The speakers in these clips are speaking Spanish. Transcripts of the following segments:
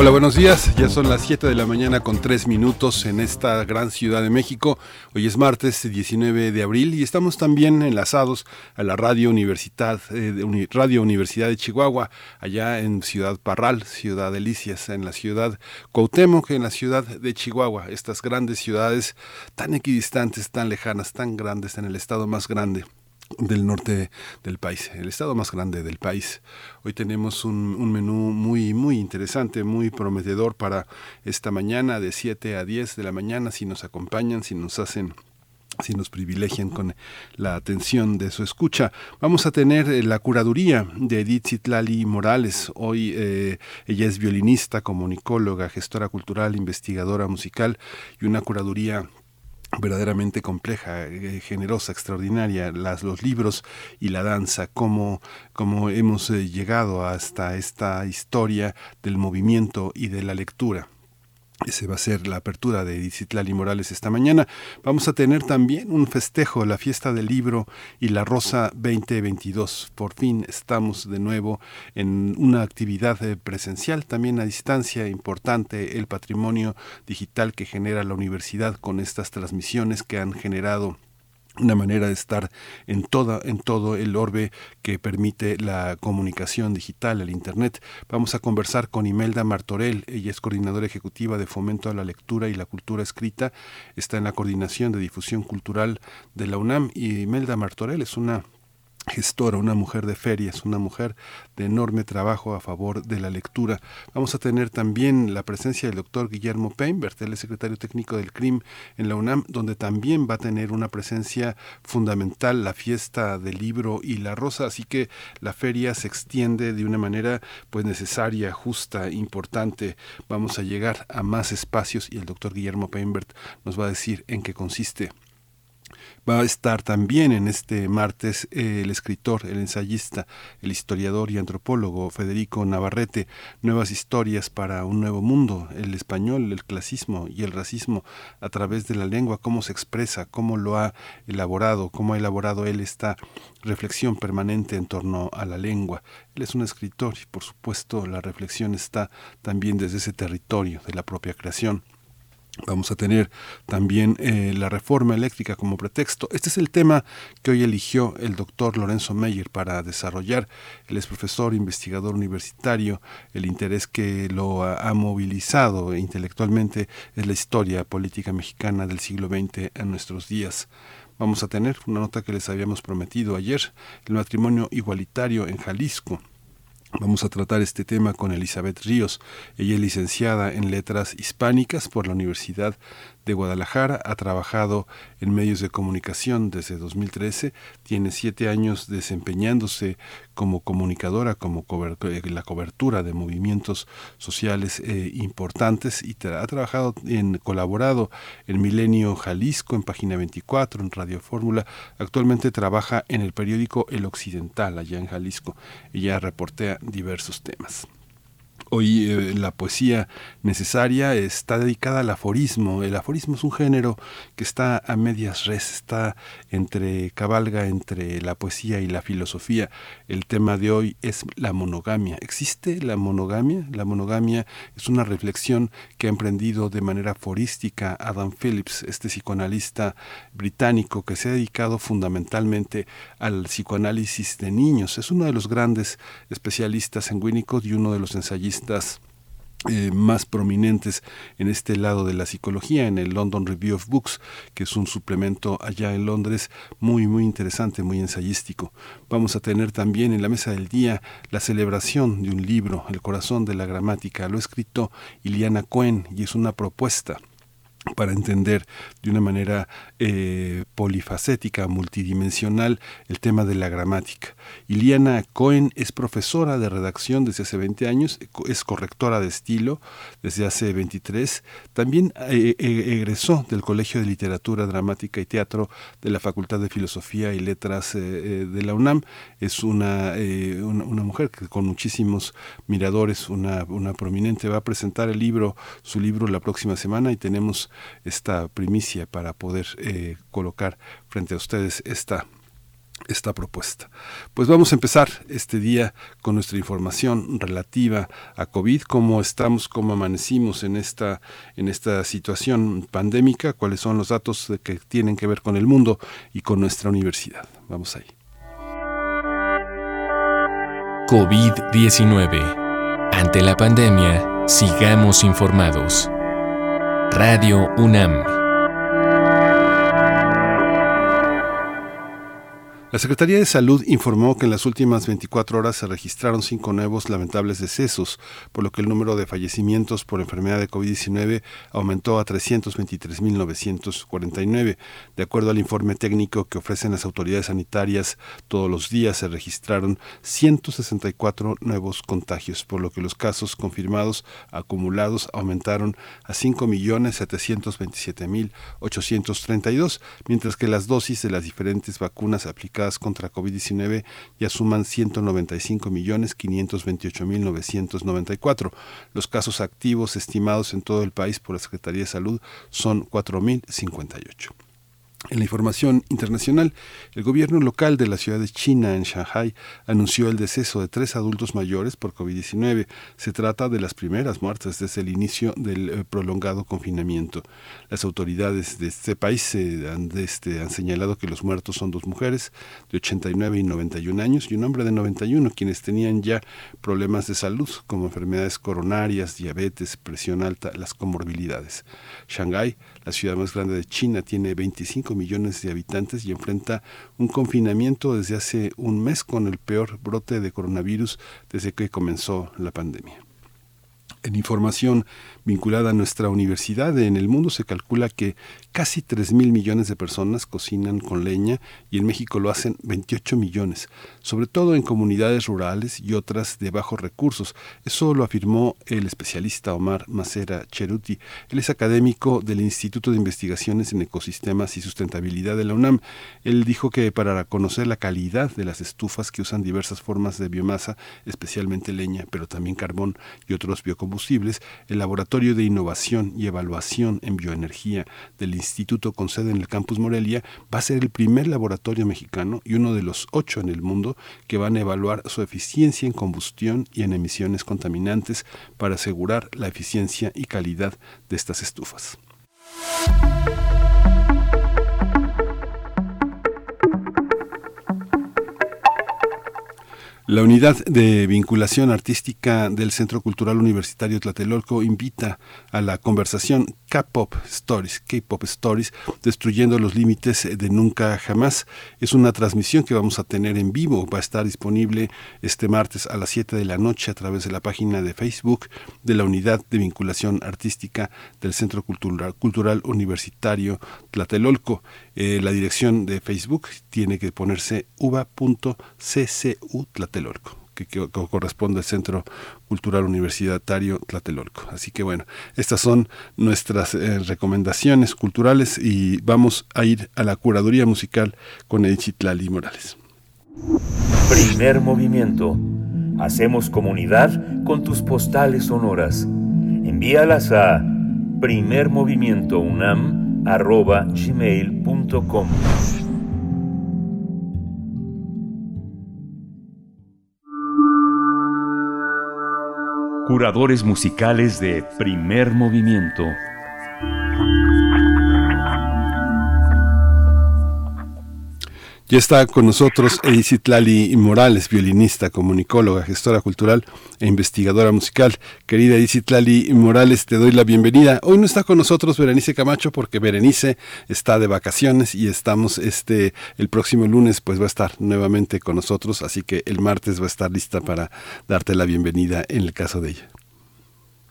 Hola, buenos días. Ya son las 7 de la mañana con 3 minutos en esta gran ciudad de México. Hoy es martes 19 de abril y estamos también enlazados a la Radio Universidad, eh, Radio Universidad de Chihuahua, allá en Ciudad Parral, Ciudad Delicias, en la ciudad Cuauhtémoc, en la ciudad de Chihuahua. Estas grandes ciudades tan equidistantes, tan lejanas, tan grandes en el estado más grande del norte del país, el estado más grande del país. Hoy tenemos un, menú muy, muy interesante, muy prometedor para esta mañana de 7 a 10 de la mañana, si nos acompañan, si nos hacen si nos privilegian con la atención de su escucha. Vamos a tener eh, la curaduría de Edith Zitlali Morales. Hoy eh, ella es violinista, comunicóloga, gestora cultural, investigadora musical y una curaduría verdaderamente compleja, eh, generosa, extraordinaria, las, los libros y la danza, cómo, cómo hemos eh, llegado hasta esta historia del movimiento y de la lectura. Ese va a ser la apertura de Dicitlali Morales esta mañana. Vamos a tener también un festejo, la fiesta del libro y la Rosa 2022. Por fin estamos de nuevo en una actividad eh, presencial, también a distancia, importante el patrimonio digital que genera la universidad con estas transmisiones que han generado una manera de estar en toda en todo el orbe que permite la comunicación digital, el internet. Vamos a conversar con Imelda Martorell, ella es coordinadora ejecutiva de Fomento a la Lectura y la Cultura Escrita, está en la coordinación de difusión cultural de la UNAM. Y Imelda Martorell es una gestora, una mujer de ferias, una mujer de enorme trabajo a favor de la lectura. Vamos a tener también la presencia del doctor Guillermo Peinbert, el secretario técnico del CRIM en la UNAM, donde también va a tener una presencia fundamental la fiesta del libro y la rosa, así que la feria se extiende de una manera pues necesaria, justa, importante. Vamos a llegar a más espacios y el doctor Guillermo Peinbert nos va a decir en qué consiste Va a estar también en este martes eh, el escritor, el ensayista, el historiador y antropólogo Federico Navarrete, Nuevas historias para un nuevo mundo, el español, el clasismo y el racismo a través de la lengua, cómo se expresa, cómo lo ha elaborado, cómo ha elaborado él esta reflexión permanente en torno a la lengua. Él es un escritor y por supuesto la reflexión está también desde ese territorio de la propia creación. Vamos a tener también eh, la reforma eléctrica como pretexto. Este es el tema que hoy eligió el doctor Lorenzo Meyer para desarrollar. Él es profesor, investigador universitario. El interés que lo ha, movilizado intelectualmente es la historia política mexicana del siglo XX en nuestros días. Vamos a tener una nota que les habíamos prometido ayer, el matrimonio igualitario en Jalisco Vamos a tratar este tema con Elizabeth Ríos. Ella es licenciada en Letras Hispánicas por la Universidad de Guadalajara, ha trabajado en medios de comunicación desde 2013, tiene siete años desempeñándose como comunicadora, como eh, la cobertura de movimientos sociales eh, importantes y ha trabajado en, colaborado en Milenio Jalisco, en Página 24, en Radio Fórmula. Actualmente trabaja en el periódico El Occidental, allá en Jalisco. Ella reportea diversos temas. Hoy eh, la poesía necesaria está dedicada al aforismo. El aforismo es un género que está a medias res, está entre cabalga entre la poesía y la filosofía. El tema de hoy es la monogamia. ¿Existe la monogamia? La monogamia es una reflexión que ha emprendido de manera aforística Adam Phillips, este psicoanalista británico que se ha dedicado fundamentalmente al psicoanálisis de niños. Es uno de los grandes especialistas en Winnicott y uno de los ensayistas eh, más prominentes en este lado de la psicología, en el London Review of Books, que es un suplemento allá en Londres muy, muy interesante, muy ensayístico. Vamos a tener también en la mesa del día la celebración de un libro, El corazón de la gramática. Lo ha escrito Iliana Cohen y es una propuesta para entender de una manera eh, polifacética, multidimensional, el tema de la gramática. Iliana Cohen es profesora de redacción desde hace 20 años, es correctora de estilo desde hace 23. También eh, eh, egresó del Colegio de Literatura Dramática y Teatro de la Facultad de Filosofía y Letras de la UNAM. Es una, una, mujer que, con muchísimos miradores, una, una prominente. Va a presentar el libro, su libro la próxima semana y tenemos esta primicia para poder eh, colocar frente a ustedes esta esta propuesta. Pues vamos a empezar este día con nuestra información relativa a COVID, cómo estamos, cómo amanecimos en esta, en esta situación pandémica, cuáles son los datos que tienen que ver con el mundo y con nuestra universidad. Vamos ahí. COVID-19. Ante la pandemia, sigamos informados. Radio UNAM La Secretaría de Salud informó que en las últimas 24 horas se registraron cinco nuevos lamentables decesos, por lo que el número de fallecimientos por enfermedad de COVID-19 aumentó a 323.949. De acuerdo al informe técnico que ofrecen las autoridades sanitarias, todos los días se registraron 164 nuevos contagios, por lo que los casos confirmados acumulados aumentaron a 5.727.832, mientras que las dosis de las diferentes vacunas aplicadas contra COVID-19 ya suman 195.528.994. Los casos activos estimados en todo el país por la Secretaría de Salud son 4.058. En la información internacional, el gobierno local de la ciudad de China, en Shanghai, anunció el deceso de tres adultos mayores por COVID-19. Se trata de las primeras muertes desde el inicio del eh, prolongado confinamiento. Las autoridades de este país han, este, han señalado que los muertos son dos mujeres de 89 y 91 años y un hombre de 91, quienes tenían ya problemas de salud como enfermedades coronarias, diabetes, presión alta, las comorbilidades. Shanghái, la ciudad más grande de China, tiene 25 millones de habitantes y enfrenta un confinamiento desde hace un mes con el peor brote de coronavirus desde que comenzó la pandemia. En información vinculada a nuestra universidad, en el mundo se calcula que casi 3 mil millones de personas cocinan con leña y en México lo hacen 28 millones, sobre todo en comunidades rurales y otras de bajos recursos. Eso lo afirmó el especialista Omar Macera Cheruti. Él es académico del Instituto de Investigaciones en Ecosistemas y Sustentabilidad de la UNAM. Él dijo que para conocer la calidad de las estufas que usan diversas formas de biomasa, especialmente leña, pero también carbón y otros biocombustibles, combustibles, el Laboratorio de Innovación y Evaluación en Bioenergía del Instituto con sede en el Campus Morelia va a ser el primer laboratorio mexicano y uno de los ocho en el mundo que van a evaluar su eficiencia en combustión y en emisiones contaminantes para asegurar la eficiencia y calidad de estas estufas. La unidad de vinculación artística del Centro Cultural Universitario Tlatelolco invita a la conversación K-Pop Stories, K-Pop Stories, destruyendo los límites de nunca jamás. Es una transmisión que vamos a tener en vivo, va a estar disponible este martes a las 7 de la noche a través de la página de Facebook de la unidad de vinculación artística del Centro Cultural, Cultural Universitario Tlatelolco. Eh, la dirección de Facebook tiene que ponerse uva.ccu Tlatelolco que, corresponde al Centro Cultural Universitario Tlatelolco. Así que bueno, estas son nuestras eh, recomendaciones culturales y vamos a ir a la curaduría musical con Edith Lali Morales. Primer movimiento. Hacemos comunidad con tus postales sonoras. Envíalas a primermovimientounam.com Curadores musicales de primer movimiento. Ya está con nosotros Edith Lali Morales, violinista, comunicóloga, gestora cultural e investigadora musical. Querida Edith Lali Morales, te doy la bienvenida. Hoy no está con nosotros Berenice Camacho porque Berenice está de vacaciones y estamos este el próximo lunes pues va a estar nuevamente con nosotros, así que el martes va a estar lista para darte la bienvenida en el caso de ella.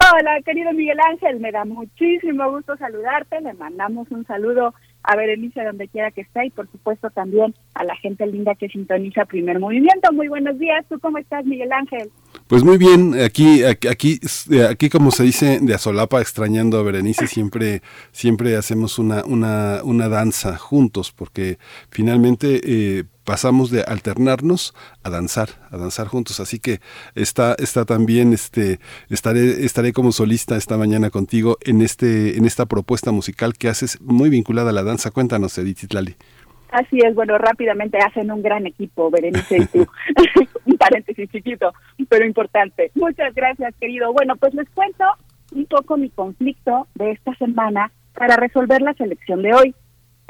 Hola, querido Miguel Ángel, me da muchísimo gusto saludarte. Le mandamos un saludo a Berenice donde quiera que esté y por supuesto también a la gente linda que sintoniza Primer Movimiento. Muy buenos días. ¿Tú cómo estás, Miguel Ángel? Pues muy bien, aquí, aquí, aquí, como se dice de Azolapa, extrañando a Berenice, siempre, siempre hacemos una, una, una danza juntos, porque finalmente eh, pasamos de alternarnos a danzar, a danzar juntos. Así que está, está también, este, estaré, estaré como solista esta mañana contigo en este, en esta propuesta musical que haces muy vinculada a la danza. Cuéntanos, Edith Itlali. Así es, bueno, rápidamente hacen un gran equipo, Berenice y tú. un paréntesis chiquito, pero importante. Muchas gracias, querido. Bueno, pues les cuento un poco mi conflicto de esta semana para resolver la selección de hoy.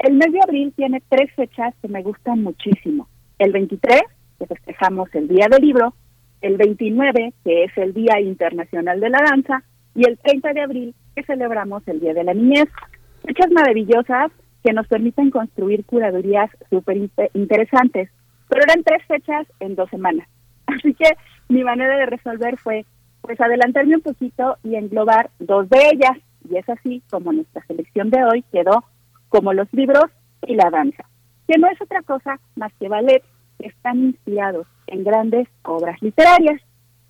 El mes de abril tiene tres fechas que me gustan muchísimo. El 23, que festejamos el Día del Libro, el 29, que es el Día Internacional de la Danza, y el 30 de abril, que celebramos el Día de la Niñez. Fechas maravillosas que nos permiten construir curadurías súper interesantes. Pero eran tres fechas en dos semanas. Así que mi manera de resolver fue pues adelantarme un poquito y englobar dos de ellas. Y es así como nuestra selección de hoy quedó como los libros y la danza, que no es otra cosa más que ballet que están inspirados en grandes obras literarias.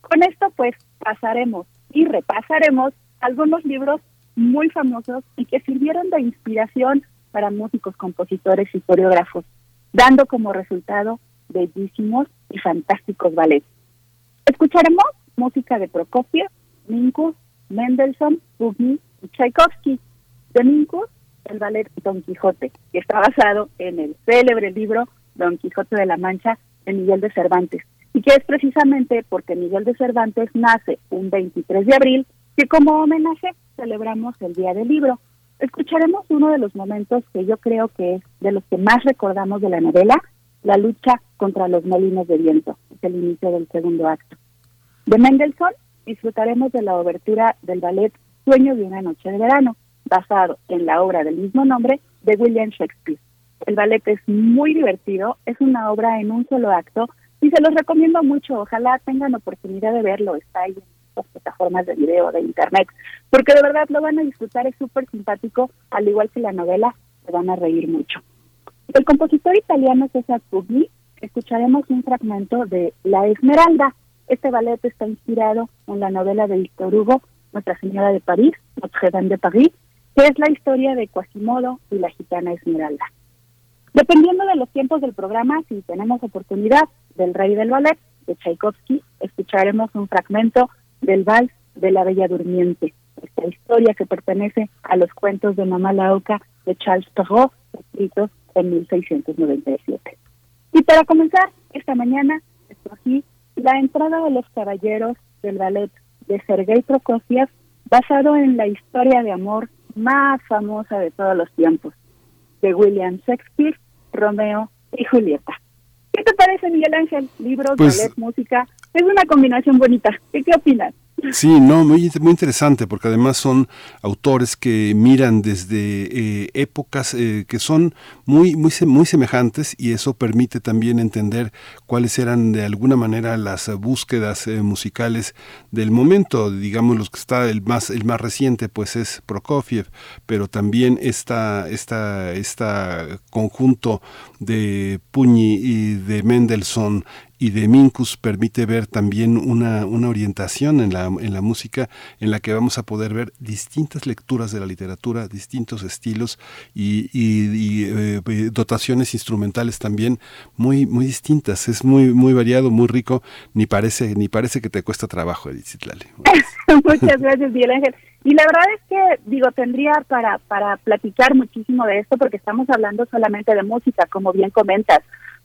Con esto pues pasaremos y repasaremos algunos libros muy famosos y que sirvieron de inspiración para músicos, compositores y coreógrafos, dando como resultado bellísimos y fantásticos ballets. Escucharemos música de Prokofiev, Minkus, Mendelssohn, Pughni y Tchaikovsky. De Minkus, el ballet Don Quijote, que está basado en el célebre libro Don Quijote de la Mancha de Miguel de Cervantes, y que es precisamente porque Miguel de Cervantes nace un 23 de abril que como homenaje celebramos el Día del Libro. Escucharemos uno de los momentos que yo creo que es de los que más recordamos de la novela, la lucha contra los molinos de viento, es el inicio del segundo acto. De Mendelssohn disfrutaremos de la obertura del ballet Sueño de una noche de verano, basado en la obra del mismo nombre de William Shakespeare. El ballet es muy divertido, es una obra en un solo acto y se los recomiendo mucho. Ojalá tengan oportunidad de verlo, está ahí plataformas de video, de internet, porque de verdad lo van a disfrutar, es súper simpático, al igual que la novela, se van a reír mucho. El compositor italiano César Pugni, escucharemos un fragmento de La Esmeralda. Este ballet está inspirado en la novela de Victor Hugo, Nuestra Señora de París, Notre Dame de París, que es la historia de Quasimodo y la gitana Esmeralda. Dependiendo de los tiempos del programa, si tenemos oportunidad del Rey del Ballet de Tchaikovsky, escucharemos un fragmento del Vals de la Bella Durmiente, esta historia que pertenece a los cuentos de Mamá Lauca de Charles Perrault, escritos en 1697. Y para comenzar, esta mañana escogí la entrada de los caballeros del ballet de Sergei Prokofiev, basado en la historia de amor más famosa de todos los tiempos, de William Shakespeare, Romeo y Julieta. ¿Qué te parece, Miguel Ángel? Libros, pues ballet, música. Es una combinación bonita. ¿Qué, qué opinas? Sí, no, muy, muy interesante, porque además son autores que miran desde eh, épocas eh, que son muy, muy, muy semejantes y eso permite también entender cuáles eran de alguna manera las búsquedas eh, musicales del momento. Digamos, los que está el más, el más reciente, pues es Prokofiev, pero también esta, esta, esta conjunto de Puñi y de Mendelssohn y de Mincus permite ver también una, una orientación en la, en la música en la que vamos a poder ver distintas lecturas de la literatura, distintos estilos y, eh, eh, dotaciones instrumentales también muy, muy distintas. Es muy, muy variado, muy rico, ni parece, ni parece que te cuesta trabajo, Edith. Muchas gracias, Miguel Ángel. Y la verdad es que, digo, tendría para, para platicar muchísimo de esto porque estamos hablando solamente de música, como bien comentas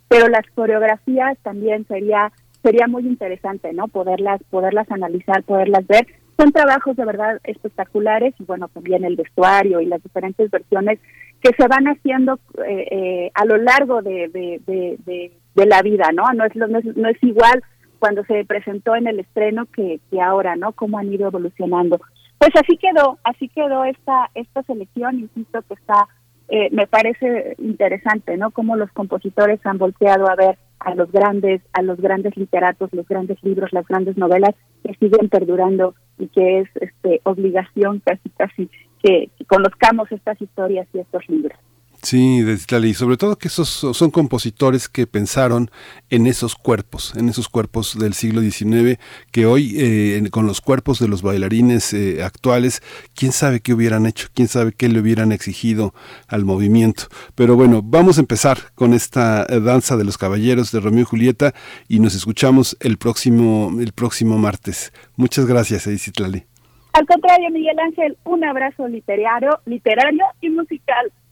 pero las coreografías también sería sería muy interesante, ¿no? Poderlas poderlas analizar, poderlas ver. Son trabajos de verdad espectaculares y bueno, también el vestuario y las diferentes versiones que se van haciendo eh, eh, a lo largo de, de, de, la vida, ¿no? No es, no es, no es igual cuando se presentó en el estreno que, que ahora, ¿no? Cómo han ido evolucionando. Pues así quedó, así quedó esta esta selección, insisto que está eh, me parece interesante, ¿no? Cómo los compositores han volteado a ver a los grandes, a los grandes literatos, los grandes libros, las grandes novelas que siguen perdurando y que es este obligación casi casi que conozcamos estas historias y estos libros. Sí, y sobre todo que esos son compositores que pensaron en esos cuerpos, en esos cuerpos del siglo XIX, que hoy eh, con los cuerpos de los bailarines eh, actuales, quién sabe qué hubieran hecho, quién sabe qué le hubieran exigido al movimiento. Pero bueno, vamos a empezar con esta eh, danza de los caballeros de Romeo y Julieta y nos escuchamos el próximo, el próximo martes. Muchas gracias, Edith Al contrario, Miguel Ángel, un abrazo literario, literario y musical.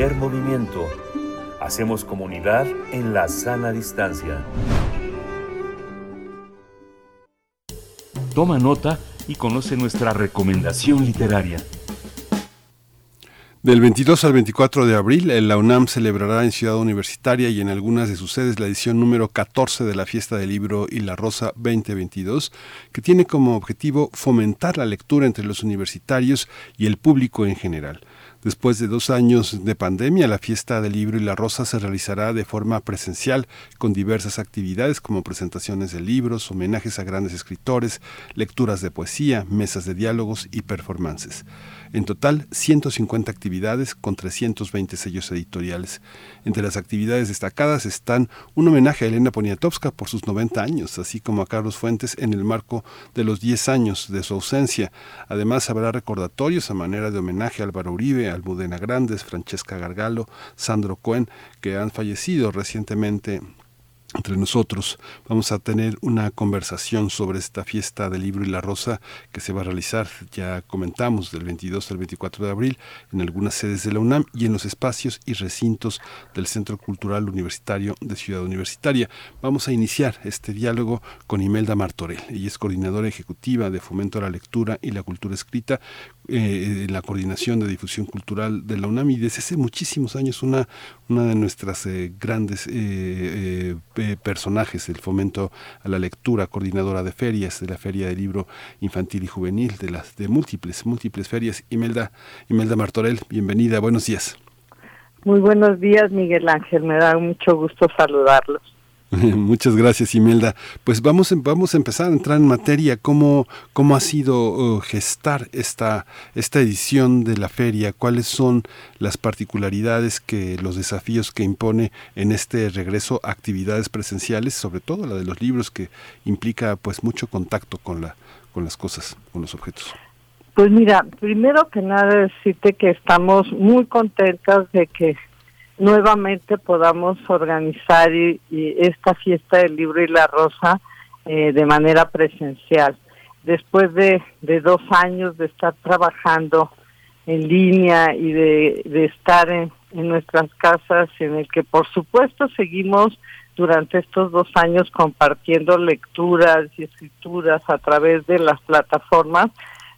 Primer movimiento. Hacemos comunidad en la sana distancia. Toma nota y conoce nuestra recomendación literaria. Del 22 al 24 de abril, la UNAM celebrará en Ciudad Universitaria y en algunas de sus sedes la edición número 14 de la Fiesta del Libro y la Rosa 2022, que tiene como objetivo fomentar la lectura entre los universitarios y el público en general. Después de dos años de pandemia, la fiesta del libro y la rosa se realizará de forma presencial con diversas actividades como presentaciones de libros, homenajes a grandes escritores, lecturas de poesía, mesas de diálogos y performances. En total, 150 actividades con 320 sellos editoriales. Entre las actividades destacadas están un homenaje a Elena Poniatowska por sus 90 años, así como a Carlos Fuentes en el marco de los 10 años de su ausencia. Además, habrá recordatorios a manera de homenaje a Álvaro Uribe, Almudena Grandes, Francesca Gargalo, Sandro Cohen, que han fallecido recientemente entre nosotros. Vamos a tener una conversación sobre esta fiesta del libro y la rosa que se va a realizar, ya comentamos, del 22 al 24 de abril en algunas sedes de la UNAM y en los espacios y recintos del Centro Cultural Universitario de Ciudad Universitaria. Vamos a iniciar este diálogo con Imelda Martorell. Ella es coordinadora ejecutiva de Fomento a la Lectura y la Cultura Escrita eh, en la coordinación de difusión cultural de la UNAM y desde hace muchísimos años una, una de nuestras eh, grandes eh, personajes, el fomento a la lectura, coordinadora de ferias, de la Feria del Libro Infantil y Juvenil, de las de múltiples, múltiples ferias. Imelda, Imelda Martorell, bienvenida, buenos días. Muy buenos días, Miguel Ángel, me da mucho gusto saludarlos. Muchas gracias, Imelda. Pues vamos, vamos a empezar a entrar en materia. ¿Cómo, cómo ha sido uh, gestar esta, esta edición de la feria? ¿Cuáles son las particularidades que los desafíos que impone en este regreso a actividades presenciales, sobre todo la de los libros que implica pues mucho contacto con la, con las cosas, con los objetos? Pues mira, primero que nada decirte que estamos muy contentas de que nuevamente podamos organizar esta fiesta del libro y la rosa eh, de manera presencial. Después de, dos años de estar trabajando en línea y de, estar en, nuestras casas, en el que por supuesto seguimos durante estos dos años compartiendo lecturas y escrituras a través de las plataformas,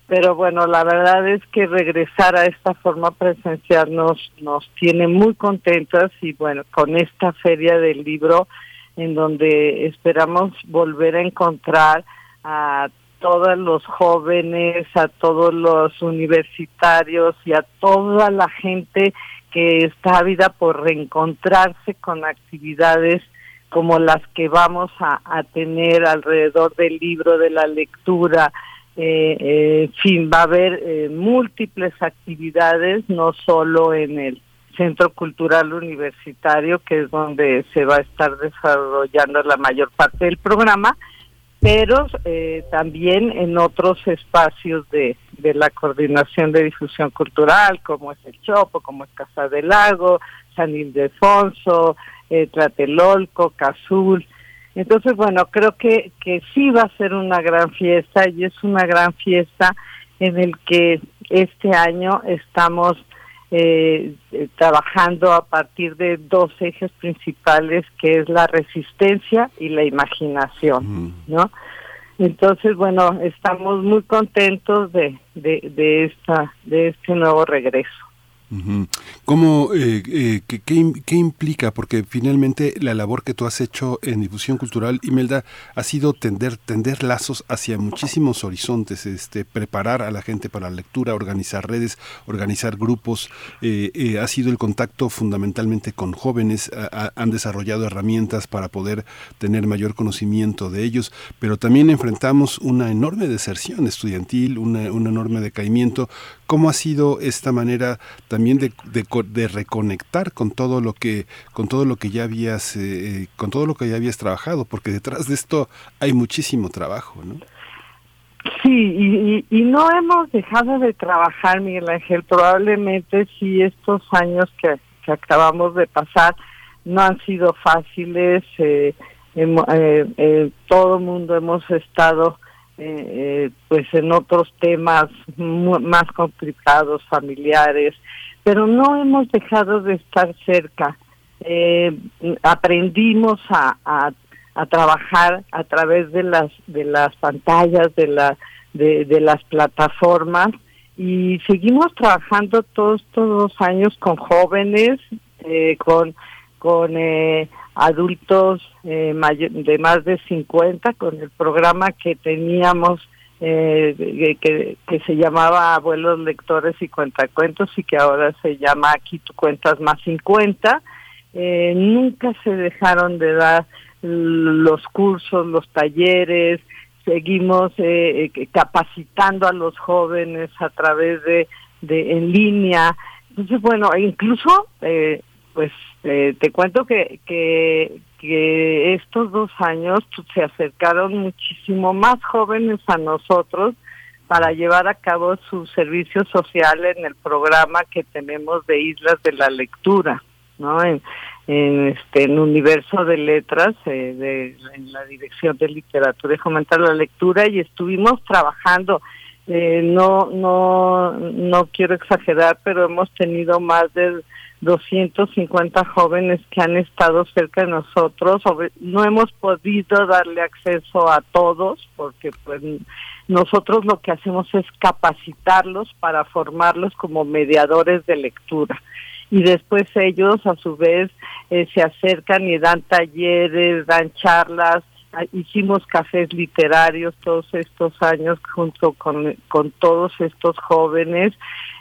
pero bueno, la verdad es que regresar a esta forma presencial nos, nos tiene muy contentas y bueno, con esta feria del libro en donde esperamos volver a encontrar a todos los jóvenes, a todos los universitarios y a toda la gente que está ávida por reencontrarse con actividades como las que vamos a, a tener alrededor del libro, de la lectura, eh, eh, fin, va a haber eh, múltiples actividades, no solo en el Centro Cultural Universitario, que es donde se va a estar desarrollando la mayor parte del programa, pero eh, también en otros espacios de, de la Coordinación de Difusión Cultural, como es el Chopo, como es Casa del Lago, San Ildefonso, eh, Tlatelolco, Cazul, entonces, bueno, creo que, que sí va a ser una gran fiesta y es una gran fiesta en el que este año estamos eh, eh, trabajando a partir de dos ejes principales que es la resistencia y la imaginación, ¿no? Entonces, bueno, estamos muy contentos de, de, de, esta, de este nuevo regreso. ¿Cómo, eh, eh, qué, implica? Porque finalmente la labor que tú has hecho en difusión cultural, Imelda, ha sido tender, tender lazos hacia muchísimos horizontes, este, preparar a la gente para la lectura, organizar redes, organizar grupos, eh, ha sido el contacto fundamentalmente con jóvenes, han desarrollado herramientas para poder tener mayor conocimiento de ellos, pero también enfrentamos una enorme deserción estudiantil, una, un enorme decaimiento. ¿Cómo ha sido esta manera también de, de, reconectar con todo lo que con todo lo que ya habías eh, con todo lo que ya habías trabajado? Porque detrás de esto hay muchísimo trabajo, ¿no? Sí, y, no hemos dejado de trabajar, Miguel Ángel. Probablemente sí estos años que, acabamos de pasar no han sido fáciles. Eh, eh, eh, todo mundo hemos estado eh, eh, pues en otros temas más complicados, familiares, pero no hemos dejado de estar cerca. Eh, aprendimos a, a, trabajar a través de las de las pantallas, de la de, de las plataformas y seguimos trabajando todos estos años con jóvenes, eh, con con eh, adultos eh, de más de 50 con el programa que teníamos eh, que, se llamaba Abuelos Lectores y Cuentacuentos y que ahora se llama Aquí tú cuentas más 50. Eh, nunca se dejaron de dar los cursos, los talleres, seguimos eh, eh, capacitando a los jóvenes a través de, de en línea. Entonces, bueno, incluso eh, pues eh, te cuento que, que, estos dos años pues, se acercaron muchísimo más jóvenes a nosotros para llevar a cabo su servicio social en el programa que tenemos de Islas de la Lectura, ¿no? En, en este en Universo de Letras, eh, de, en la Dirección de Literatura y Fomentar la Lectura, y estuvimos trabajando eh, no, no, no quiero exagerar, pero hemos tenido más de 250 jóvenes que han estado cerca de nosotros. No hemos podido darle acceso a todos porque pues nosotros lo que hacemos es capacitarlos para formarlos como mediadores de lectura. Y después ellos a su vez eh, se acercan y dan talleres, dan charlas, hicimos cafés literarios todos estos años junto con, con todos estos jóvenes.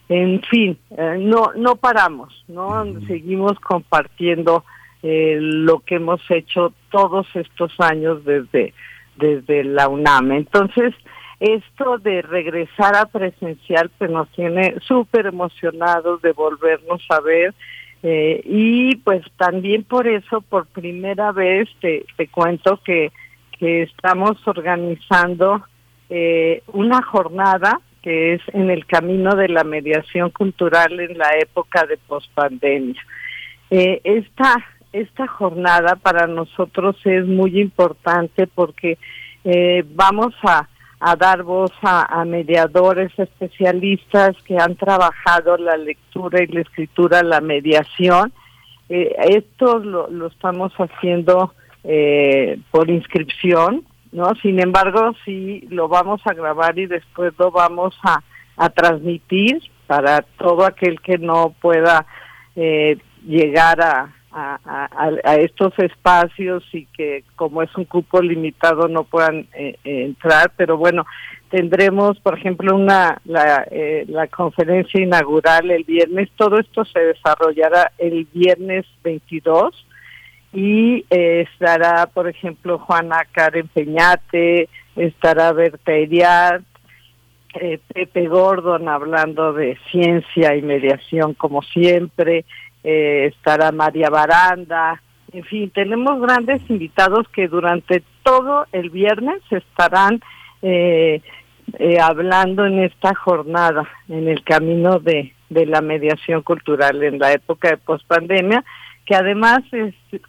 En fin, eh, no, no paramos, ¿no? Seguimos compartiendo eh, lo que hemos hecho todos estos años desde, desde la UNAM. Entonces, esto de regresar a presencial pues nos tiene súper emocionados de volvernos a ver eh, y pues también por eso, por primera vez, te, te cuento que, que estamos organizando eh, una jornada que es en el camino de la mediación cultural en la época de pospandemia. Eh, esta, esta jornada para nosotros es muy importante porque eh, vamos a, a dar voz a, mediadores especialistas que han trabajado la lectura y la escritura, la mediación. Eh, esto lo, estamos haciendo eh, por inscripción, ¿no? Sin embargo, sí lo vamos a grabar y después lo vamos a, a transmitir para todo aquel que no pueda eh, llegar a, a, estos espacios y que como es un cupo limitado no puedan eh, entrar, pero bueno, tendremos, por ejemplo, una la, eh, la conferencia inaugural el viernes. Todo esto se desarrollará el viernes 22 y eh, estará, por ejemplo, Juana Karen Peñate, estará Berta Eriat, eh, Pepe Gordon hablando de ciencia y mediación como siempre, eh, estará María Baranda, en fin, tenemos grandes invitados que durante todo el viernes estarán hablando en esta jornada, en el camino de, de la mediación cultural en la época de pospandemia que además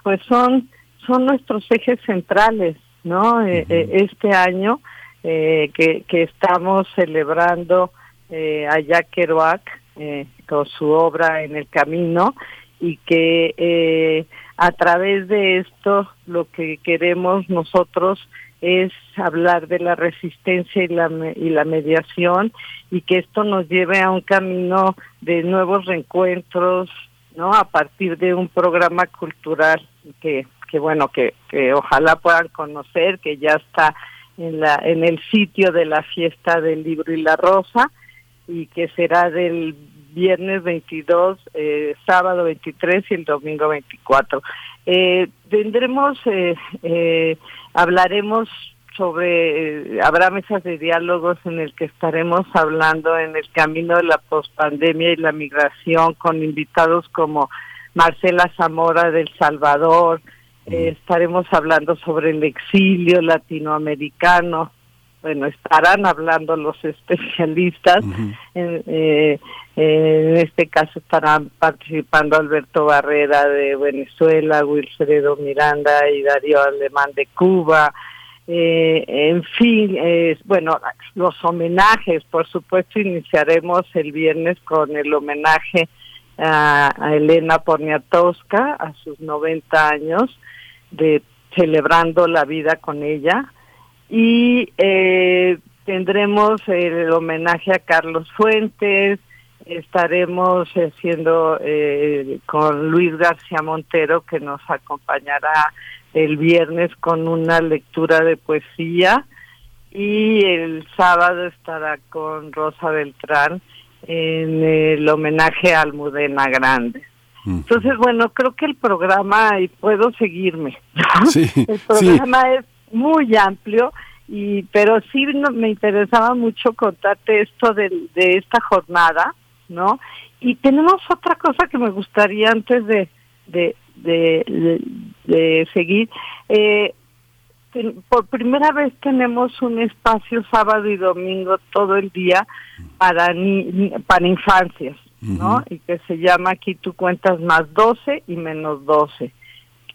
pues son son nuestros ejes centrales no eh, eh, este año eh, que, que estamos celebrando a Jack Kerouac con su obra en el camino y que a través de esto lo que queremos nosotros es hablar de la resistencia y la, y la mediación y que esto nos lleve a un camino de nuevos reencuentros, ¿no? A partir de un programa cultural que, que bueno, que, que ojalá puedan conocer, que ya está en, la, en el sitio de la fiesta del libro y la rosa y que será del viernes 22, eh, sábado 23 y el domingo 24. Eh, tendremos, eh, eh, hablaremos sobre, habrá mesas de diálogos en el que estaremos hablando en el camino de la pospandemia y la migración con invitados como Marcela Zamora del Salvador, eh, estaremos hablando sobre el exilio latinoamericano, bueno, estarán hablando los especialistas, eh, en este caso estarán participando Alberto Barrera de Venezuela, Wilfredo Miranda y Darío Alemán de Cuba, eh, en fin, eh, bueno, los homenajes, por supuesto, iniciaremos el viernes con el homenaje a, Elena Poniatowska a sus 90 años, de celebrando la vida con ella. Y eh, tendremos el homenaje a Carlos Fuentes, estaremos haciendo eh, con Luis García Montero, que nos acompañará el viernes con una lectura de poesía y el sábado estará con Rosa Beltrán en el homenaje a Almudena Grande. Entonces, bueno, creo que el programa, y puedo seguirme, el programa es muy amplio, y pero sí me interesaba mucho contarte esto de, de esta jornada, ¿no? Y tenemos otra cosa que me gustaría antes de, de, de, seguir. Eh, por primera vez tenemos un espacio sábado y domingo todo el día para ni, para infancias, ¿no? Y que se llama aquí tú cuentas más 12 y menos 12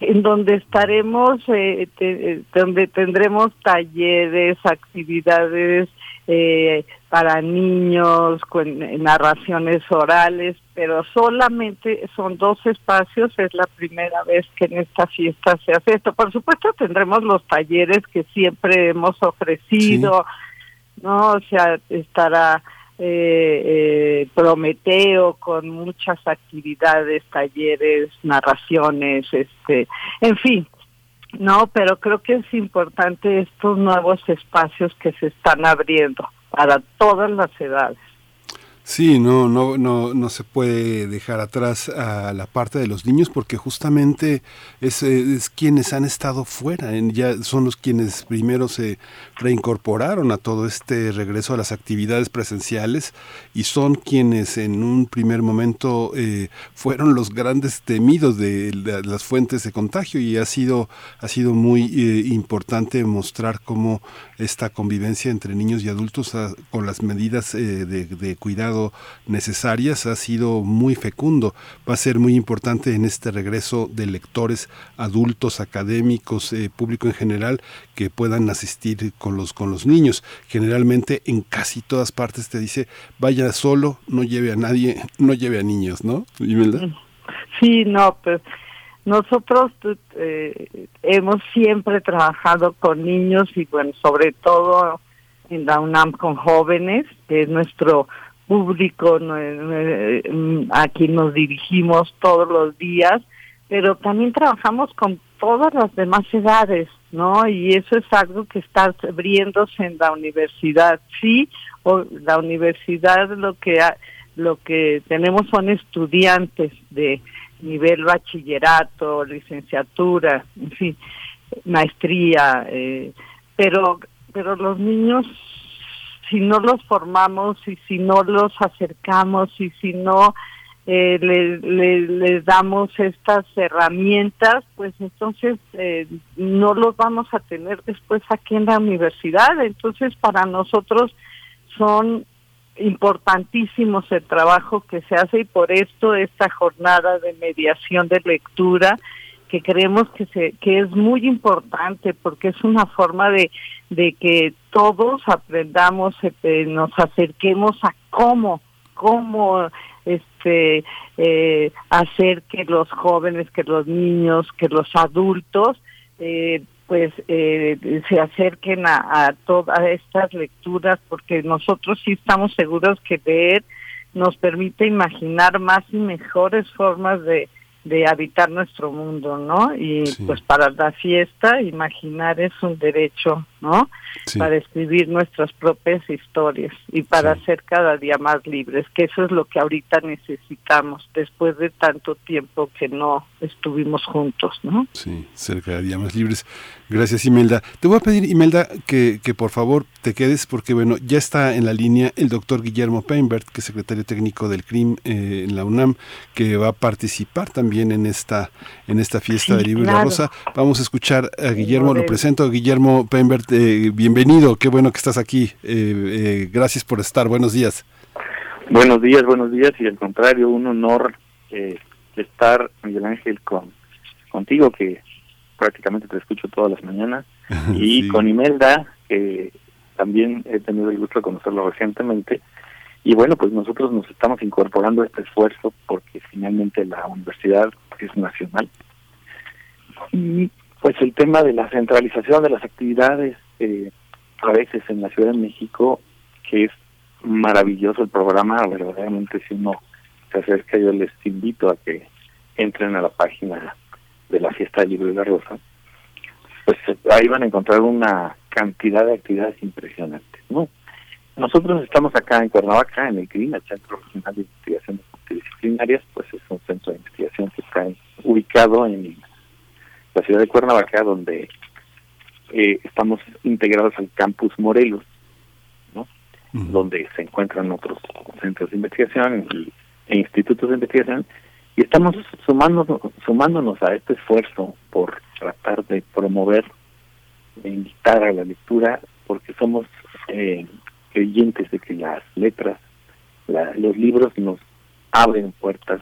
en donde estaremos, eh, eh, donde tendremos talleres, actividades eh, para niños, con narraciones orales, pero solamente son dos espacios, es la primera vez que en esta fiesta se hace esto. Por supuesto tendremos los talleres que siempre hemos ofrecido, ¿no? O sea, estará eh, eh, Prometeo con muchas actividades, talleres, narraciones, este, en fin, no, pero creo que es importante estos nuevos espacios que se están abriendo para todas las edades. Sí, no, no, no, no se puede dejar atrás a la parte de los niños porque justamente es, es quienes han estado fuera, ya son los quienes primero se reincorporaron a todo este regreso a las actividades presenciales y son quienes en un primer momento eh, fueron los grandes temidos de las fuentes de contagio y ha sido, ha sido muy eh, importante mostrar cómo esta convivencia entre niños y adultos ah, con las medidas eh, de cuidado necesarias ha sido muy fecundo. Va a ser muy importante en este regreso de lectores adultos, académicos, eh, público en general, que puedan asistir con los, con los niños. Generalmente en casi todas partes te dice, vaya solo, no lleve a nadie, no lleve a niños, ¿no? Sí, no, pues nosotros eh, hemos siempre trabajado con niños y bueno, sobre todo en la UNAM con jóvenes, que es nuestro público a quien nos dirigimos todos los días, pero también trabajamos con todas las demás edades, ¿no? Y eso es algo que está abriéndose en la universidad. Sí, o la universidad lo que lo que tenemos son estudiantes de nivel bachillerato, licenciatura, en fin, maestría, eh, pero pero los niños si no los formamos y si no los acercamos y si no eh, les damos estas herramientas, pues entonces eh, no los vamos a tener después aquí en la universidad. Entonces para nosotros son importantísimos el trabajo que se hace y por esto esta jornada de mediación de lectura que creemos que se que es muy importante porque es una forma de de que todos aprendamos, este, nos acerquemos a cómo, cómo este, eh, hacer que los jóvenes, que los niños, que los adultos, eh, pues eh, se acerquen a, a todas estas lecturas, porque nosotros sí estamos seguros que leer nos permite imaginar más y mejores formas de, de habitar nuestro mundo, ¿no? Y pues para la fiesta, imaginar es un derecho, ¿no? Para escribir nuestras propias historias y para ser cada día más libres, que eso es lo que ahorita necesitamos después de tanto tiempo que no estuvimos juntos, ¿no? Sí, ser cada día más libres. Gracias, Imelda. Te voy a pedir, Imelda, que, que por favor te quedes porque, bueno, ya está en la línea el doctor Guillermo Peinbert, que es secretario técnico del CRIM eh, en la UNAM, que va a participar también en esta, en esta fiesta de Libro y la Rosa. Vamos a escuchar a Guillermo, lo presento. Guillermo Peinbert, eh, bienvenido, qué bueno que estás aquí. Eh, gracias por estar, buenos días. Buenos días, buenos días, y al contrario, un honor estar, Miguel Ángel, con contigo, que prácticamente te escucho todas las mañanas, y con Imelda, que también he tenido el gusto de conocerlo recientemente. Y bueno, pues nosotros nos estamos incorporando a este esfuerzo porque finalmente la universidad es nacional. Y pues el tema de la centralización de las actividades, eh, a veces en la Ciudad de México, que es maravilloso el programa, verdaderamente si uno se acerca yo les invito a que entren a la página de la fiesta del libro de la rosa, pues ahí van a encontrar una cantidad de actividades impresionantes. ¿no? Nosotros estamos acá en Cuernavaca, en el CRIM, el Centro Regional de Investigaciones Multidisciplinarias, pues es un centro de investigación que está ubicado en la ciudad de Cuernavaca, donde eh, estamos integrados al campus Morelos, ¿no? donde se encuentran otros centros de investigación e institutos de investigación y estamos sumándonos, sumándonos a este esfuerzo por tratar de promover e invitar a la lectura porque somos eh, de que las letras, los libros nos abren puertas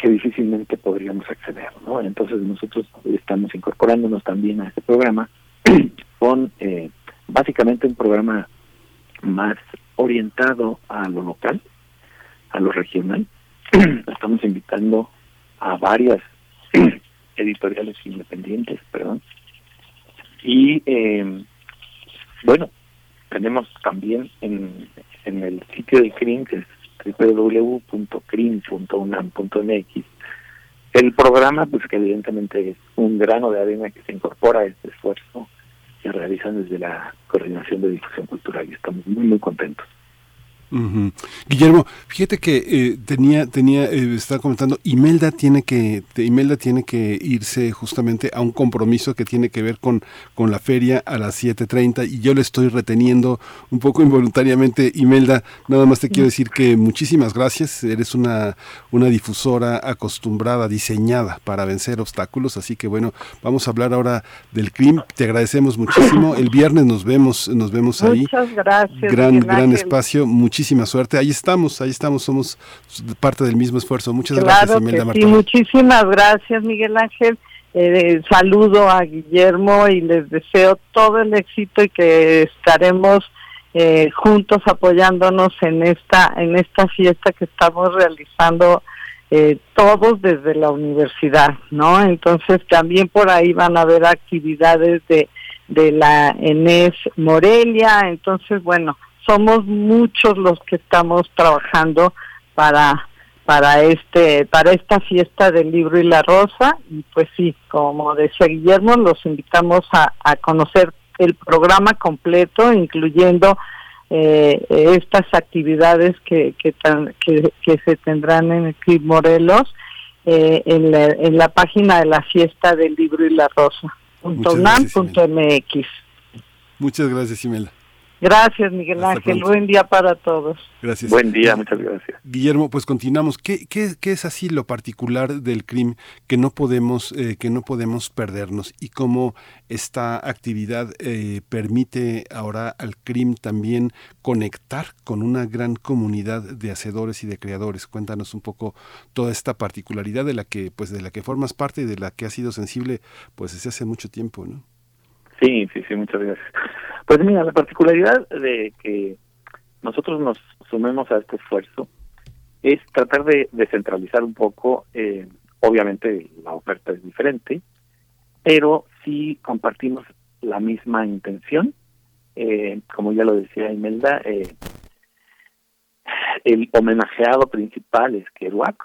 que difícilmente podríamos acceder, ¿no? Entonces nosotros estamos incorporándonos también a este programa con eh, básicamente un programa más orientado a lo local, a lo regional. Estamos invitando a varias editoriales independientes, perdón. Y eh, bueno, tenemos también en, en el sitio de CRIM, que es www.crim.unam.mx, el programa, pues que evidentemente es un grano de arena que se incorpora a este esfuerzo que realizan desde la Coordinación de Difusión Cultural y estamos muy, muy contentos. Guillermo, fíjate que eh, tenía, tenía, eh, estaba comentando, Imelda tiene que, Imelda tiene que irse justamente a un compromiso que tiene que ver con, con la feria a las 7.30 y yo le estoy reteniendo un poco involuntariamente. Imelda, nada más te quiero decir que muchísimas gracias, eres una, una difusora acostumbrada, diseñada para vencer obstáculos, así que bueno, vamos a hablar ahora del crimen. Te agradecemos muchísimo. El viernes nos vemos, nos vemos ahí. Muchas gracias. Gran, gran espacio muchísima suerte. Ahí estamos, ahí estamos, somos parte del mismo esfuerzo. Muchas gracias, Imelda Sí, muchísimas gracias, Miguel Ángel. Eh, saludo a Guillermo y les deseo todo el éxito y que estaremos eh, juntos apoyándonos en esta en esta fiesta que estamos realizando eh, todos desde la universidad, ¿no? Entonces también por ahí van a haber actividades de de la ENES Morelia, entonces bueno, somos muchos los que estamos trabajando para para este para esta fiesta del libro y la rosa. Y pues sí como decía Guillermo los invitamos a, a conocer el programa completo incluyendo eh, estas actividades que que, que, se tendrán en el Club Morelos eh, en, la, en la página de la fiesta del libro y la rosa punto .mx. Muchas gracias Imelda Gracias, Miguel Ángel. Buen día para todos. Gracias. Buen día, muchas gracias. Guillermo, pues continuamos. ¿Qué, qué, qué es así lo particular del crimen que no podemos, eh, que no podemos perdernos y cómo esta actividad eh, permite ahora al crimen también conectar con una gran comunidad de hacedores y de creadores? Cuéntanos un poco toda esta particularidad de la que, pues, de la que formas parte y de la que has sido sensible, pues, desde hace mucho tiempo, ¿no? Sí, sí, sí, muchas gracias. Pues mira, la particularidad de que nosotros nos sumemos a este esfuerzo es tratar de descentralizar un poco, eh, obviamente la oferta es diferente, pero sí compartimos la misma intención, eh, como ya lo decía Imelda, eh, el homenajeado principal es Kerouac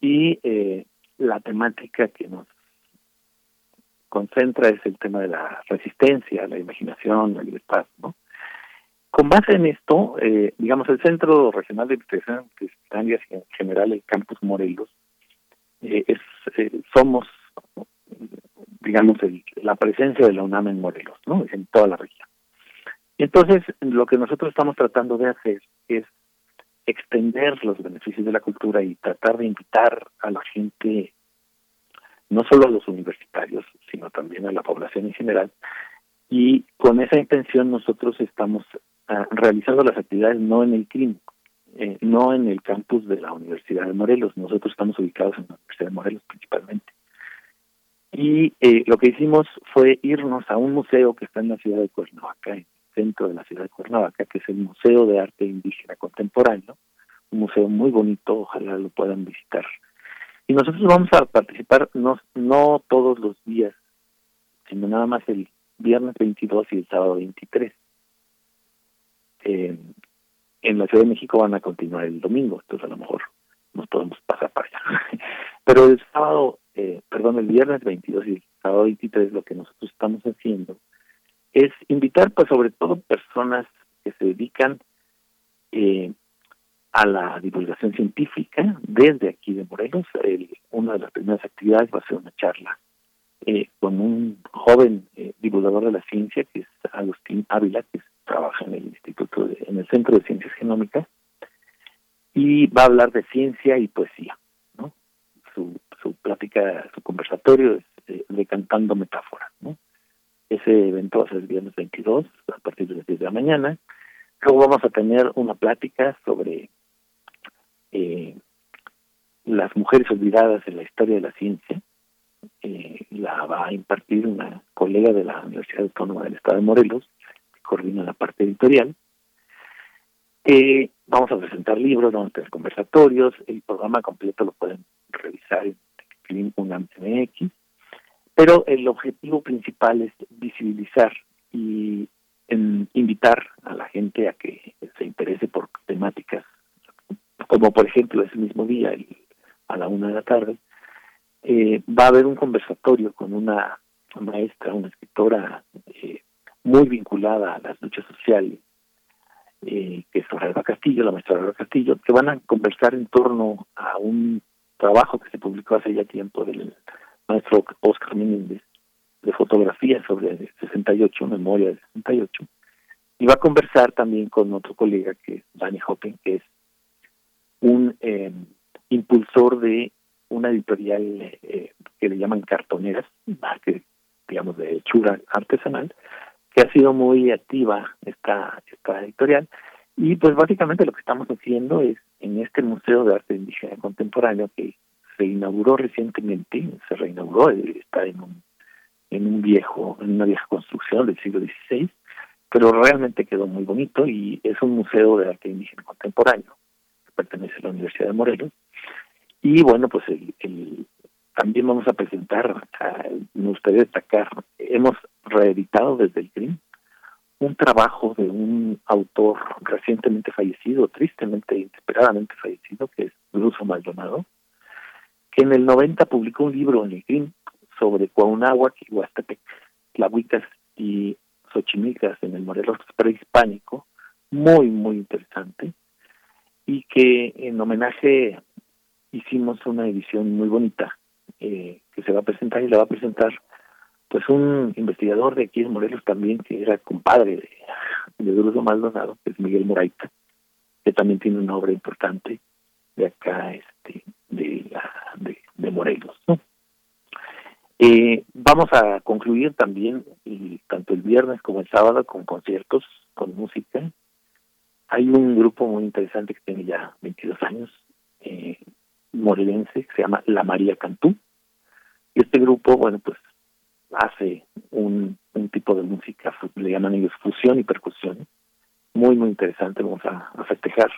y eh, la temática que nos concentra es el tema de la resistencia, la imaginación, la libertad, ¿no? Con base en esto, eh, digamos, el Centro Regional de Investigación y en general el Campus Morelos, eh, eh, somos, digamos, la presencia de la UNAM en Morelos, ¿no? En toda la región. Entonces, lo que nosotros estamos tratando de hacer es extender los beneficios de la cultura y tratar de invitar a la gente no solo a los universitarios, sino también a la población en general. Y con esa intención nosotros estamos ah, realizando las actividades no en el CRIM, eh, no en el campus de la Universidad de Morelos, nosotros estamos ubicados en la Universidad de Morelos principalmente. Y eh, lo que hicimos fue irnos a un museo que está en la ciudad de Cuernavaca, en el centro de la ciudad de Cuernavaca, que es el Museo de Arte Indígena Contemporáneo, un museo muy bonito, ojalá lo puedan visitar y nosotros vamos a participar no, todos los días, sino nada más el viernes 22 y el sábado 23. Eh, en la Ciudad de México van a continuar el domingo, entonces a lo mejor nos podemos pasar para allá. Pero el sábado, eh, perdón, el viernes 22 y el sábado 23 lo que nosotros estamos haciendo es invitar pues sobre todo personas que se dedican eh, a la divulgación científica desde aquí de Morelos. una de las primeras actividades va a ser una charla eh, con un joven eh, divulgador de la ciencia que es Agustín Ávila, que trabaja en el Instituto, de, en el Centro de Ciencias Genómicas, y va a hablar de ciencia y poesía. ¿no? Su, su plática, su conversatorio es eh, de Cantando Metáforas. ¿no? Ese evento va a ser el viernes 22 a partir de las 10 de la mañana. Luego vamos a tener una plática sobre eh, las mujeres olvidadas en la historia de la ciencia. Eh, la va a impartir una colega de la Universidad Autónoma del Estado de Morelos, que coordina la parte editorial. Eh, vamos a presentar libros, vamos a tener conversatorios, el programa completo lo pueden revisar en MX, pero el objetivo principal es visibilizar y invitar a la gente a que se interese por temáticas, como por ejemplo ese mismo día, a la una de la tarde, eh, va a haber un conversatorio con una maestra, una escritora eh, muy vinculada a las luchas sociales, eh, que es Alba Castillo, la maestra Alba Castillo, que van a conversar en torno a un trabajo que se publicó hace ya tiempo del maestro Oscar Menéndez de fotografía sobre el 68, memoria del 68, y va a conversar también con otro colega que es Danny Hoppen, que es un eh, impulsor de una editorial eh, que le llaman cartoneras, que digamos de hechura artesanal, que ha sido muy activa esta, esta editorial. Y pues básicamente lo que estamos haciendo es en este Museo de Arte Indígena Contemporáneo que se inauguró recientemente, se reinauguró, está en un, en un viejo, en una vieja construcción del siglo XVI, pero realmente quedó muy bonito y es un museo de arte indígena contemporáneo pertenece a la Universidad de Morelos. Y bueno, pues también vamos a presentar, me gustaría destacar, hemos reeditado desde el CRIM un trabajo de un autor recientemente fallecido, tristemente, inesperadamente fallecido, que es Bruce Maldonado, que en el 90 publicó un libro en el CRIM sobre Cuauhnáhuac y Huastepec, Tlahuicas y Xochimilcas en el Morelos prehispánico, muy, muy interesante, y que en homenaje hicimos una edición muy bonita eh, que se va a presentar y la va a presentar pues un investigador de aquí en Morelos también que era compadre de, de Maldonado, que es Miguel Moraita, que también tiene una obra importante de acá este de de, Morelos, ¿no? Eh, vamos a concluir también, y tanto el viernes como el sábado, con conciertos, con música. Hay un grupo muy interesante que tiene ya 22 años, eh, morelense, que se llama La María Cantú. Y este grupo, bueno, pues hace un, tipo de música, le llaman ellos fusión y percusión. Muy, muy interesante. Vamos a, festejar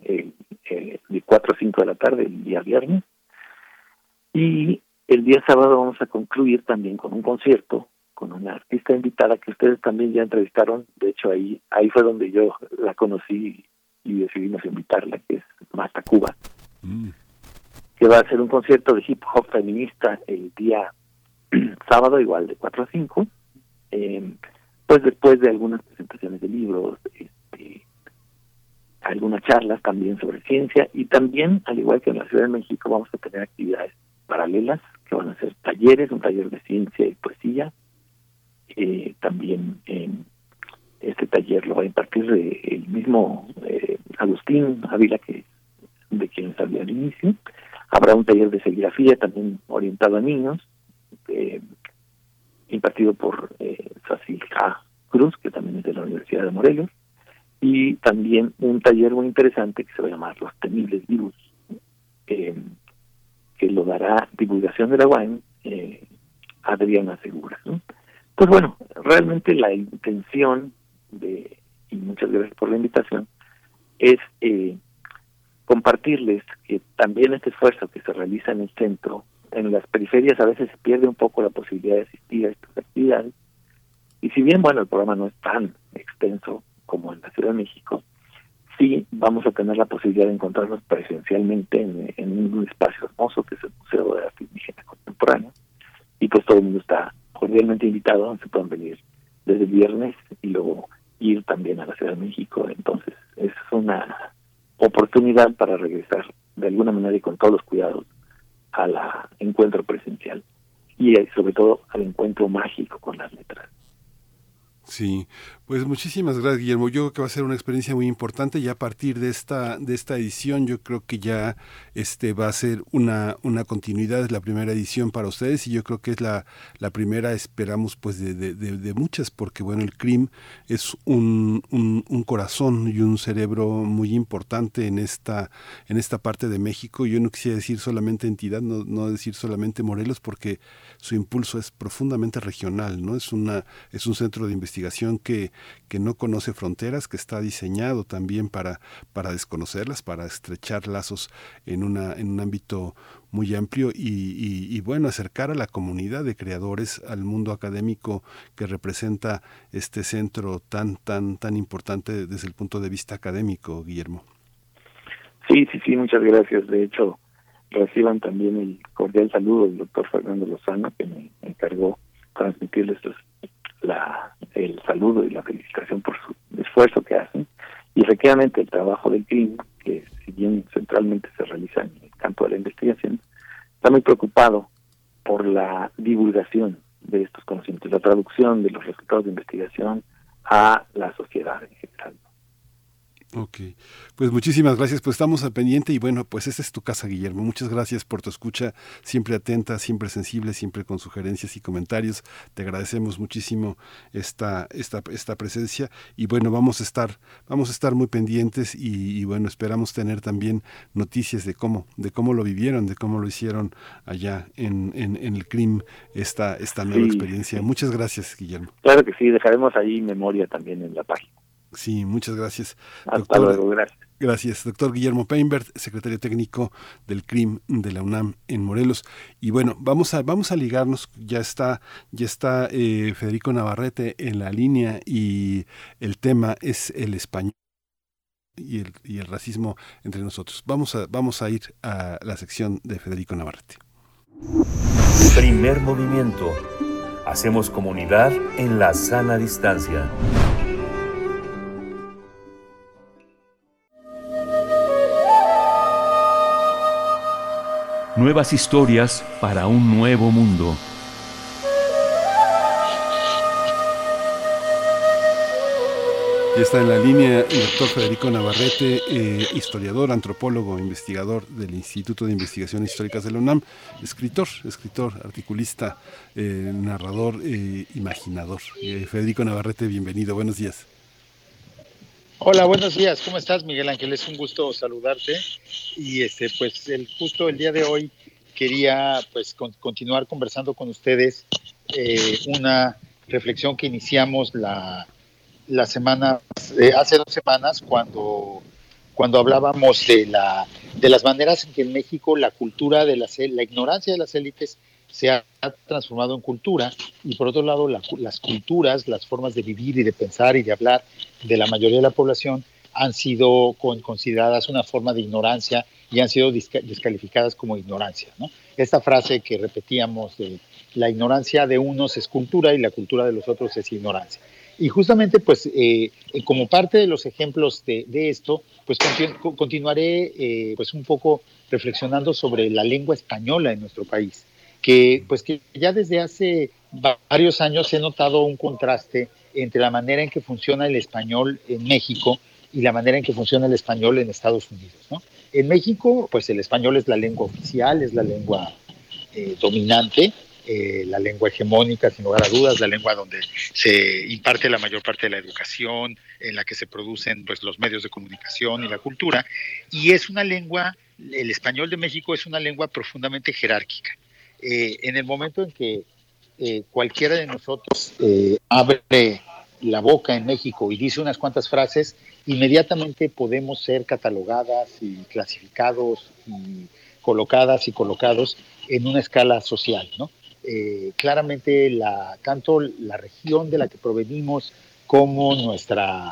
de 4 a 5 de la tarde el día viernes. Y el día sábado vamos a concluir también con un concierto con una artista invitada que ustedes también ya entrevistaron. De hecho, ahí ahí fue donde yo la conocí y decidimos invitarla, que es Marta Cuba, mm. que va a hacer un concierto de hip hop feminista el día sábado, igual de 4 a 5. Eh, pues después de algunas presentaciones de libros, este, algunas charlas también sobre ciencia y también, al igual que en la Ciudad de México, vamos a tener actividades paralelas que van a ser talleres, un taller de ciencia y poesía. Eh, también este taller lo va a impartir el mismo eh, Agustín Ávila, que de quien hablé al inicio. Habrá un taller de serigrafía también orientado a niños, eh, impartido por eh, Cruz, que también es de la Universidad de Morelos, y también un taller muy interesante que se va a llamar Los Temibles Virus, eh, que lo dará divulgación de la UAM, eh, Adriana Segura. Pues bueno, realmente la intención de, y muchas gracias por la invitación, es eh, compartirles que también este esfuerzo que se realiza en el centro, en las periferias a veces se pierde un poco la posibilidad de asistir a estas actividades. Y si bien, bueno, el programa no es tan extenso como en la Ciudad de México, sí vamos a tener la posibilidad de encontrarnos presencialmente en, un espacio hermoso que es el Museo de Arte Indígena Contemporánea. Y pues todo el mundo está cordialmente invitado, se pueden venir desde el viernes y luego ir también a la Ciudad de México. Entonces es una oportunidad para regresar de alguna manera y con todos los cuidados al encuentro presencial y eh, sobre todo al encuentro mágico con las letras. Sí, pues muchísimas gracias, Guillermo. Yo creo que va a ser una experiencia muy importante y a partir de esta de esta edición yo creo que ya este va a ser una una continuidad es la primera edición para ustedes y yo creo que es la, la primera esperamos pues de, de, de, muchas porque bueno el CRIM es un, un, un, corazón y un cerebro muy importante en esta en esta parte de México. Yo no quisiera decir solamente entidad, no, no decir solamente Morelos porque su impulso es profundamente regional, no es una es un centro de investigación que que no conoce fronteras, que está diseñado también para, para desconocerlas, para estrechar lazos en, una, en un ámbito muy amplio y, bueno, acercar a la comunidad de creadores al mundo académico que representa este centro tan, tan, tan importante desde el punto de vista académico, Guillermo. Sí, sí, sí, muchas gracias. De hecho, reciban también el cordial saludo del doctor Fernando Lozano, que me encargó transmitirles la, el saludo y la felicitación por su esfuerzo que hacen. Y efectivamente el trabajo del CRIM, que si bien centralmente se realiza en el campo de la investigación, está muy preocupado por la divulgación de estos conocimientos, la traducción de los resultados de investigación a la sociedad en general. Ok, pues muchísimas gracias, pues estamos al pendiente y bueno, pues esta es tu casa, Guillermo. Muchas gracias por tu escucha, siempre atenta, siempre sensible, siempre con sugerencias y comentarios. Te agradecemos muchísimo esta, esta, esta presencia y bueno, vamos a estar, vamos a estar muy pendientes y, bueno, esperamos tener también noticias de cómo, de cómo lo vivieron, de cómo lo hicieron allá en, en, el CRIM esta, esta nueva experiencia. Muchas gracias, Guillermo. Claro que sí, dejaremos ahí memoria también en la página. Sí, muchas gracias. Hasta luego, gracias. Gracias, doctor Guillermo Peinbert, secretario técnico del CRIM de la UNAM en Morelos. Y bueno, vamos a, vamos a ligarnos, ya está, ya está eh, Federico Navarrete en la línea y el tema es el español. Y el, y el racismo entre nosotros. Vamos a, vamos a ir a la sección de Federico Navarrete. Primer movimiento. Hacemos comunidad en la sana distancia. Nuevas historias para un nuevo mundo. Ya está en la línea el doctor Federico Navarrete, eh, historiador, antropólogo, investigador del Instituto de Investigaciones Históricas de la UNAM, escritor, escritor, articulista, eh, narrador, eh, imaginador. Federico Navarrete, bienvenido, buenos días. Hola, buenos días. ¿Cómo estás, Miguel Ángel? Es un gusto saludarte. Y este, pues, el, justo el día de hoy quería, pues, continuar conversando con ustedes eh, una reflexión que iniciamos la, la semana, eh, hace dos semanas, cuando, cuando hablábamos de la, de las maneras en que en México la cultura de la, la ignorancia de las élites se ha transformado en cultura y por otro lado las culturas, las formas de vivir y de pensar y de hablar de la mayoría de la población han sido consideradas una forma de ignorancia y han sido descalificadas como ignorancia. Esta frase que repetíamos de la ignorancia de unos es cultura y la cultura de los otros es ignorancia. Y justamente, pues, eh, eh, como parte de los ejemplos de, esto, pues continuaré eh, pues un poco reflexionando sobre la lengua española en nuestro país que pues que ya desde hace varios años he notado un contraste entre la manera en que funciona el español en México y la manera en que funciona el español en Estados Unidos. En México, pues el español es la lengua oficial, es la lengua eh, dominante, eh, la lengua hegemónica, sin lugar a dudas, la lengua donde se imparte la mayor parte de la educación, en la que se producen pues, los medios de comunicación y la cultura, y es una lengua, el español de México es una lengua profundamente jerárquica. Eh, en el momento en que eh, cualquiera de nosotros eh, abre la boca en México y dice unas cuantas frases, inmediatamente podemos ser catalogadas y clasificados y colocadas y colocados en una escala social, ¿no? claramente la, tanto la región de la que provenimos como nuestra,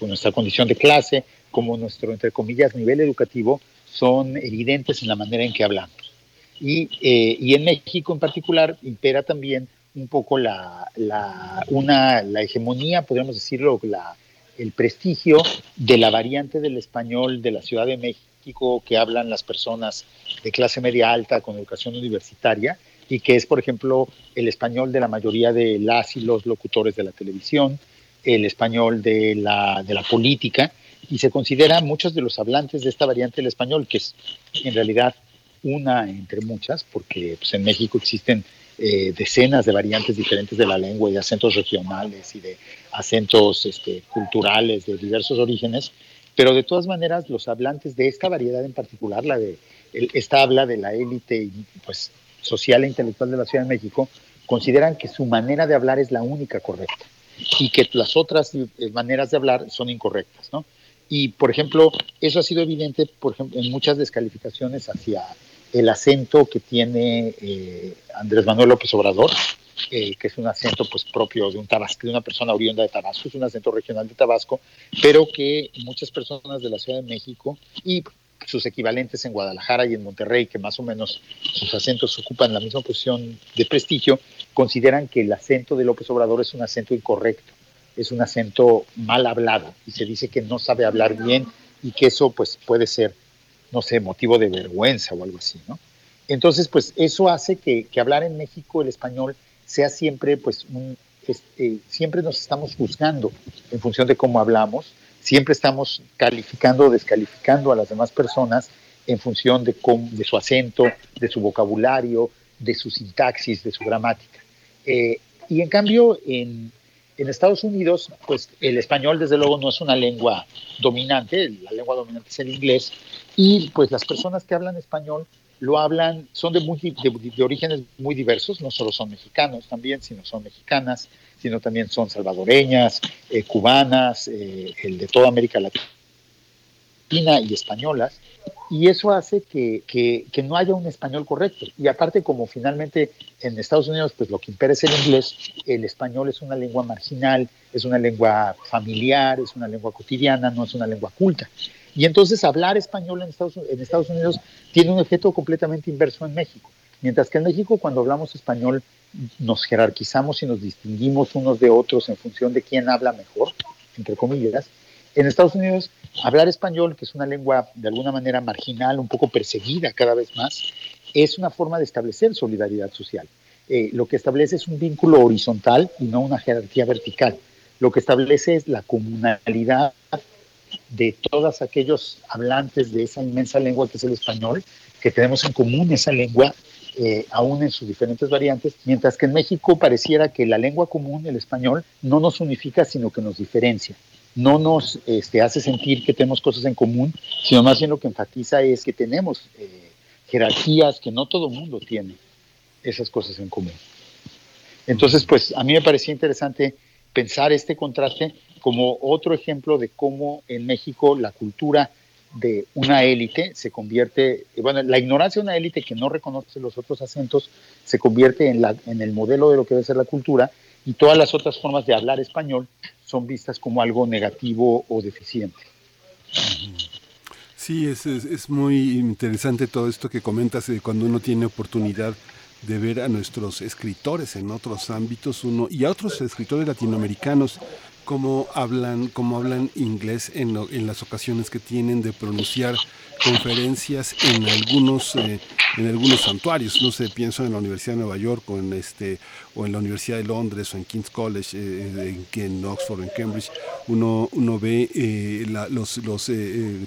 nuestra condición de clase, como nuestro, entre comillas, nivel educativo, son evidentes en la manera en que hablamos. Eh, y, en México en particular impera también un poco la, la, una, la hegemonía, podríamos decirlo, la, el prestigio de la variante del español de la Ciudad de México que hablan las personas de clase media alta con educación universitaria y que es, por ejemplo, el español de la mayoría de las y los locutores de la televisión, el español de la, de la política, y se considera muchos de los hablantes de esta variante del español, que es en realidad una entre muchas, porque pues, en México existen eh, decenas de variantes diferentes de la lengua y de acentos regionales y de acentos este, culturales de diversos orígenes, pero de todas maneras los hablantes de esta variedad en particular, la de esta habla de la élite pues, social e intelectual de la Ciudad de México, consideran que su manera de hablar es la única correcta. y que las otras maneras de hablar son incorrectas, ¿no? Y, por ejemplo, eso ha sido evidente, por ejemplo, en muchas descalificaciones hacia el acento que tiene eh, Andrés Manuel López Obrador, eh, que es un acento pues propio de un Tabasco, de una persona oriunda de Tabasco, es un acento regional de Tabasco, pero que muchas personas de la Ciudad de México y sus equivalentes en Guadalajara y en Monterrey, que más o menos sus acentos ocupan la misma posición de prestigio, consideran que el acento de López Obrador es un acento incorrecto, es un acento mal hablado y se dice que no sabe hablar bien y que eso pues puede ser, no sé, motivo de vergüenza o algo así, ¿no? Entonces, pues eso hace que, que hablar en México el español sea siempre, pues, un, este, siempre nos estamos juzgando en función de cómo hablamos, siempre estamos calificando o descalificando a las demás personas en función de, de su acento, de su vocabulario, de su sintaxis, de su gramática. Eh, y en cambio, en, en Estados Unidos, pues el español desde luego no es una lengua dominante, la lengua dominante es el inglés, y pues las personas que hablan español lo hablan, son de, muy, de, orígenes muy diversos, no solo son mexicanos también, sino son mexicanas, sino también son salvadoreñas, eh, cubanas, eh, el de toda América Latina y españolas, y eso hace que, que, que, no haya un español correcto. Y aparte, como finalmente en Estados Unidos, pues lo que impera es el inglés, el español es una lengua marginal, es una lengua familiar, es una lengua cotidiana, no es una lengua culta. Y entonces hablar español en Estados, en Estados Unidos tiene un efecto completamente inverso en México. Mientras que en México cuando hablamos español nos jerarquizamos y nos distinguimos unos de otros en función de quién habla mejor, entre comillas. En Estados Unidos, hablar español, que es una lengua de alguna manera marginal, un poco perseguida cada vez más, es una forma de establecer solidaridad social. Eh, lo que establece es un vínculo horizontal y no una jerarquía vertical. Lo que establece es la comunalidad de todos aquellos hablantes de esa inmensa lengua que es el español, que tenemos en común esa lengua, eh, aún en sus diferentes variantes, mientras que en México pareciera que la lengua común, el español, no nos unifica, sino que nos diferencia. No nos este, hace sentir que tenemos cosas en común, sino más bien lo que enfatiza es que tenemos eh, jerarquías que no todo mundo tiene esas cosas en común. Entonces, pues a mí me parecía interesante pensar este contraste como otro ejemplo de cómo en México la cultura de una élite se convierte, bueno, la ignorancia de una élite que no reconoce los otros acentos se convierte en, la, en el modelo de lo que debe ser la cultura y todas las otras formas de hablar español son vistas como algo negativo o deficiente. Sí, es, es, muy interesante todo esto que comentas de cuando uno tiene oportunidad de ver a nuestros escritores en otros ámbitos uno y a otros escritores latinoamericanos cómo hablan, cómo hablan inglés en, en, las ocasiones que tienen de pronunciar conferencias en algunos, eh, en algunos santuarios. No sé, pienso en la Universidad de Nueva York o en, este, o en la Universidad de Londres o en King's College, eh, en, en, Oxford, en Cambridge. Uno, uno ve eh, la, los, los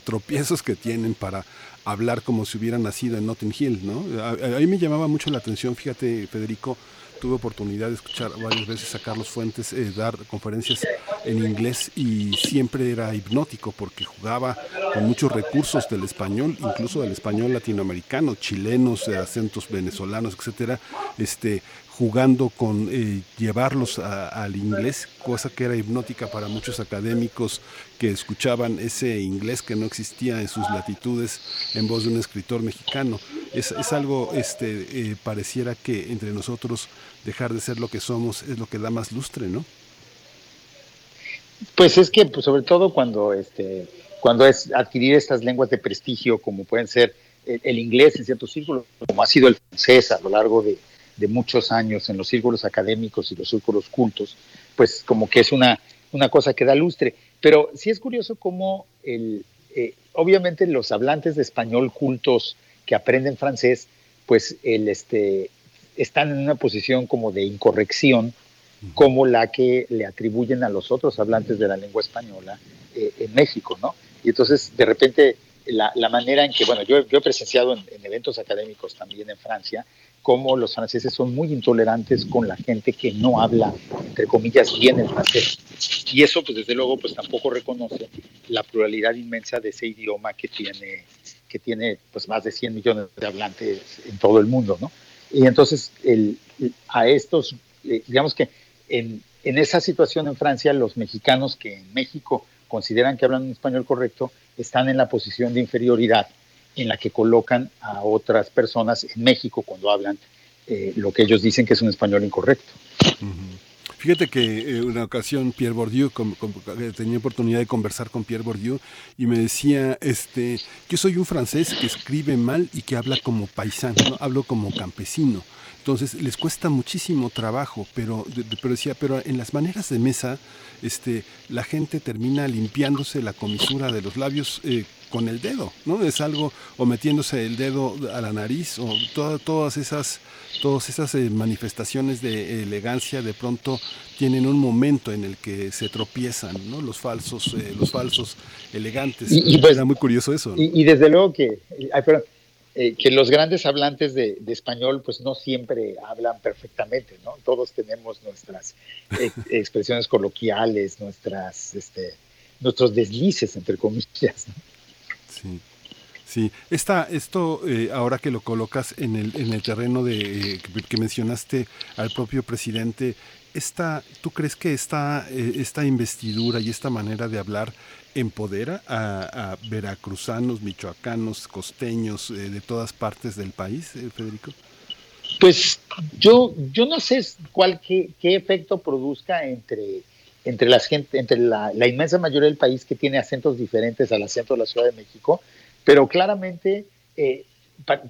tropiezos que tienen para hablar como si hubieran nacido en Notting Hill. ¿no? A, a mí me llamaba mucho la atención, fíjate, Federico, tuve oportunidad de escuchar varias veces a Carlos Fuentes eh, dar conferencias en inglés y siempre era hipnótico porque jugaba con muchos recursos del español, incluso del español latinoamericano, chilenos, acentos venezolanos, etcétera, este, jugando con eh, llevarlos al inglés, cosa que era hipnótica para muchos académicos que escuchaban ese inglés que no existía en sus latitudes en voz de un escritor mexicano. Es, es algo, este, eh, pareciera que entre nosotros dejar de ser lo que somos es lo que da más lustre, ¿no? Pues es que, pues sobre todo cuando, este, cuando es adquirir estas lenguas de prestigio, como pueden ser el, el inglés en ciertos círculos, como ha sido el francés a lo largo de, de muchos años en los círculos académicos y los círculos cultos, pues como que es una, una cosa que da lustre. Pero sí es curioso cómo el, eh, obviamente los hablantes de español cultos que aprenden francés, pues el, este, están en una posición como de incorrección, como la que le atribuyen a los otros hablantes de la lengua española eh, en México, ¿no? Y entonces, de repente, la, la manera en que, bueno, yo, yo he presenciado en, en, eventos académicos también en Francia, cómo los franceses son muy intolerantes con la gente que no habla, entre comillas, bien el francés. Y eso, pues desde luego, pues tampoco reconoce la pluralidad inmensa de ese idioma que tiene, que tiene pues más de 100 millones de hablantes en todo el mundo, ¿no? Y entonces, el, a estos, eh, digamos que en, en esa situación en Francia, los mexicanos que en México consideran que hablan un español correcto, están en la posición de inferioridad en la que colocan a otras personas en México cuando hablan eh, lo que ellos dicen que es un español incorrecto. Fíjate que eh, una ocasión Pierre Bourdieu, eh, tenía oportunidad de conversar con Pierre Bourdieu y me decía, este, yo soy un francés que escribe mal y que habla como paisano, hablo como campesino. Entonces les cuesta muchísimo trabajo, pero, pero decía, pero en las maneras de mesa, este, la gente termina limpiándose la comisura de los labios con el dedo, ¿no? Es algo, o metiéndose el dedo a la nariz, o todas esas, todas esas eh, manifestaciones de elegancia de pronto tienen un momento en el que se tropiezan, ¿no? Los falsos, eh, los falsos elegantes. Y, pues, Era muy curioso eso. Y, desde luego que, eh, que los grandes hablantes de, español pues no siempre hablan perfectamente, ¿no? Todos tenemos nuestras expresiones coloquiales, nuestras, este, nuestros deslices, entre comillas, ¿no? Sí. Sí, Esta, esto eh, ahora que lo colocas en el, en el terreno de eh, que, mencionaste al propio presidente, esta, ¿tú crees que esta, eh, esta investidura y esta manera de hablar empodera a, veracruzanos, michoacanos, costeños de todas partes del país, Federico? Pues yo, yo no sé cuál qué, qué efecto produzca entre entre, la, gente, entre la, inmensa mayoría del país que tiene acentos diferentes al acento de la Ciudad de México, pero claramente eh,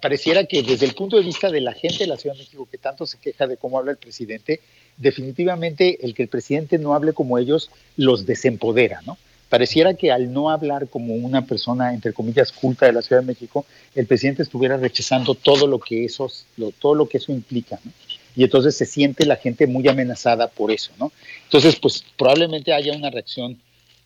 pareciera que desde el punto de vista de la gente de la Ciudad de México que tanto se queja de cómo habla el presidente, definitivamente el que el presidente no hable como ellos los desempodera, ¿no? Pareciera que al no hablar como una persona, entre comillas, culta de la Ciudad de México, el presidente estuviera rechazando todo lo que, esos, todo lo que eso implica. ¿no? Y entonces se siente la gente muy amenazada por eso, ¿no? Entonces, pues probablemente haya una reacción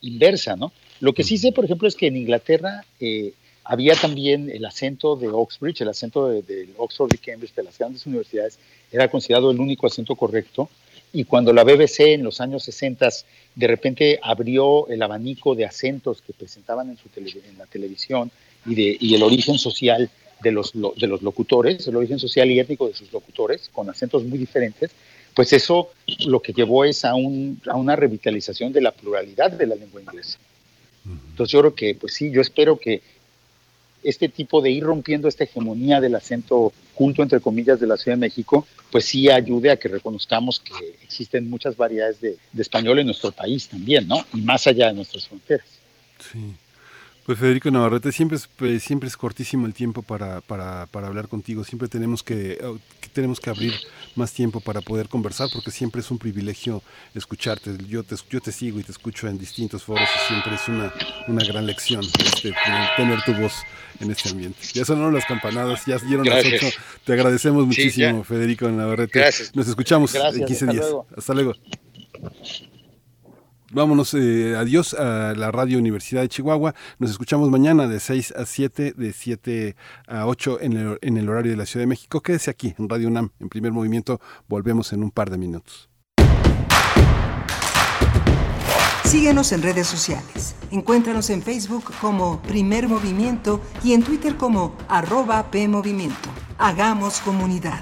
inversa, ¿no? Lo que sí sé, por ejemplo, es que en Inglaterra eh, había también el acento de Oxbridge, el acento de, de, Oxford y Cambridge, de las grandes universidades, era considerado el único acento correcto, y cuando la BBC en los años 60 de repente abrió el abanico de acentos que presentaban en, su en la televisión y, de, y el origen social de los, de los locutores, el origen social y étnico de sus locutores, con acentos muy diferentes, pues eso lo que llevó es a, un, a una revitalización de la pluralidad de la lengua inglesa. Entonces yo creo que, pues sí, yo espero que este tipo de ir rompiendo esta hegemonía del acento culto, entre comillas, de la Ciudad de México, pues sí ayude a que reconozcamos que existen muchas variedades de, de español en nuestro país también, ¿no? Y más allá de nuestras fronteras. Sí. Pues Federico Navarrete, siempre es, pues, siempre es cortísimo el tiempo para, para, para hablar contigo, siempre tenemos que, oh, tenemos que abrir más tiempo para poder conversar porque siempre es un privilegio escucharte. Yo te, yo te sigo y te escucho en distintos foros y siempre es una, una gran lección este, tener tu voz en este ambiente. Ya sonaron las campanadas, ya dieron las ocho. Te agradecemos muchísimo, Federico Navarrete. Gracias. Nos escuchamos en 15 días. Hasta luego. Vámonos, eh, adiós a la Radio Universidad de Chihuahua. Nos escuchamos mañana de 6 a 7, de 7 a 8 en el, en el horario de la Ciudad de México. Quédese aquí en Radio UNAM, en primer movimiento. Volvemos en un par de minutos. Síguenos en redes sociales. Encuéntranos en Facebook como Primer Movimiento y en Twitter como arroba PMovimiento. Hagamos comunidad.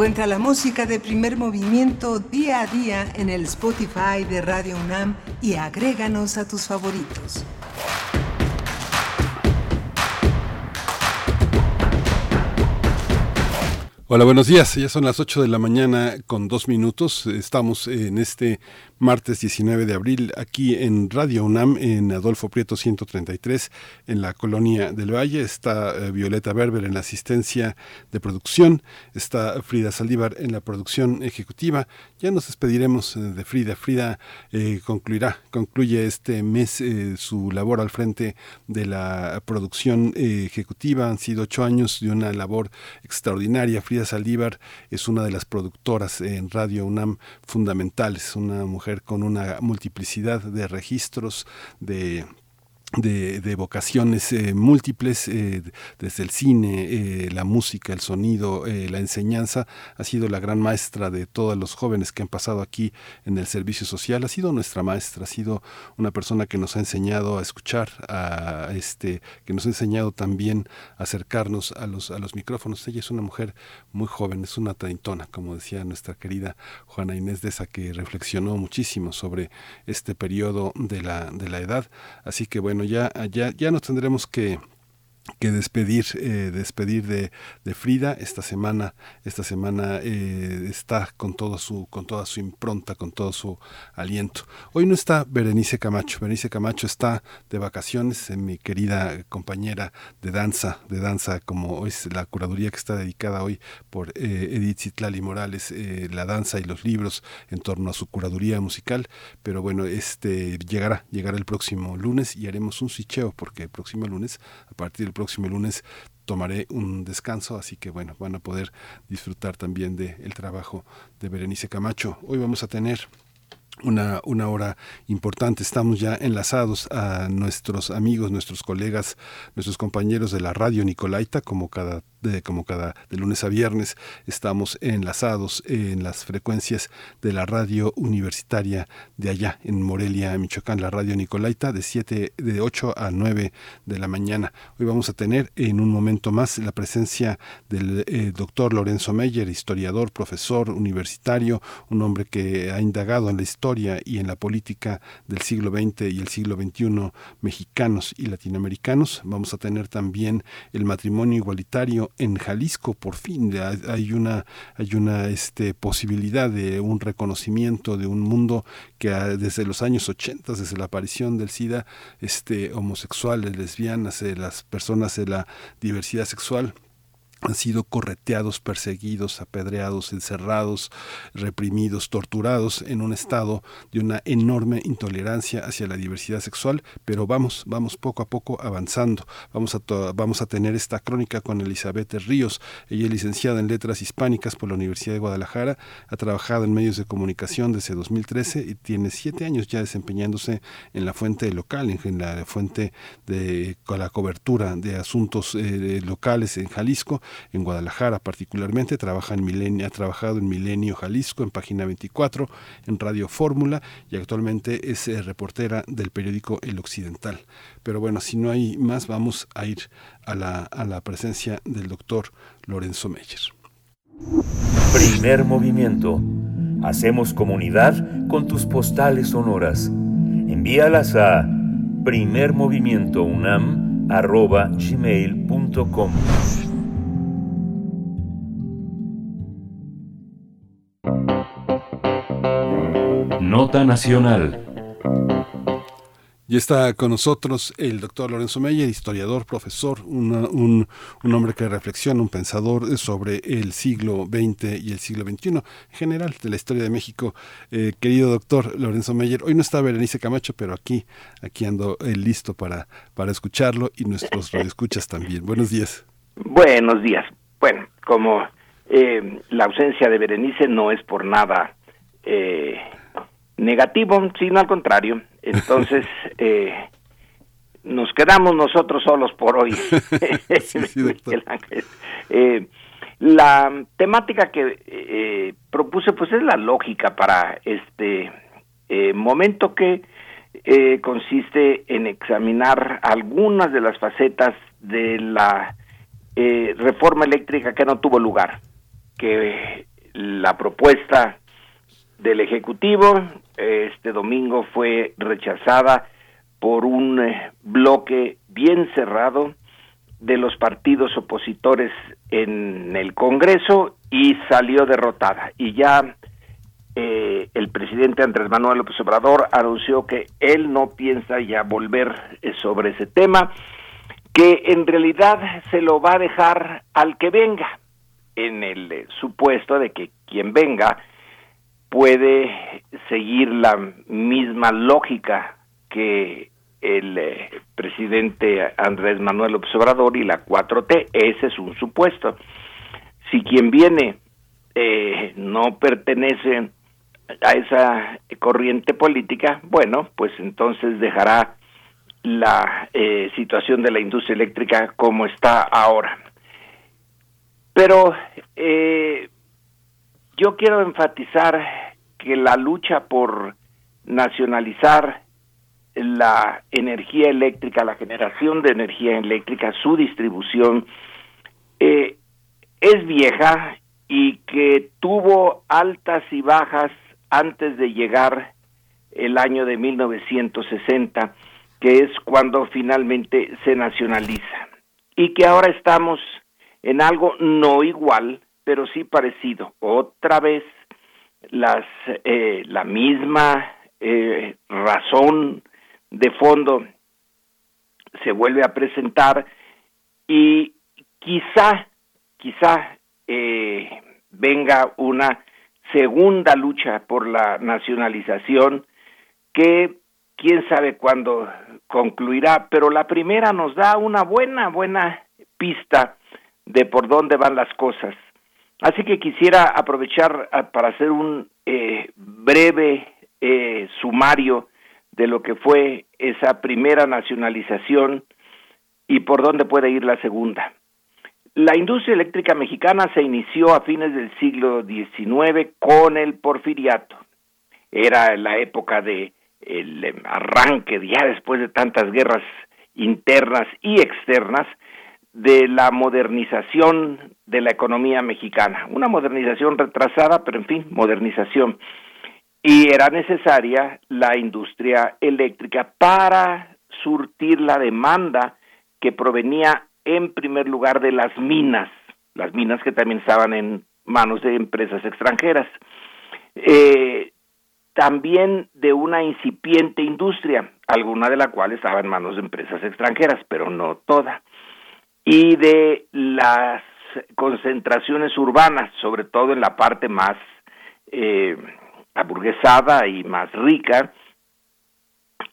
Encuentra la música de primer movimiento día a día en el Spotify de Radio UNAM y agréganos a tus favoritos. Hola, buenos días. Ya son las 8 de la mañana con dos minutos. Estamos en este martes 19 de abril aquí en Radio UNAM en Adolfo Prieto 133 en la colonia del Valle. Está eh, Violeta Berber en la asistencia de producción. Está Frida Saldívar en la producción ejecutiva. Ya nos despediremos eh, de Frida. Frida eh, concluirá, concluye este mes su labor al frente de la producción ejecutiva. Han sido ocho años de una labor extraordinaria. Frida Saldívar es una de las productoras en Radio UNAM fundamentales, una mujer con una multiplicidad de registros, de de, vocaciones eh, múltiples, eh, desde el cine, eh, la música, el sonido, la enseñanza, ha sido la gran maestra de todos los jóvenes que han pasado aquí en el servicio social, ha sido nuestra maestra, ha sido una persona que nos ha enseñado a escuchar, a este, que nos ha enseñado también a acercarnos a los, a los micrófonos. Ella es una mujer muy joven, es una treintona, como decía nuestra querida Juana Inés de esa que reflexionó muchísimo sobre este periodo de la, de la edad. Así que bueno, ya, ya, ya nos tendremos que que despedir eh, despedir de, de, Frida esta semana esta semana eh, está con todo su con toda su impronta con todo su aliento. Hoy no está Berenice Camacho. Berenice Camacho está de vacaciones mi querida compañera de danza de danza como es la curaduría que está dedicada hoy por eh, Edith Zitlali Morales la danza y los libros en torno a su curaduría musical. Pero bueno este llegará llegará el próximo lunes y haremos un switcheo porque el próximo lunes a partir del próximo lunes tomaré un descanso, así que bueno, van a poder disfrutar también del trabajo de Berenice Camacho. Hoy vamos a tener una, una hora importante. Estamos ya enlazados a nuestros amigos, nuestros colegas, nuestros compañeros de la radio Nicolaita, como cada de, como cada de lunes a viernes estamos enlazados en las frecuencias de la radio universitaria de allá en Morelia, Michoacán, la radio Nicolaita de 7 de 8 a 9 de la mañana. Hoy vamos a tener en un momento más la presencia del eh, doctor Lorenzo Meyer, historiador, profesor universitario, un hombre que ha indagado en la historia y en la política del siglo XX y el siglo XXI mexicanos y latinoamericanos. Vamos a tener también el matrimonio igualitario en Jalisco por fin hay una hay una este posibilidad de un reconocimiento de un mundo que desde los años 80 desde la aparición del SIDA este homosexuales lesbianas eh, las personas de la diversidad sexual han sido correteados, perseguidos, apedreados, encerrados, reprimidos, torturados en un estado de una enorme intolerancia hacia la diversidad sexual, pero vamos, vamos poco a poco avanzando. Vamos a, vamos a tener esta crónica con Elizabeth Ríos. Ella es licenciada en Letras Hispánicas por la Universidad de Guadalajara, ha trabajado en medios de comunicación desde 2013 y tiene siete años ya desempeñándose en la fuente local, en, la fuente de la cobertura de asuntos eh, locales en Jalisco en Guadalajara particularmente, trabaja en Milenio, ha trabajado en Milenio Jalisco, en Página 24, en Radio Fórmula y actualmente es eh, reportera del periódico El Occidental. Pero bueno, si no hay más, vamos a ir a la, a la presencia del doctor Lorenzo Meyer. Primer movimiento. Hacemos comunidad con tus postales sonoras. Envíalas a primermovimientounam.gmail.com Nota Nacional. Y está con nosotros el doctor Lorenzo Meyer, historiador, profesor, un, un, hombre que reflexiona, un pensador sobre el siglo XX y el siglo XXI en general de la historia de México. Eh, querido doctor Lorenzo Meyer, hoy no está Berenice Camacho, pero aquí, aquí ando eh, listo para, para escucharlo y nuestros radioescuchas también. Buenos días. Buenos días. Bueno, como eh, la ausencia de Berenice no es por nada negativo, sino al contrario. Entonces, eh, nos quedamos nosotros solos por hoy. eh, la temática que eh, propuse, pues es la lógica para este eh, momento que eh, consiste en examinar algunas de las facetas de la reforma eléctrica que no tuvo lugar, que la propuesta del Ejecutivo este domingo fue rechazada por un eh, bloque bien cerrado de los partidos opositores en el Congreso y salió derrotada. Y ya eh, el presidente Andrés Manuel López Obrador anunció que él no piensa ya volver eh, sobre ese tema, que en realidad se lo va a dejar al que venga, en el supuesto de que quien venga puede seguir la misma lógica que el eh, presidente Andrés Manuel Observador y la 4T. Ese es un supuesto. Si quien viene eh, no pertenece a esa corriente política, bueno, pues entonces dejará la eh, situación de la industria eléctrica como está ahora. Pero yo quiero enfatizar que la lucha por nacionalizar la energía eléctrica, la generación de energía eléctrica, su distribución, eh, es vieja y que tuvo altas y bajas antes de llegar el año de 1960, que es cuando finalmente se nacionaliza. Y que ahora estamos en algo no igual, pero sí parecido. Otra vez las eh, la misma eh, razón de fondo se vuelve a presentar y quizá quizá eh, venga una segunda lucha por la nacionalización que quién sabe cuándo concluirá, pero la primera nos da una buena, buena pista de por dónde van las cosas. Así que quisiera aprovechar ah, para hacer un eh, breve eh, sumario de lo que fue esa primera nacionalización y por dónde puede ir la segunda. La industria eléctrica mexicana se inició a fines del siglo XIX con el porfiriato. Era la época de el arranque, ya después de tantas guerras internas y externas, de la modernización de la economía mexicana. Una modernización retrasada, pero en fin, modernización. Y era necesaria la industria eléctrica para surtir la demanda que provenía en primer lugar de las minas, las minas que también estaban en manos de empresas extranjeras. Eh, también de una incipiente industria, alguna de la cual estaba en manos de empresas extranjeras, pero no toda y de las concentraciones urbanas, sobre todo en la parte más eh, aburguesada y más rica,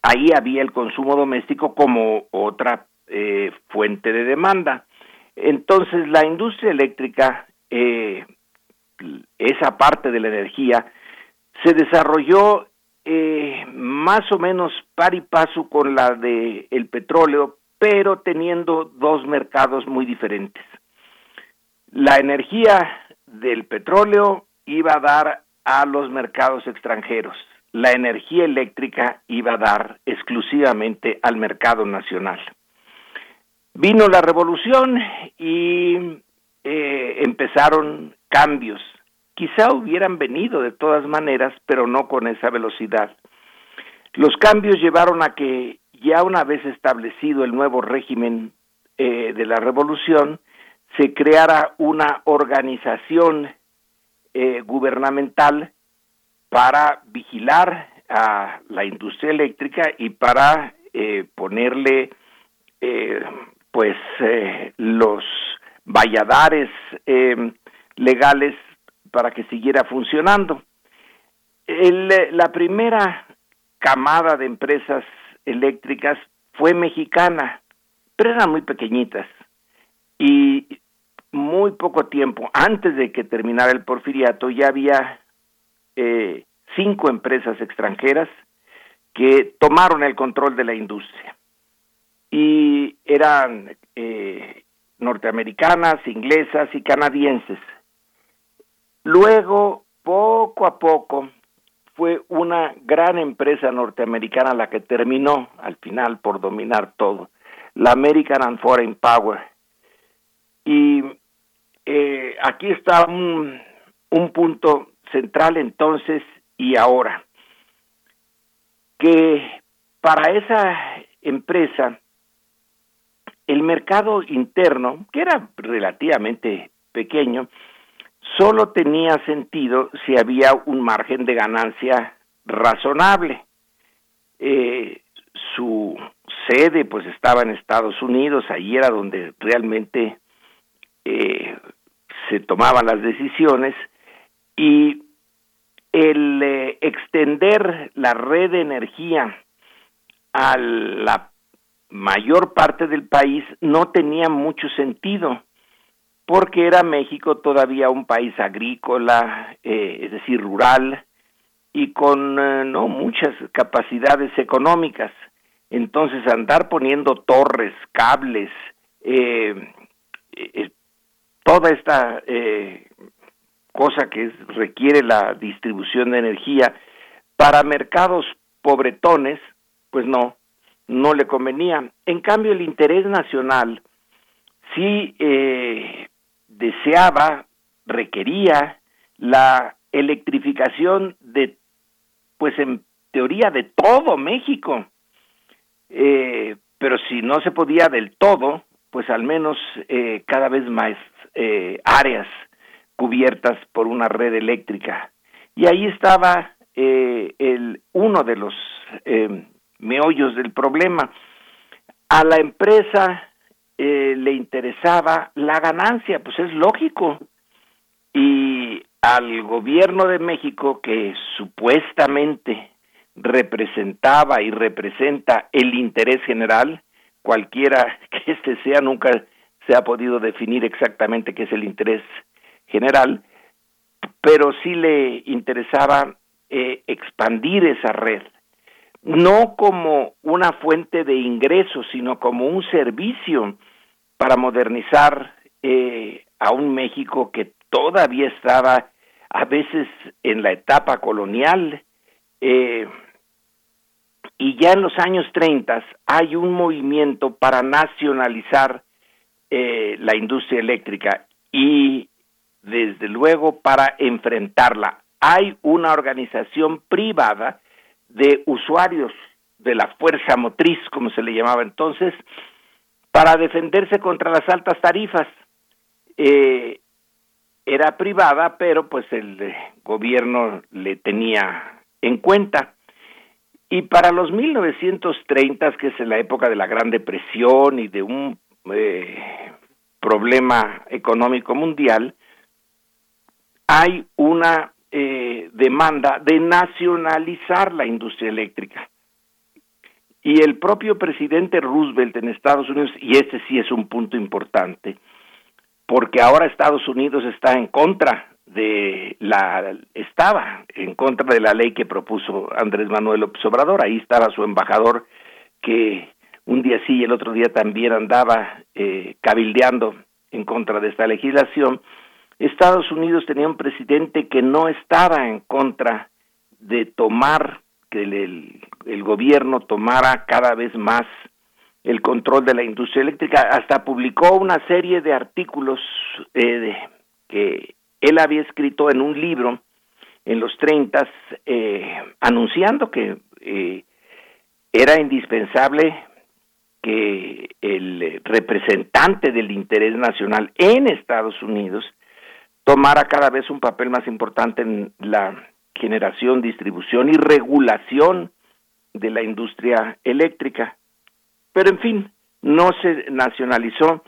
ahí había el consumo doméstico como otra eh, fuente de demanda. Entonces la industria eléctrica, eh, esa parte de la energía, se desarrolló eh, más o menos par y paso con la de petróleo, pero teniendo dos mercados muy diferentes. La energía del petróleo iba a dar a los mercados extranjeros, la energía eléctrica iba a dar exclusivamente al mercado nacional. Vino la revolución y eh, empezaron cambios. Quizá hubieran venido de todas maneras, pero no con esa velocidad. Los cambios llevaron a que ya una vez establecido el nuevo régimen eh, de la revolución, se creara una organización eh, gubernamental para vigilar a la industria eléctrica y para eh, ponerle eh, pues los valladares legales para que siguiera funcionando. la primera camada de empresas eléctricas fue mexicana, pero eran muy pequeñitas. Y muy poco tiempo antes de que terminara el porfiriato ya había eh, cinco empresas extranjeras que tomaron el control de la industria y eran eh, norteamericanas, inglesas y canadienses. Luego, poco a poco, fue una gran empresa norteamericana la que terminó al final por dominar todo, la American and Foreign Power. Y eh, aquí está un, un punto central entonces y ahora, que para esa empresa el mercado interno, que era relativamente pequeño, solo tenía sentido si había un margen de ganancia razonable. Eh, su sede pues estaba en Estados Unidos, ahí era donde realmente eh, se tomaban las decisiones y el eh, extender la red de energía a la mayor parte del país no tenía mucho sentido porque era México todavía un país agrícola, eh, es decir, rural, y con eh, no muchas capacidades económicas. Entonces andar poniendo torres, cables, eh, toda esta cosa que requiere la distribución de energía para mercados pobretones, pues no, no le convenía. En cambio, el interés nacional sí eh, deseaba, requería la electrificación de, pues en teoría, de todo México. Eh, pero si no se podía del todo, pues al menos eh, cada vez más eh, áreas cubiertas por una red eléctrica. Y ahí estaba eh, el, uno de los meollos del problema. A la empresa eh, le interesaba la ganancia, pues es lógico. Y al gobierno de México, que supuestamente representaba y representa el interés general, cualquiera que este sea, nunca se ha podido definir exactamente qué es el interés general, pero sí le interesaba eh, expandir esa red, no como una fuente de ingresos, sino como un servicio para modernizar eh, a un México que todavía estaba a veces en la etapa colonial. Eh, y ya en los años 30 hay un movimiento para nacionalizar la industria eléctrica y desde luego, para enfrentarla. Hay una organización privada de usuarios de la fuerza motriz, como se le llamaba entonces, para defenderse contra las altas tarifas. Eh, era privada, pero pues el eh, gobierno le tenía en cuenta. Y para los 1930, que es la época de la Gran Depresión y de un eh, problema económico mundial, hay una eh, demanda de nacionalizar la industria eléctrica. Y el propio presidente Roosevelt en Estados Unidos, y este sí es un punto importante, porque ahora Estados Unidos está en contra de la estaba en contra de la ley que propuso Andrés Manuel López Obrador, ahí estaba su embajador que un día sí y el otro día también andaba eh, cabildeando en contra de esta legislación, Estados Unidos tenía un presidente que no estaba en contra de tomar, que el, gobierno tomara cada vez más el control de la industria eléctrica. Hasta publicó una serie de artículos eh, que él había escrito en un libro en los 30 eh, anunciando que eh, era indispensable que el representante del interés nacional en Estados Unidos tomara cada vez un papel más importante en la generación, distribución y regulación de la industria eléctrica. Pero en fin, no se nacionalizó,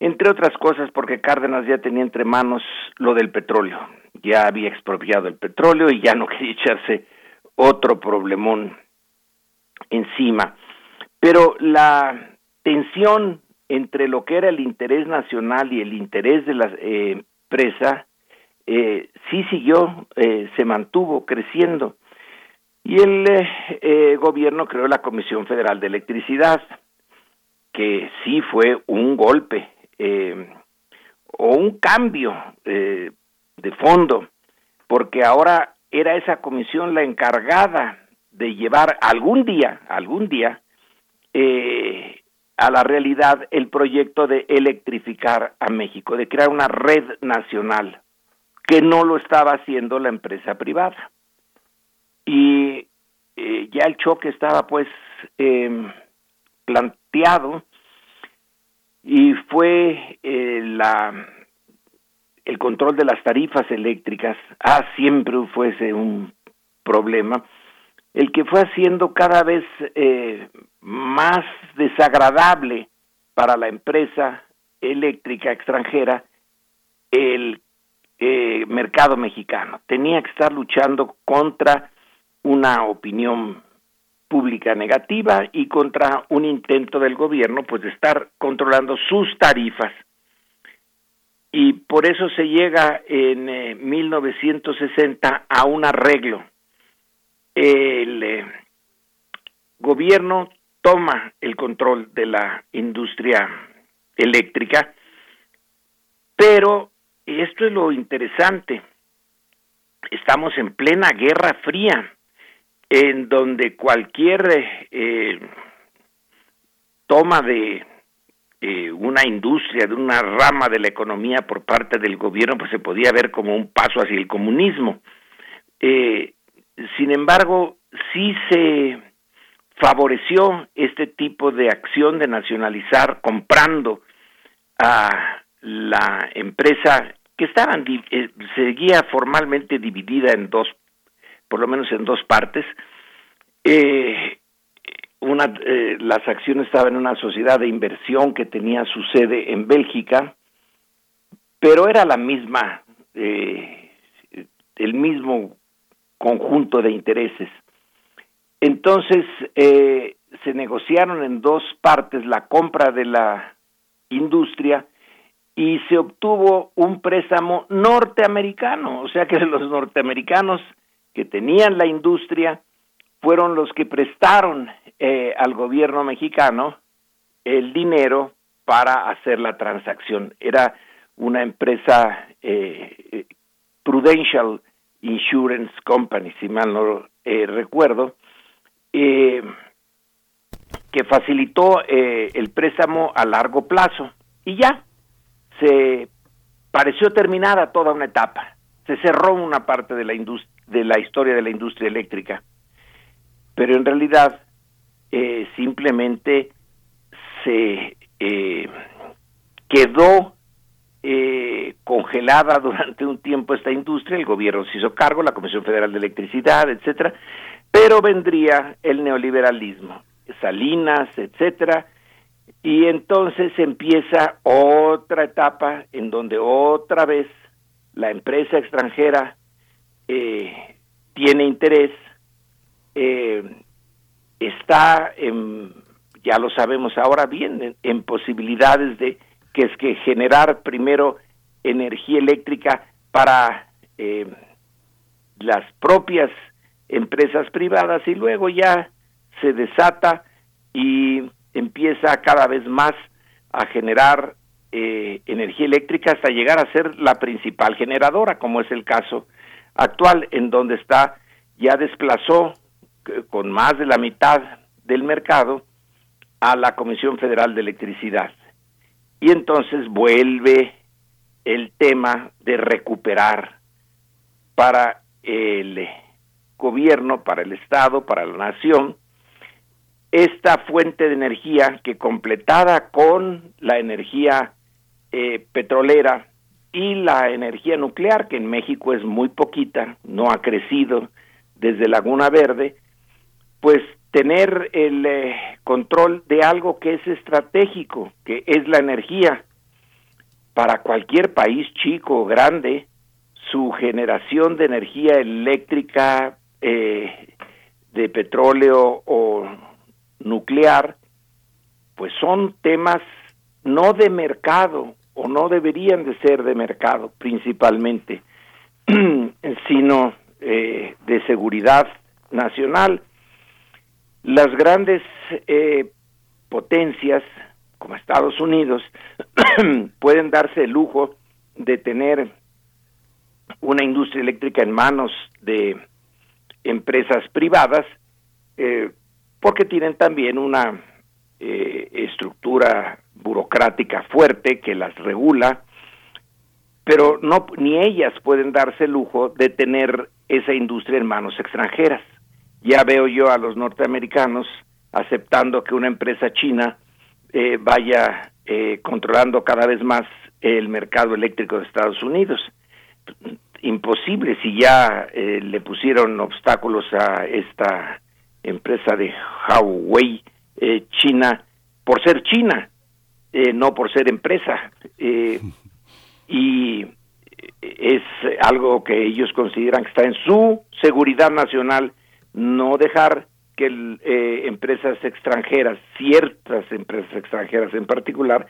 entre otras cosas porque Cárdenas ya tenía entre manos lo del petróleo, ya había expropiado el petróleo y ya no quería echarse otro problemón encima. Pero la tensión entre lo que era el interés nacional y el interés de la eh, empresa eh, sí siguió, eh, se mantuvo creciendo. Y el eh, gobierno creó la Comisión Federal de Electricidad, que sí fue un golpe o un cambio de fondo, porque ahora era esa comisión la encargada de llevar algún día, algún día, eh, a la realidad el proyecto de electrificar a México, de crear una red nacional, que no lo estaba haciendo la empresa privada. Y eh, ya el choque estaba pues em, planteado y fue eh, la el control de las tarifas eléctricas, ah, siempre fuese un problema, el que fue haciendo cada vez eh, más desagradable para la empresa eléctrica extranjera el eh, mercado mexicano. Tenía que estar luchando contra una opinión pública negativa y contra un intento del gobierno pues de estar controlando sus tarifas. Y por eso se llega en 1960 eh, a un arreglo el eh, gobierno toma el control de la industria eléctrica, pero esto es lo interesante, estamos en plena guerra fría, en donde cualquier eh, toma de eh, una industria, de una rama de la economía por parte del gobierno, pues se podía ver como un paso hacia el comunismo. Eh, sin embargo, sí se favoreció este tipo de acción de nacionalizar comprando a la empresa que estaba eh, seguía formalmente dividida en dos, por lo menos en dos partes. Eh, una, eh, las acciones estaban en una sociedad de inversión que tenía su sede en Bélgica, pero era la misma, el mismo conjunto de intereses. Entonces, se negociaron en dos partes la compra de la industria y se obtuvo un préstamo norteamericano, o sea que los norteamericanos que tenían la industria fueron los que prestaron eh, al gobierno mexicano el dinero para hacer la transacción. Era una empresa eh, Prudential Insurance Company, si mal no eh, recuerdo, eh, que facilitó eh, el préstamo a largo plazo y ya se pareció terminada toda una etapa, se cerró una parte de la, de la historia de la industria eléctrica, pero en realidad simplemente se quedó eh, congelada durante un tiempo esta industria, el gobierno se hizo cargo, la Comisión Federal de Electricidad, etcétera, pero vendría el neoliberalismo, Salinas, etcétera, y entonces empieza otra etapa en donde otra vez la empresa extranjera eh, tiene interés, eh, está, en, ya lo sabemos ahora bien, en posibilidades de que es que generar primero energía eléctrica para eh, las propias empresas privadas y luego ya se desata y empieza cada vez más a generar eh, energía eléctrica hasta llegar a ser la principal generadora, como es el caso actual, en donde está, ya desplazó eh, con más de la mitad del mercado a la Comisión Federal de Electricidad. Y entonces vuelve el tema de recuperar para el gobierno, para el Estado, para la nación, esta fuente de energía que completada con la energía eh, petrolera y la energía nuclear, que en México es muy poquita, no ha crecido desde Laguna Verde, pues tener el control de algo que es estratégico, que es la energía. Para cualquier país chico o grande, su generación de energía eléctrica, de petróleo o nuclear, pues son temas no de mercado o no deberían de ser de mercado principalmente, sino eh, de seguridad nacional. Las grandes eh, potencias como Estados Unidos pueden darse el lujo de tener una industria eléctrica en manos de empresas privadas eh, porque tienen también una eh, estructura burocrática fuerte que las regula, pero no ni ellas pueden darse el lujo de tener esa industria en manos extranjeras. Ya veo yo a los norteamericanos aceptando que una empresa china eh, vaya eh, controlando cada vez más el mercado eléctrico de Estados Unidos. Imposible si ya le pusieron obstáculos a esta empresa de Huawei eh, China por ser China, eh, no por ser empresa. Eh, y es algo que ellos consideran que está en su seguridad nacional, no dejar que empresas extranjeras, ciertas empresas extranjeras en particular,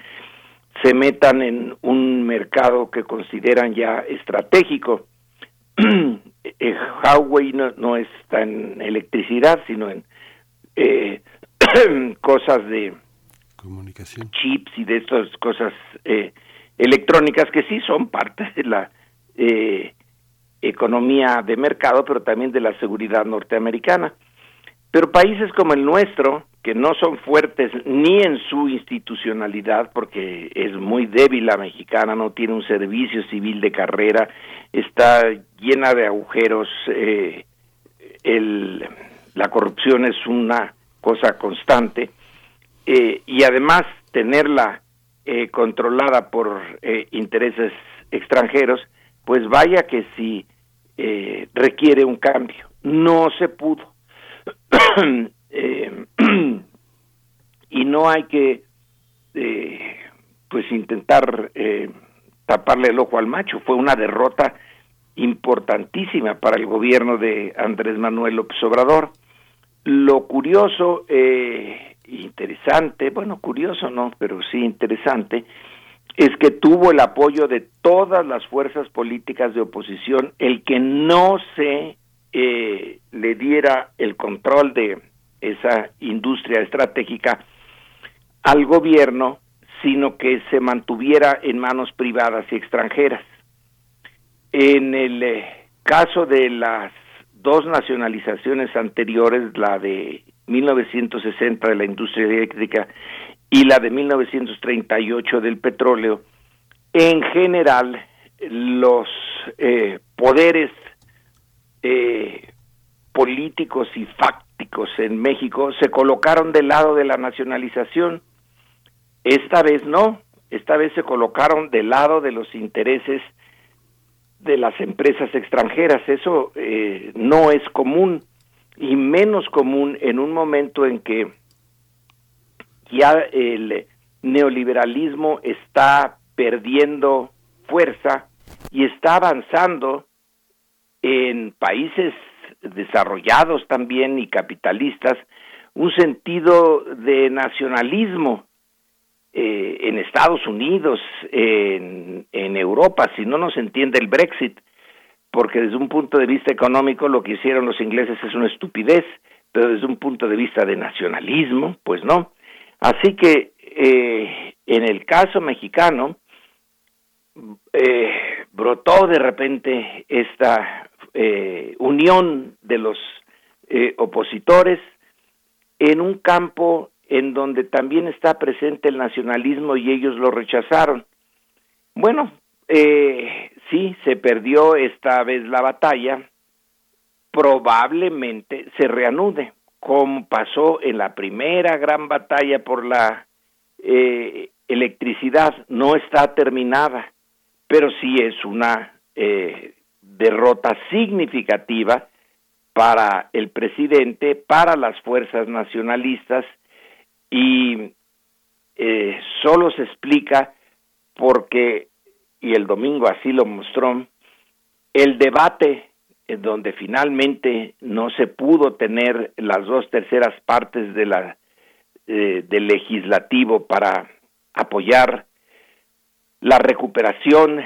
se metan en un mercado que consideran ya estratégico. Huawei no, no, está en electricidad, sino en eh, cosas de comunicación, chips y de estas cosas eh, electrónicas que sí son parte de la eh, economía de mercado, pero también de la seguridad norteamericana. Pero países como el nuestro, que no son fuertes ni en su institucionalidad, porque es muy débil la mexicana, no tiene un servicio civil de carrera, está llena de agujeros, eh, el, la corrupción es una cosa constante eh, y además tenerla eh, controlada por eh, intereses extranjeros, pues vaya que si requiere un cambio. No se pudo. y no hay que pues intentar taparle el ojo al macho. Fue una derrota importantísima para el gobierno de Andrés Manuel López Obrador. Lo curioso, eh, interesante, bueno, curioso no, pero sí interesante, es que tuvo el apoyo de todas las fuerzas políticas de oposición el que no se eh, le diera el control de esa industria estratégica al gobierno, sino que se mantuviera en manos privadas y extranjeras. En el eh, caso de las dos nacionalizaciones anteriores, la de 1960 de la industria eléctrica y la de 1938 del petróleo, en general los eh, poderes eh, políticos y fácticos en México se colocaron del lado de la nacionalización. Esta vez no, esta vez se colocaron del lado de los intereses de las empresas extranjeras. Eso eh, no es común y menos común en un momento en que ya el neoliberalismo está perdiendo fuerza y está avanzando en países desarrollados también y capitalistas un sentido de nacionalismo eh, en Estados Unidos, en, Europa, si no nos entiende el Brexit, porque desde un punto de vista económico lo que hicieron los ingleses es una estupidez, pero desde un punto de vista de nacionalismo, pues no. Así que eh, en el caso mexicano, eh, brotó de repente esta eh, unión de los eh, opositores en un campo en donde también está presente el nacionalismo y ellos lo rechazaron. Bueno, eh, sí, se perdió esta vez la batalla, probablemente se reanude, como pasó en la primera gran batalla por la electricidad, no está terminada, pero sí es una eh, derrota significativa para el presidente, para las fuerzas nacionalistas y eh, solo se explica porque, y el domingo así lo mostró, el debate en donde finalmente no se pudo tener las dos terceras partes de la eh, del legislativo para apoyar la recuperación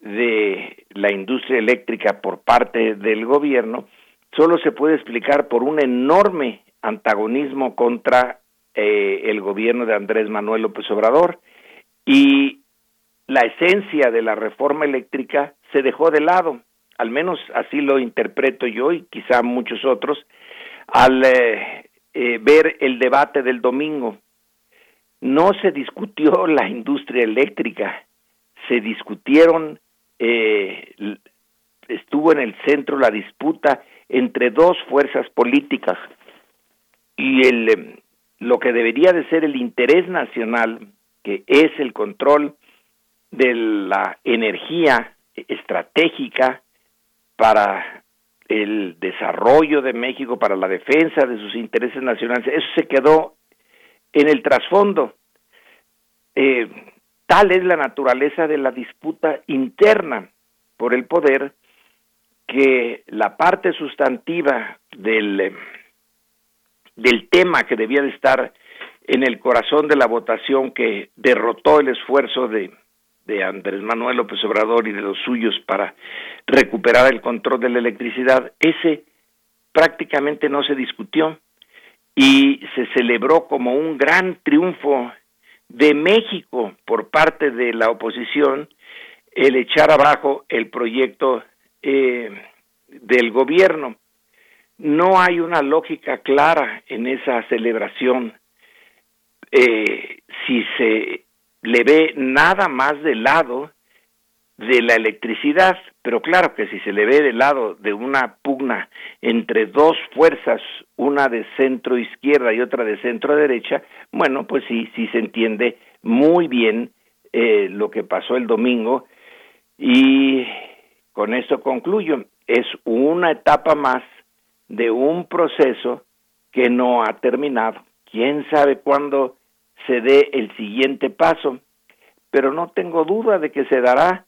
de la industria eléctrica por parte del gobierno solo se puede explicar por un enorme antagonismo contra eh, el gobierno de Andrés Manuel López Obrador y la esencia de la reforma eléctrica se dejó de lado, al menos así lo interpreto yo y quizá muchos otros, al eh, eh, ver el debate del domingo. No se discutió la industria eléctrica, se discutieron, estuvo en el centro la disputa entre dos fuerzas políticas. Y el em, lo que debería de ser el interés nacional, que es el control de la energía estratégica para el desarrollo de México, para la defensa de sus intereses nacionales, eso se quedó en el trasfondo. Eh, tal es la naturaleza de la disputa interna por el poder que la parte sustantiva del, eh, del tema que debía de estar en el corazón de la votación que derrotó el esfuerzo de, de Andrés Manuel López Obrador y de los suyos para recuperar el control de la electricidad, ese prácticamente no se discutió y se celebró como un gran triunfo de México por parte de la oposición el echar abajo el proyecto eh, del gobierno. No hay una lógica clara en esa celebración. Eh, si se le ve nada más del lado de la electricidad, pero claro que si se le ve del lado de una pugna entre dos fuerzas, una de centro izquierda y otra de centro derecha, bueno, pues sí, sí se entiende muy bien eh, lo que pasó el domingo y con esto concluyo. Es una etapa más de un proceso que no ha terminado. ¿Quién sabe cuándo se dé el siguiente paso? Pero no tengo duda de que se dará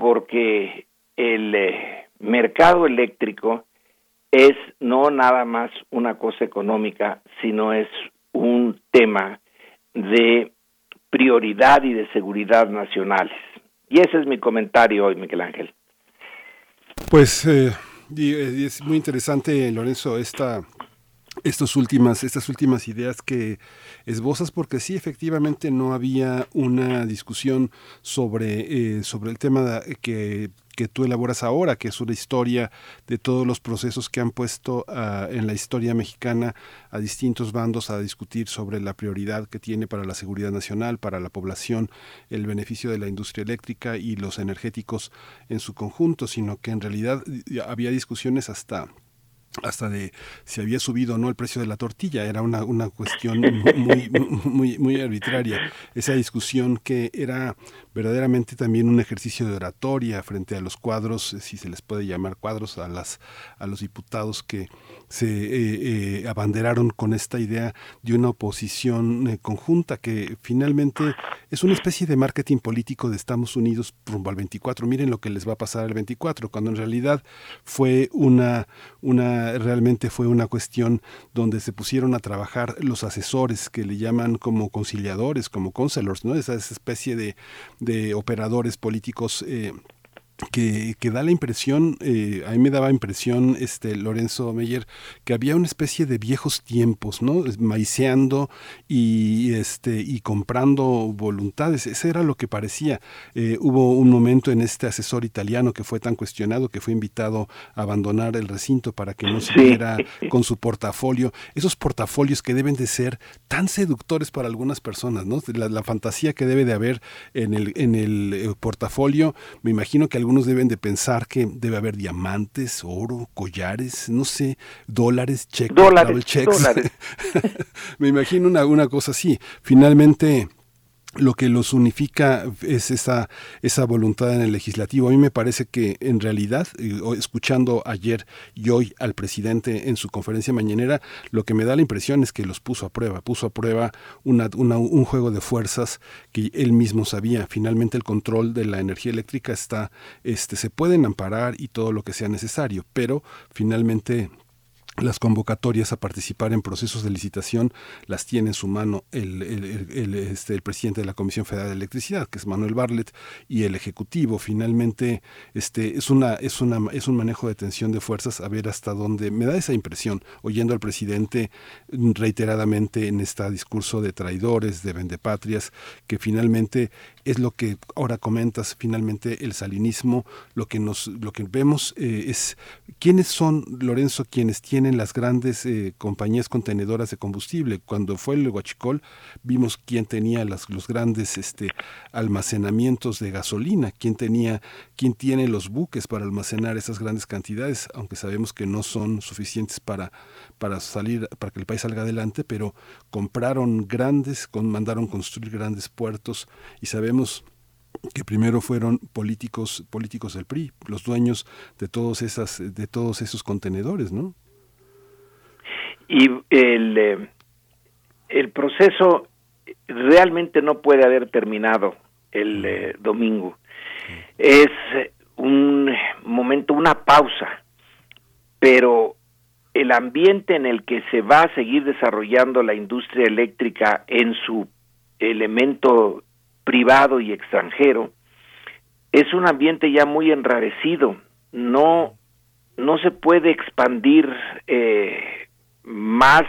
porque el eh, mercado eléctrico es no nada más una cosa económica, sino es un tema de prioridad y de seguridad nacionales. Y ese es mi comentario hoy, Miguel Ángel. Pues eh, eh, es muy interesante, Lorenzo, esta estas últimas, estas últimas ideas que esbozas, porque sí, efectivamente no había una discusión sobre, eh, sobre el tema que, que, tú elaboras ahora, que es una historia de todos los procesos que han puesto ah, en la historia mexicana a distintos bandos a discutir sobre la prioridad que tiene para la seguridad nacional, para la población, el beneficio de la industria eléctrica y los energéticos en su conjunto, sino que en realidad había discusiones hasta hasta de si había subido o no el precio de la tortilla. Era una, una cuestión muy, muy, muy arbitraria. Esa discusión que era verdaderamente también un ejercicio de oratoria frente a los cuadros, si se les puede llamar cuadros, a, las, a los diputados que se eh, eh, abanderaron con esta idea de una oposición eh, conjunta que finalmente es una especie de marketing político de Estados Unidos rumbo al 24. Miren lo que les va a pasar al 24, cuando en realidad fue una, una realmente fue una cuestión donde se pusieron a trabajar los asesores que le llaman como conciliadores, como counselors, ¿no? Esa, esa especie de, de operadores políticos que, que, da la impresión, eh, a mí me daba impresión, este Lorenzo Meyer, que había una especie de viejos tiempos, ¿no? Maiceando y este y comprando voluntades. Ese era lo que parecía. Eh, hubo un momento en este asesor italiano que fue tan cuestionado que fue invitado a abandonar el recinto para que no siguiera con su portafolio. Esos portafolios que deben de ser tan seductores para algunas personas, ¿no? La, la fantasía que debe de haber en el, en el eh, portafolio, me imagino que algunos deben de pensar que debe haber diamantes, oro, collares, no sé, dólares, cheques, dólares, dólares. Me imagino una, una cosa así. Finalmente, lo que los unifica es esa, esa voluntad en el legislativo. A mí me parece que en realidad, escuchando ayer y hoy al presidente en su conferencia mañanera, lo que me da la impresión es que los puso a prueba, puso a prueba una, un juego de fuerzas que él mismo sabía. Finalmente el control de la energía eléctrica está, este, se pueden amparar y todo lo que sea necesario, pero finalmente las convocatorias a participar en procesos de licitación las tiene en su mano el, el, este, el, presidente de la Comisión Federal de Electricidad, que es Manuel Barlet, y el Ejecutivo. Finalmente, este, es, una, es, una, es un manejo de tensión de fuerzas a ver hasta dónde. Me da esa impresión, oyendo al presidente reiteradamente en este discurso de traidores, de vendepatrias, que finalmente es lo que ahora comentas, finalmente el salinismo, lo que, nos, lo que vemos eh, es quiénes son, Lorenzo, quienes tienen en las grandes eh, compañías contenedoras de combustible. Cuando fue el Huachicol, vimos quién tenía las, los grandes este, almacenamientos de gasolina, quién tenía, quién tiene los buques para almacenar esas grandes cantidades, aunque sabemos que no son suficientes para, para salir, para que el país salga adelante, pero compraron grandes, con, mandaron construir grandes puertos y sabemos que primero fueron políticos políticos del PRI, los dueños de todos esas de todos esos contenedores, ¿no? y el, eh, el proceso realmente no puede haber terminado el eh, domingo. Es un momento, una pausa, pero el ambiente en el que se va a seguir desarrollando la industria eléctrica en su elemento privado y extranjero es un ambiente ya muy enrarecido. No, no se puede expandir eh, más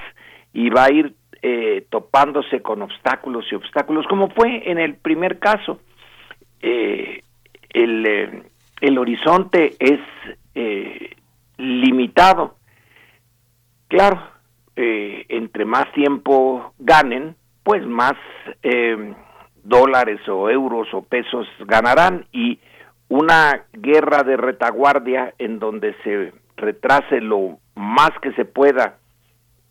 y va a ir eh, topándose con obstáculos y obstáculos, como fue en el primer caso. Eh, el, eh, el, horizonte es limitado. Claro, entre más tiempo ganen, pues más dólares o euros o pesos ganarán y una guerra de retaguardia en donde se retrase lo más que se pueda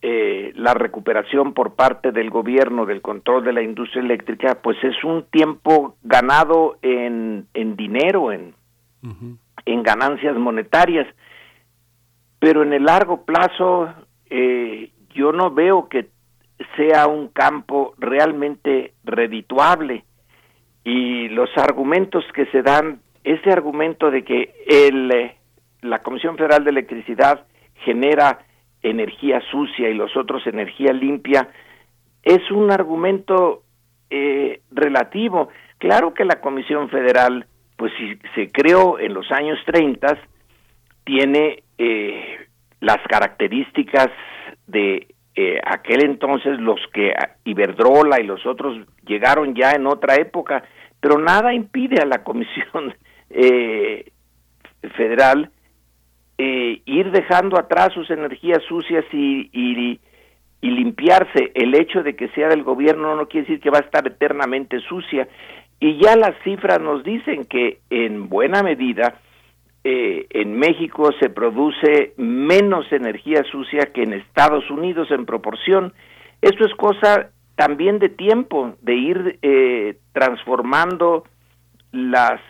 eh, la recuperación por parte del gobierno del control de la industria eléctrica, pues es un tiempo ganado en, en dinero, en, en ganancias monetarias. Pero en el largo plazo eh, yo no veo que sea un campo realmente redituable. Y los argumentos que se dan, ese argumento de que el, la Comisión Federal de Electricidad genera energía sucia y los otros energía limpia, es un argumento eh, relativo. Claro que la Comisión Federal, pues si se creó en los años 30, tiene eh, las características de eh, aquel entonces, los que Iberdrola y los otros llegaron ya en otra época, pero nada impide a la Comisión Federal eh, ir dejando atrás sus energías sucias y, y, limpiarse. El hecho de que sea del gobierno no quiere decir que va a estar eternamente sucia. Y ya las cifras nos dicen que en buena medida eh, en México se produce menos energía sucia que en Estados Unidos en proporción. Esto es cosa también de tiempo, de ir eh, transformando las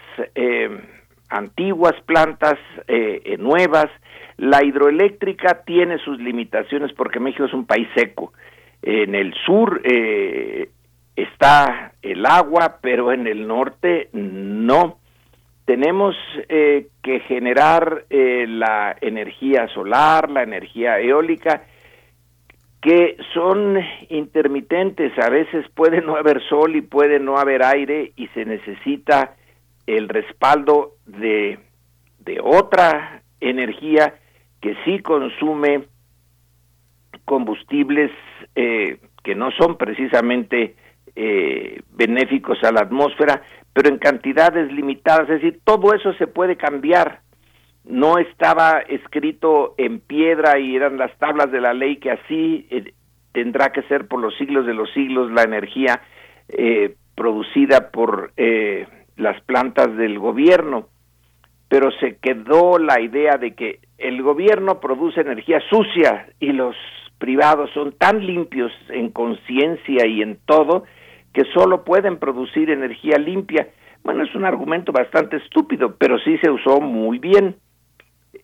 antiguas plantas eh, nuevas. La hidroeléctrica tiene sus limitaciones porque México es un país seco. En el sur eh, está el agua, pero en el norte no. Tenemos eh, que generar la energía solar, la energía eólica, que son intermitentes. A veces puede no haber sol y puede no haber aire y se necesita el respaldo de, de otra energía que sí consume combustibles eh, que no son precisamente eh, benéficos a la atmósfera, pero en cantidades limitadas. Es decir, todo eso se puede cambiar. No estaba escrito en piedra y eran las tablas de la ley que así eh, tendrá que ser por los siglos de los siglos la energía producida por las plantas del gobierno, pero se quedó la idea de que el gobierno produce energía sucia y los privados son tan limpios en conciencia y en todo que solo pueden producir energía limpia. Bueno, es un argumento bastante estúpido, pero sí se usó muy bien.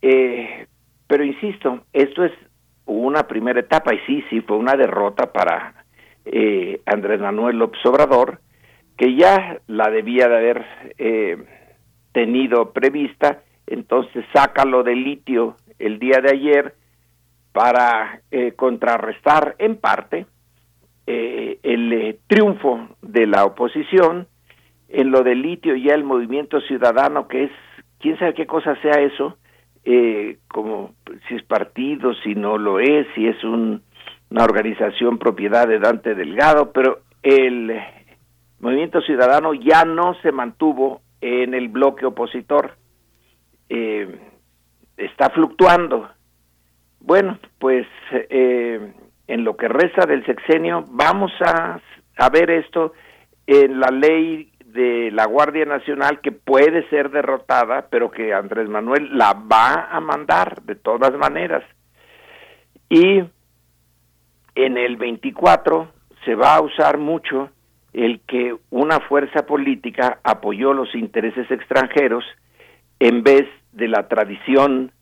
Eh, pero insisto, esto es una primera etapa y sí, sí, fue una derrota para eh, Andrés Manuel López Obrador, que ya la debía de haber eh, tenido prevista, entonces saca lo de litio el día de ayer para eh, contrarrestar en parte eh, el eh, triunfo de la oposición en lo del litio ya el movimiento ciudadano que es quién sabe qué cosa sea eso eh, como si es partido si no lo es si es un, una organización propiedad de Dante Delgado pero el movimiento ciudadano ya no se mantuvo en el bloque opositor. Eh, está fluctuando. Bueno, pues eh, en lo que resta del sexenio vamos a, a ver esto en la ley de la Guardia Nacional que puede ser derrotada, pero que Andrés Manuel la va a mandar de todas maneras. Y en el 24 se va a usar mucho el que una fuerza política apoyó los intereses extranjeros en vez de la tradición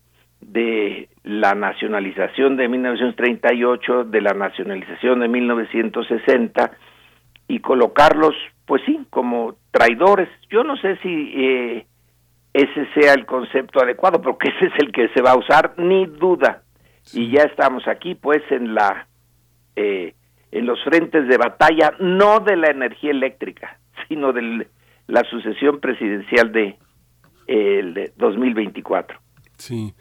de la nacionalización de 1938, de la nacionalización de 1960 y colocarlos, pues sí, como traidores. Yo no sé si eh, ese sea el concepto adecuado, porque ese es el que se va a usar, ni duda. Y ya estamos aquí, pues, en la eh, en los frentes de batalla, no de la energía eléctrica, sino de la sucesión presidencial de el de 2024. Sí.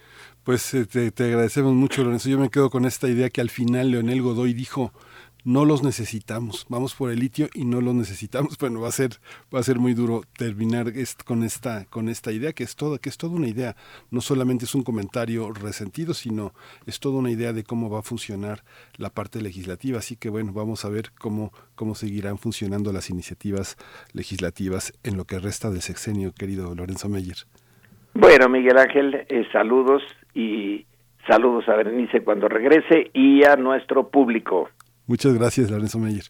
Pues eh, te, te, agradecemos mucho, Lorenzo. Yo me quedo con esta idea que al final Leonel Godoy dijo, no los necesitamos, vamos por el litio y no los necesitamos. Bueno, va a ser, va a ser muy duro terminar con esta, con esta idea que es toda, que es toda una idea. No solamente es un comentario resentido, sino es toda una idea de cómo va a funcionar la parte legislativa. Así que bueno, vamos a ver cómo, cómo seguirán funcionando las iniciativas legislativas en lo que resta del sexenio, querido Lorenzo Meyer. Bueno, Miguel Ángel, eh, saludos y saludos a Berenice cuando regrese y a nuestro público. Muchas gracias, Lorenzo Meyer.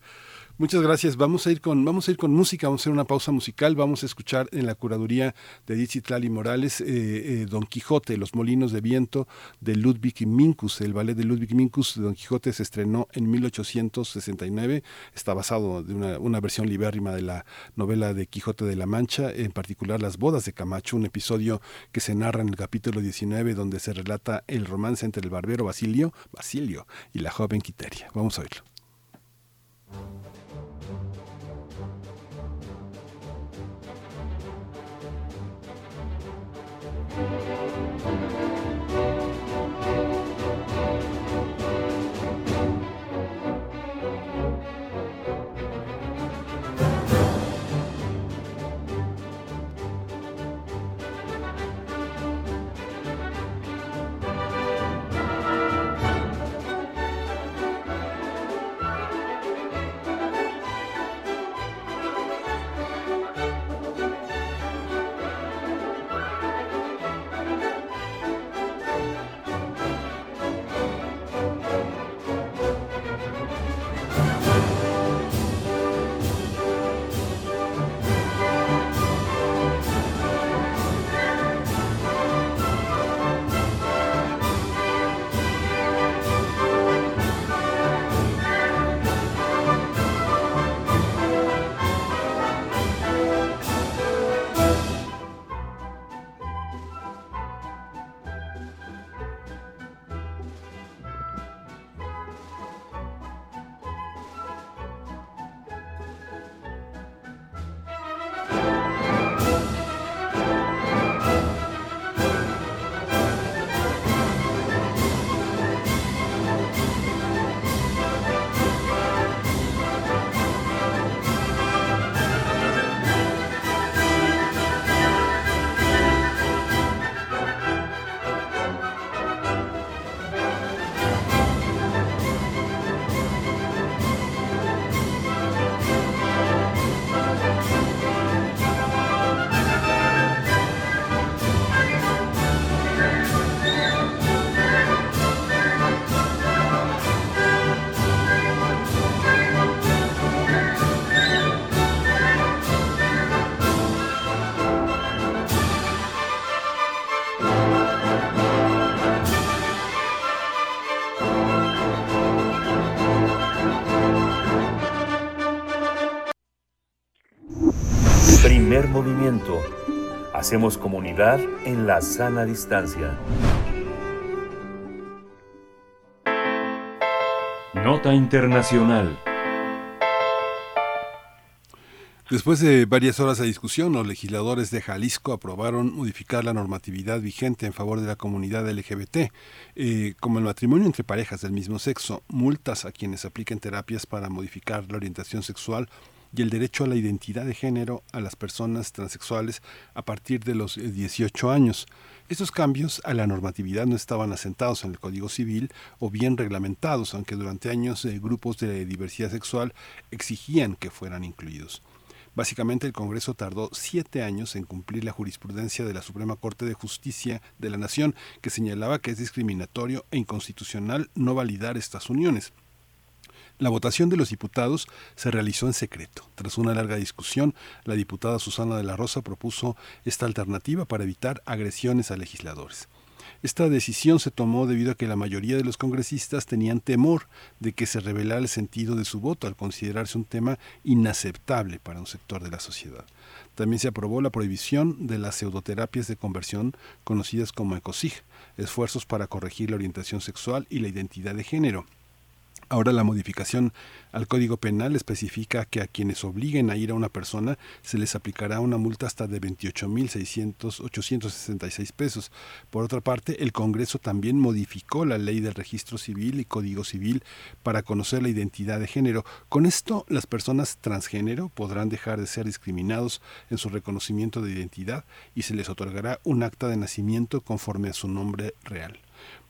Muchas gracias. Vamos a ir con vamos a ir con música, vamos a hacer una pausa musical, vamos a escuchar en la curaduría de Dichitlali Morales eh, eh, Don Quijote, Los Molinos de Viento de Ludwig Minkus. El ballet de Ludwig Minkus de Don Quijote se estrenó en 1869. Está basado de una, una versión libérrima de la novela de Quijote de la Mancha, en particular Las bodas de Camacho, un episodio que se narra en el capítulo 19 donde se relata el romance entre el barbero Basilio, Basilio y la joven Quiteria. Vamos a oírlo. Movimiento. Hacemos comunidad en la sana distancia. Nota Internacional. Después de varias horas de discusión, los legisladores de Jalisco aprobaron modificar la normatividad vigente en favor de la comunidad LGBT, eh, como el matrimonio entre parejas del mismo sexo, multas a quienes apliquen terapias para modificar la orientación sexual y el derecho a la identidad de género a las personas transexuales a partir de los 18 años. Estos cambios a la normatividad no estaban asentados en el Código Civil o bien reglamentados, aunque durante años eh, grupos de diversidad sexual exigían que fueran incluidos. Básicamente el Congreso tardó siete años en cumplir la jurisprudencia de la Suprema Corte de Justicia de la Nación que señalaba que es discriminatorio e inconstitucional no validar estas uniones. La votación de los diputados se realizó en secreto. Tras una larga discusión, la diputada Susana de la Rosa propuso esta alternativa para evitar agresiones a legisladores. Esta decisión se tomó debido a que la mayoría de los congresistas tenían temor de que se revelara el sentido de su voto al considerarse un tema inaceptable para un sector de la sociedad. También se aprobó la prohibición de las pseudoterapias de conversión conocidas como ECOSIG, esfuerzos para corregir la orientación sexual y la identidad de género. Ahora la modificación al Código Penal especifica que a quienes obliguen a ir a una persona se les aplicará una multa hasta de 28.866 pesos. Por otra parte, el Congreso también modificó la ley del registro civil y Código Civil para conocer la identidad de género. Con esto, las personas transgénero podrán dejar de ser discriminados en su reconocimiento de identidad y se les otorgará un acta de nacimiento conforme a su nombre real.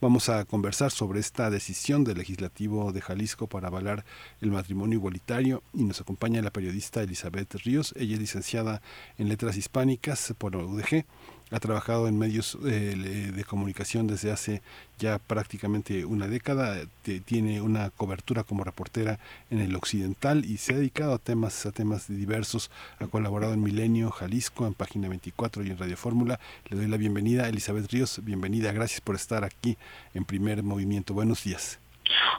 Vamos a conversar sobre esta decisión del legislativo de Jalisco para avalar el matrimonio igualitario y nos acompaña la periodista Elizabeth Ríos. Ella es licenciada en Letras Hispánicas por UDG ha trabajado en medios eh, de comunicación desde hace ya prácticamente una década, tiene una cobertura como reportera en el occidental y se ha dedicado a temas, a temas diversos, ha colaborado en Milenio, Jalisco, en Página 24 y en Radio Fórmula. Le doy la bienvenida, Elizabeth Ríos, bienvenida, gracias por estar aquí en Primer Movimiento. Buenos días.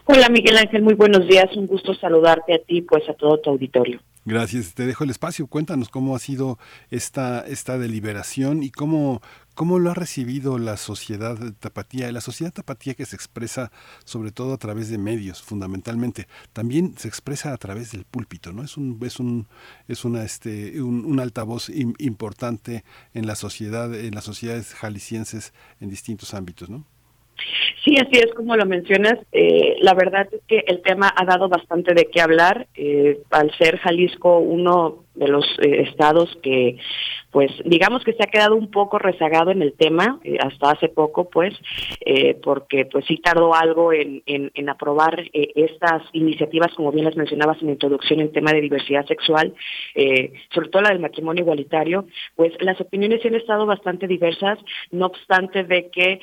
Hola Miguel Ángel, muy buenos días, un gusto saludarte a ti, pues a todo tu auditorio. Gracias, te dejo el espacio. Cuéntanos cómo ha sido esta, esta deliberación y cómo, cómo lo ha recibido la sociedad tapatía, la sociedad tapatía que se expresa sobre todo a través de medios, fundamentalmente. También se expresa a través del púlpito, ¿no? Es un, es un, es una, este, un, altavoz importante en la sociedad, en las sociedades jaliscienses en distintos ámbitos, ¿no? Sí, así es como lo mencionas. Eh, la verdad es que el tema ha dado bastante de qué hablar. Eh, al ser Jalisco uno de los eh, estados que, pues, digamos que se ha quedado un poco rezagado en el tema, hasta hace poco, pues, porque pues sí tardó algo en, en, aprobar estas iniciativas, como bien las mencionabas en la introducción, en tema de diversidad sexual, sobre todo la del matrimonio igualitario, pues las opiniones han estado bastante diversas, no obstante de que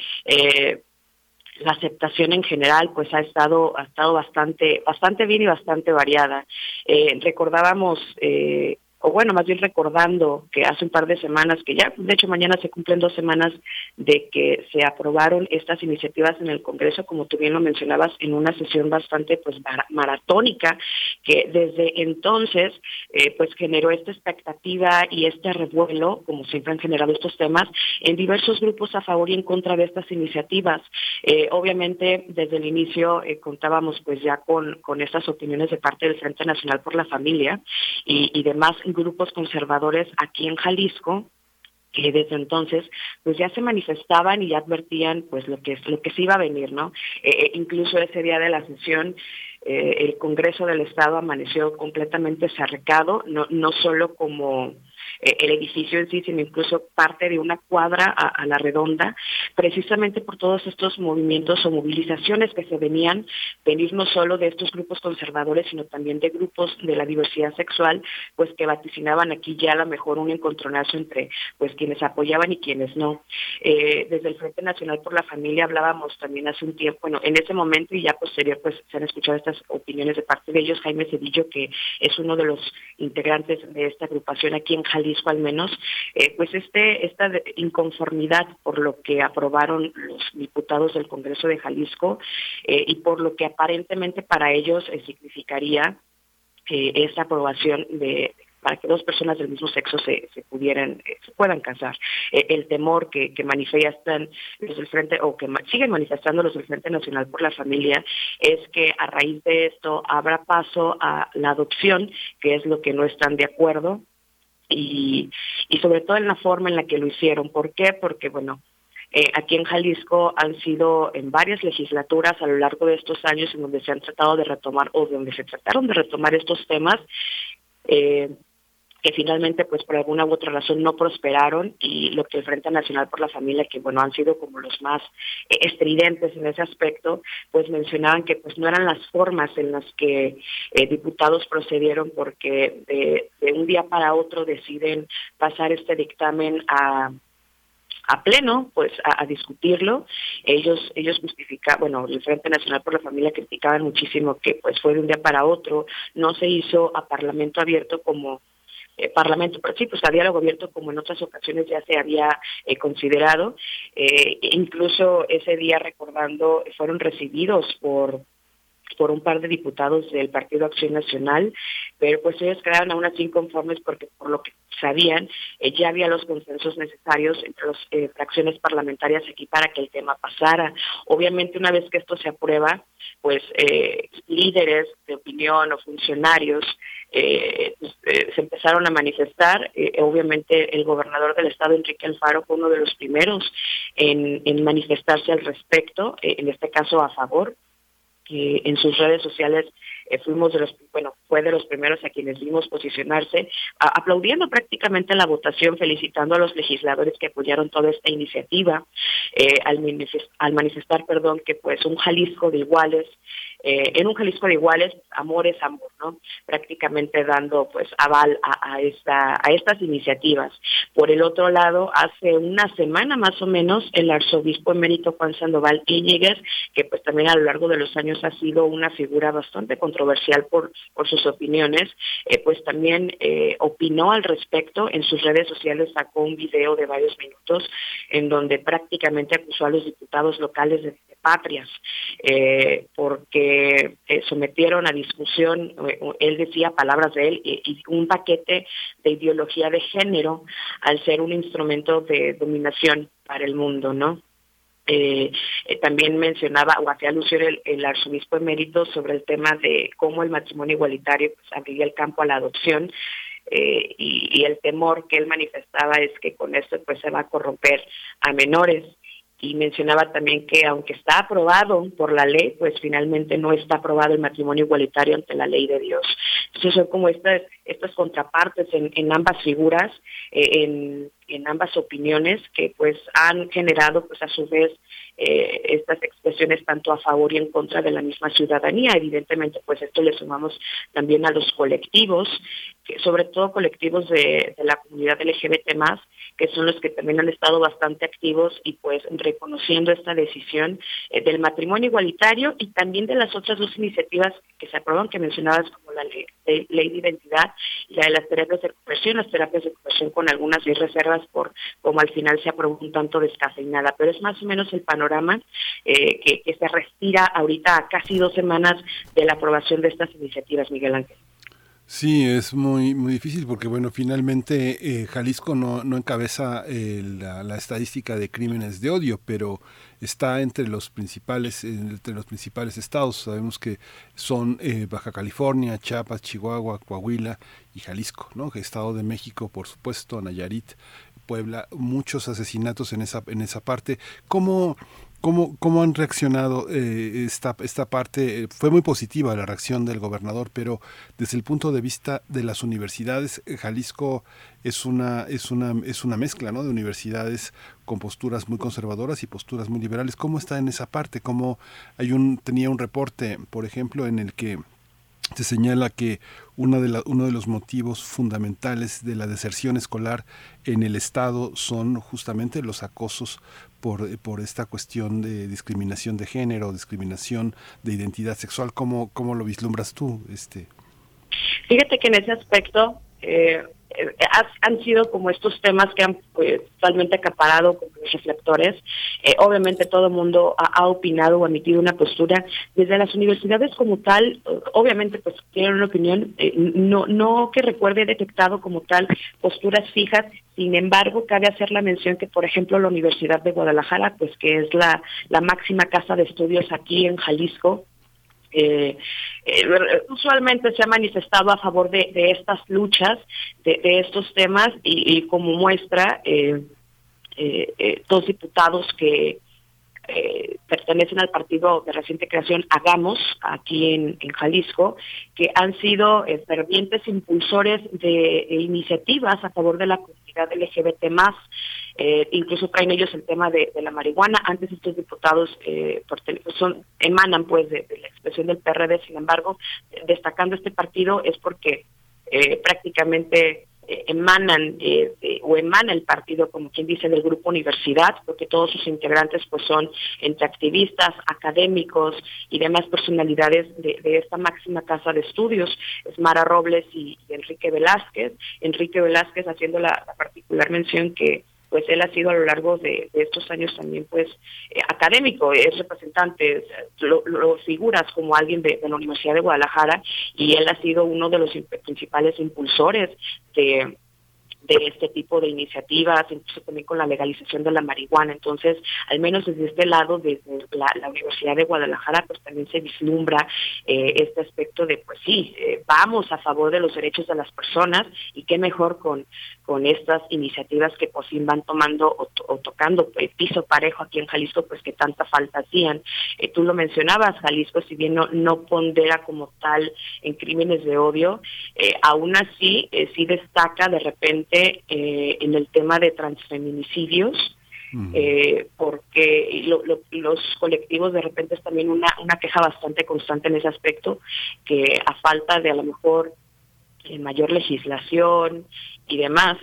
la aceptación en general pues ha estado ha estado bastante bastante bien y bastante variada. Eh, recordábamos eh, o bueno, más bien recordando que hace un par de semanas, que ya, de hecho mañana se cumplen dos semanas de que se aprobaron estas iniciativas en el Congreso, como tú bien lo mencionabas, en una sesión bastante pues maratónica, que desde entonces eh, pues generó esta expectativa y este revuelo, como siempre han generado estos temas, en diversos grupos a favor y en contra de estas iniciativas. Eh, obviamente, desde el inicio eh, contábamos pues ya con, con estas opiniones de parte del Frente Nacional por la Familia y, y demás grupos conservadores aquí en Jalisco que desde entonces pues ya se manifestaban y ya advertían pues lo que lo que se iba a venir no eh, eh, incluso ese día de la sesión eh, el Congreso del Estado amaneció completamente cercado no no solo como eh, el edificio en sí, sino incluso parte de una cuadra a, la redonda, precisamente por todos estos movimientos o movilizaciones que se venían, venir no solo de estos grupos conservadores, sino también de grupos de la diversidad sexual, pues que vaticinaban aquí ya a lo mejor un encontronazo entre pues quienes apoyaban y quienes no. Eh, desde el Frente Nacional por la Familia hablábamos también hace un tiempo, bueno, en ese momento y ya posterior pues se han escuchado estas opiniones de parte de ellos, Jaime Cedillo, que es uno de los integrantes de esta agrupación aquí en Jalisco, al menos, eh, pues este esta inconformidad por lo que aprobaron los diputados del Congreso de Jalisco eh, y por lo que aparentemente para ellos eh, significaría esta aprobación de para que dos personas del mismo sexo se, se pudieran, se puedan casar. El temor que, que manifiestan los del Frente, o que siguen manifestando los del Frente Nacional por la Familia, es que a raíz de esto habrá paso a la adopción, que es lo que no están de acuerdo, y, y sobre todo en la forma en la que lo hicieron. ¿Por qué? Porque, bueno, eh, aquí en Jalisco han sido en varias legislaturas a lo largo de estos años en donde se han tratado de retomar o donde se trataron de retomar estos temas. Eh, que finalmente pues por alguna u otra razón no prosperaron y lo que el Frente Nacional por la Familia que bueno han sido como los más eh, estridentes en ese aspecto pues mencionaban que pues no eran las formas en las que eh, diputados procedieron porque de, un día para otro deciden pasar este dictamen a a pleno pues a, discutirlo. Ellos ellos justifican bueno el Frente Nacional por la Familia criticaban muchísimo que pues fue de un día para otro. No se hizo a Parlamento abierto como eh, Parlamento, pero sí, pues a diálogo abierto como en otras ocasiones ya se había eh, considerado. Eh, incluso ese día recordando, fueron recibidos por por un par de diputados del Partido Acción Nacional, pero pues ellos quedaron aún así inconformes porque por lo que sabían eh, ya había los consensos necesarios entre las eh, fracciones parlamentarias aquí para que el tema pasara. Obviamente una vez que esto se aprueba, pues eh, líderes de opinión o funcionarios eh, pues, eh, se empezaron a manifestar. Obviamente el gobernador del estado, Enrique Alfaro, fue uno de los primeros en manifestarse al respecto, en este caso a favor en sus redes sociales eh, fuimos de los, bueno, fue de los primeros a quienes vimos posicionarse, aplaudiendo prácticamente la votación, felicitando a los legisladores que apoyaron toda esta iniciativa, eh, al, al manifestar, perdón, que pues un Jalisco de iguales, eh, en un Jalisco de iguales, amor es amor, ¿no? Prácticamente dando pues aval a, esta, a estas iniciativas. Por el otro lado, hace una semana más o menos, el arzobispo emérito Juan Sandoval Íñiguez, que pues también a lo largo de los años ha sido una figura bastante controversial por, por sus opiniones, eh, pues también eh, opinó al respecto, en sus redes sociales sacó un video de varios minutos en donde prácticamente acusó a los diputados locales de patrias, eh, porque eh, sometieron a discusión, eh, él decía palabras de él, y, un paquete de ideología de género al ser un instrumento de dominación para el mundo, ¿no? Eh, eh, también mencionaba o hacía alusión el, el, arzobispo emérito sobre el tema de cómo el matrimonio igualitario pues, abriría el campo a la adopción eh, y, y, el temor que él manifestaba es que con esto pues se va a corromper a menores y mencionaba también que aunque está aprobado por la ley, pues finalmente no está aprobado el matrimonio igualitario ante la ley de Dios. Entonces son como estas, estas contrapartes en, en ambas figuras, eh, en, en ambas opiniones que pues han generado pues a su vez eh, estas expresiones tanto a favor y en contra de la misma ciudadanía. Evidentemente, pues esto le sumamos también a los colectivos, que sobre todo colectivos de, la comunidad LGBT más, que son los que también han estado bastante activos y pues reconociendo esta decisión eh, del matrimonio igualitario y también de las otras dos iniciativas que se aprueban, que mencionabas como la ley de, ley de identidad y la de las terapias de conversión, las terapias de conversión con algunas reservas por como al final se aprobó un tanto descafeinada, pero es más o menos el panorama eh, que, que se respira ahorita a casi dos semanas de la aprobación de estas iniciativas, Miguel Ángel. Sí, es muy muy difícil porque bueno, finalmente eh, Jalisco no, no encabeza eh, la, la, estadística de crímenes de odio, pero está entre los principales entre los principales estados. Sabemos que son eh, Baja California, Chiapas, Chihuahua, Coahuila y Jalisco, ¿no? Estado de México, por supuesto, Nayarit, Puebla, muchos asesinatos en esa en esa parte. ¿Cómo ¿Cómo, ¿Cómo han reaccionado eh, esta, esta parte? Fue muy positiva la reacción del gobernador, pero desde el punto de vista de las universidades, eh, Jalisco es una, es una, es una mezcla ¿no? de universidades con posturas muy conservadoras y posturas muy liberales. ¿Cómo está en esa parte? ¿Cómo hay un, tenía un reporte, por ejemplo, en el que se señala que una de la, uno de los motivos fundamentales de la deserción escolar en el Estado son justamente los acosos por, por esta cuestión de discriminación de género, discriminación de identidad sexual. ¿Cómo, cómo lo vislumbras tú? este Fíjate que en ese aspecto, eh, eh, han sido como estos temas que han pues, totalmente acaparado con los reflectores. Eh, obviamente todo el mundo ha, opinado o emitido una postura. Desde las universidades como tal, obviamente pues tienen una opinión, eh, no, no que recuerde detectado como tal posturas fijas, sin embargo, cabe hacer la mención que, por ejemplo, la Universidad de Guadalajara, pues que es la máxima casa de estudios aquí en Jalisco, eh, eh, usualmente se ha manifestado a favor de, estas luchas, de, estos temas, y, como muestra, eh, eh, dos diputados que pertenecen al partido de reciente creación Hagamos, aquí en, Jalisco, que han sido fervientes impulsores de iniciativas a favor de la comunidad LGBT más, eh, incluso traen ellos el tema de, la marihuana. Antes estos diputados eh, son emanan pues de, la expresión del PRD, sin embargo, destacando este partido es porque eh, prácticamente eh, emanan o emana el partido, como quien dice, del grupo universidad, porque todos sus integrantes pues son entre activistas, académicos y demás personalidades de, esta máxima casa de estudios, es Mara Robles y, Enrique Velázquez. Enrique Velázquez haciendo la particular mención que pues él ha sido a lo largo de, estos años también pues eh, académico, es representante, lo, figuras como alguien de, la Universidad de Guadalajara y él ha sido uno de los principales impulsores de de este tipo de iniciativas, incluso también con la legalización de la marihuana. Entonces, al menos desde este lado, desde la, Universidad de Guadalajara, pues también se vislumbra eh, este aspecto de, pues sí, eh, vamos a favor de los derechos de las personas y qué mejor con, con estas iniciativas que por fin van tomando o, tocando el eh, piso parejo aquí en Jalisco, pues que tanta falta hacían. tú lo mencionabas, Jalisco, si bien no, no pondera como tal en crímenes de odio, aún así sí destaca de repente eh, en el tema de transfeminicidios, eh, porque los colectivos de repente es también una, una queja bastante constante en ese aspecto, que a falta de a lo mejor eh, mayor legislación y demás,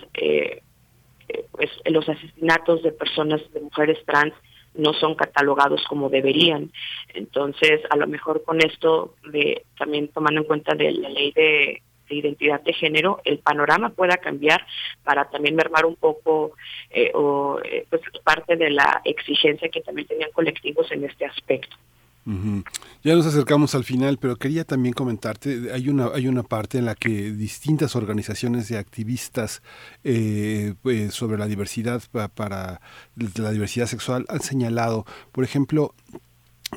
pues los asesinatos de personas, de mujeres trans, no son catalogados como deberían. Entonces, a lo mejor con esto de también tomando en cuenta de la ley de de identidad de género, el panorama pueda cambiar para también mermar un poco eh, o, eh, pues, parte de la exigencia que también tenían colectivos en este aspecto. Ya nos acercamos al final, pero quería también comentarte, hay una, hay una parte en la que distintas organizaciones de activistas eh, pues, sobre la diversidad para la diversidad sexual han señalado, por ejemplo,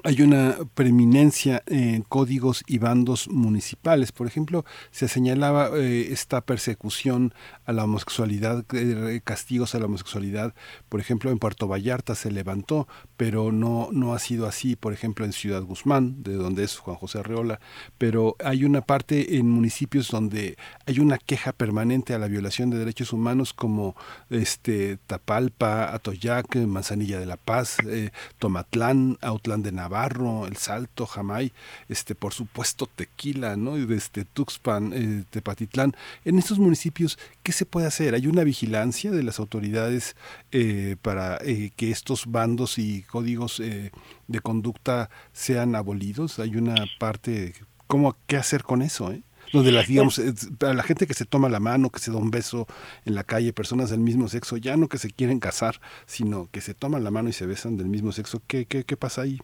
hay una preeminencia en códigos y bandos municipales. Por ejemplo, se señalaba eh, esta persecución a la homosexualidad, eh, castigos a la homosexualidad. Por ejemplo, en Puerto Vallarta se levantó, pero no, no ha sido así, por ejemplo, en Ciudad Guzmán, de donde es Juan José Arreola. Pero hay una parte en municipios donde hay una queja permanente a la violación de derechos humanos, como este Tapalpa, Atoyac, Manzanilla de la Paz, eh, Tomatlán, Autlán de Navarro, El Salto, Jamay, este, por supuesto Tequila, ¿no? Y desde Tuxpan, eh, Tepatitlán. En estos municipios, ¿qué se puede hacer? ¿Hay una vigilancia de las autoridades eh, para eh, que estos bandos y códigos de conducta sean abolidos? ¿Hay una parte, ¿cómo, qué hacer con eso? donde las digamos a la gente que se toma la mano, que se da un beso en la calle, personas del mismo sexo, ya no que se quieren casar, sino que se toman la mano y se besan del mismo sexo, ¿qué, qué, qué pasa ahí?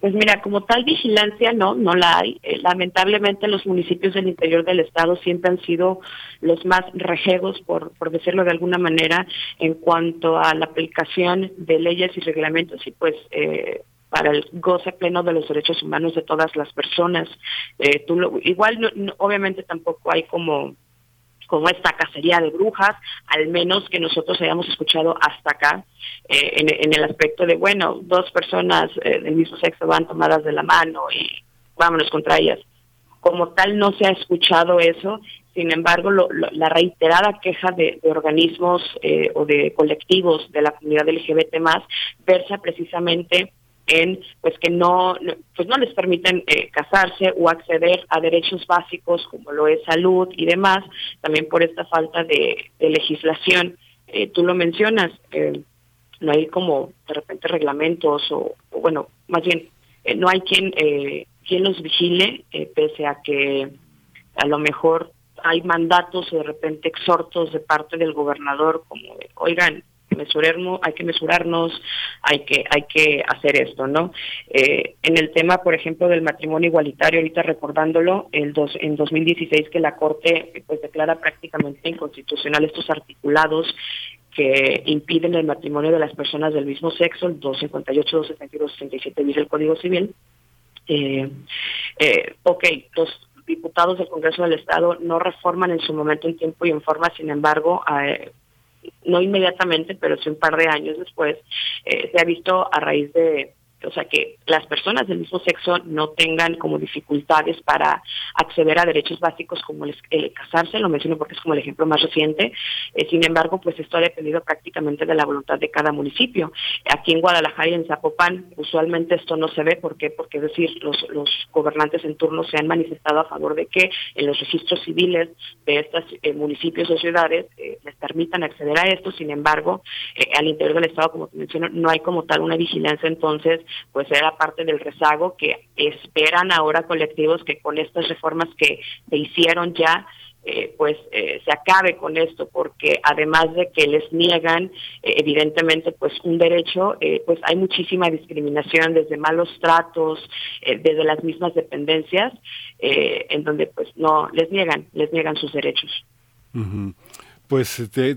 Pues mira, como tal vigilancia no, no la hay. Eh, lamentablemente los municipios del interior del estado siempre han sido los más rejegos, por, por decirlo de alguna manera, en cuanto a la aplicación de leyes y reglamentos y pues eh, para el goce pleno de los derechos humanos de todas las personas. Eh, tú lo, igual, obviamente tampoco hay como como esta cacería de brujas, al menos que nosotros hayamos escuchado hasta acá, eh, en, el aspecto de, bueno, dos personas eh, del mismo sexo van tomadas de la mano y vámonos contra ellas. Como tal no se ha escuchado eso, sin embargo, la reiterada queja de, organismos eh, o de colectivos de la comunidad LGBT más versa precisamente en pues que no pues no les permiten eh, casarse o acceder a derechos básicos como lo es salud y demás también por esta falta de, legislación. Eh, tú lo mencionas eh, no hay como de repente reglamentos o, bueno más bien no hay quien quien los vigile pese a que a lo mejor hay mandatos o de repente exhortos de parte del gobernador como de, oigan, hay que mesurarnos, hay que, hay que hacer esto, ¿no? Eh, en el tema, por ejemplo, del matrimonio igualitario, ahorita recordándolo, el dos, en 2016 que la Corte pues declara prácticamente inconstitucional estos articulados que impiden el matrimonio de las personas del mismo sexo, el 258, 272, 67 dice el Código Civil. Eh, eh, ok, los diputados del Congreso del Estado no reforman en su momento en tiempo y en forma, sin embargo, eh, no inmediatamente, pero sí un par de años después, eh, se ha visto a raíz de o sea, que las personas del mismo sexo no tengan como dificultades para acceder a derechos básicos como el, casarse, lo menciono porque es como el ejemplo más reciente, eh, sin embargo, pues esto ha dependido prácticamente de la voluntad de cada municipio. Aquí en Guadalajara y en Zapopan, usualmente esto no se ve, ¿por qué? Porque es decir, los, gobernantes en turno se han manifestado a favor de que en los registros civiles de estos eh, municipios o ciudades eh, les permitan acceder a esto, sin embargo, al interior del Estado, como te menciono, no hay como tal una vigilancia entonces pues era parte del rezago que esperan ahora colectivos que con estas reformas que se hicieron ya eh, pues eh, se acabe con esto porque además de que les niegan eh, evidentemente pues un derecho pues hay muchísima discriminación desde malos tratos desde las mismas dependencias en donde pues no les niegan les niegan sus derechos pues te,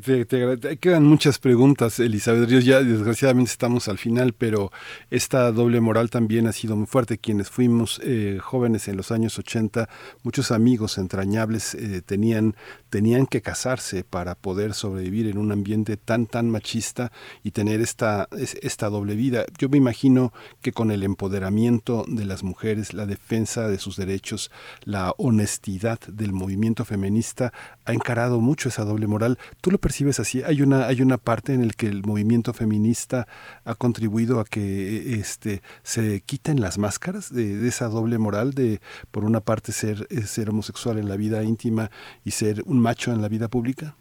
quedan muchas preguntas, Elizabeth Ríos. Ya desgraciadamente estamos al final, pero esta doble moral también ha sido muy fuerte. Quienes fuimos eh, jóvenes en los años 80, muchos amigos entrañables eh, tenían, tenían que casarse para poder sobrevivir en un ambiente tan, tan machista y tener esta, esta doble vida. Yo me imagino que con el empoderamiento de las mujeres, la defensa de sus derechos, la honestidad del movimiento feminista ha encarado mucho esa doble moral ¿Tú lo percibes así? ¿Hay una, hay una parte en la que el movimiento feminista ha contribuido a que este, se quiten las máscaras de, esa doble moral de, por una parte, ser, eh, ser homosexual en la vida íntima y ser un macho en la vida pública?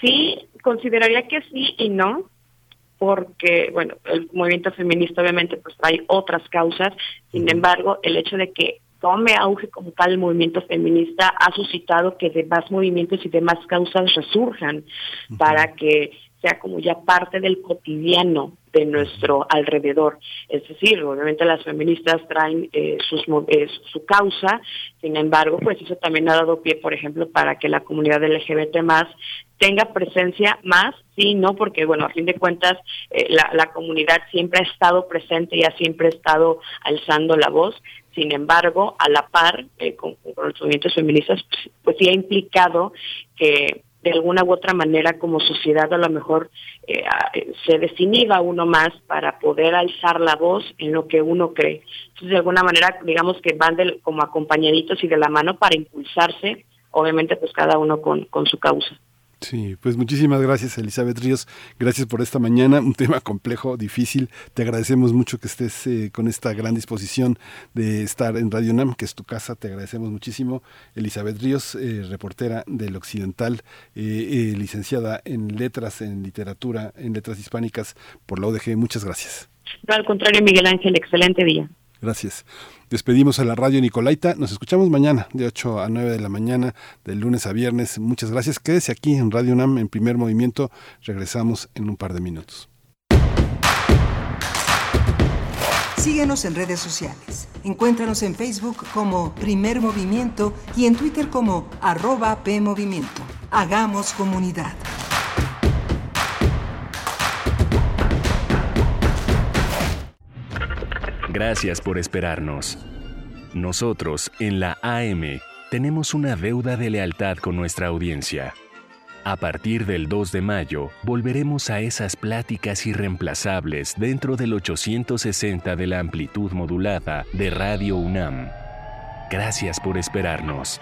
Sí, consideraría que sí y no porque, bueno, el movimiento feminista obviamente pues hay otras causas, sin embargo, el hecho de que tome auge como tal el movimiento feminista ha suscitado que demás movimientos y demás causas resurjan para que sea como ya parte del cotidiano de nuestro alrededor. Es decir, obviamente las feministas traen eh, sus, eh, su causa, sin embargo, pues eso también ha dado pie, por ejemplo, para que la comunidad LGBT más tenga presencia más, sí, no, porque bueno, a fin de cuentas eh, la, la comunidad siempre ha estado presente y ha siempre estado alzando la voz, sin embargo, a la par eh, con, los movimientos feministas, pues, pues, sí ha implicado que de alguna u otra manera como sociedad a lo mejor eh, se desinhiba uno más para poder alzar la voz en lo que uno cree. Entonces, de alguna manera, digamos que van como acompañaditos y de la mano para impulsarse, obviamente, pues cada uno con, con su causa. Sí, pues muchísimas gracias Elizabeth Ríos, gracias por esta mañana, un tema complejo, difícil, te agradecemos mucho que estés eh, con esta gran disposición de estar en Radio NAM, que es tu casa, te agradecemos muchísimo. Elizabeth Ríos, eh, reportera del Occidental, eh, licenciada en letras, en literatura, en letras hispánicas por la ODG, muchas gracias. No, al contrario, Miguel Ángel, excelente día. Gracias. Despedimos a la radio Nicolaita. Nos escuchamos mañana de 8 a 9 de la mañana, de lunes a viernes. Muchas gracias. Quédese aquí en Radio UNAM en primer movimiento. Regresamos en un par de minutos. Síguenos en redes sociales. Encuéntranos en Facebook como Primer Movimiento y en Twitter como arroba PMovimiento. Hagamos comunidad. Gracias por esperarnos. Nosotros, en la AM, tenemos una deuda de lealtad con nuestra audiencia. A partir del 2 de mayo, volveremos a esas pláticas irreemplazables dentro del 860 de la amplitud modulada de Radio UNAM. Gracias por esperarnos.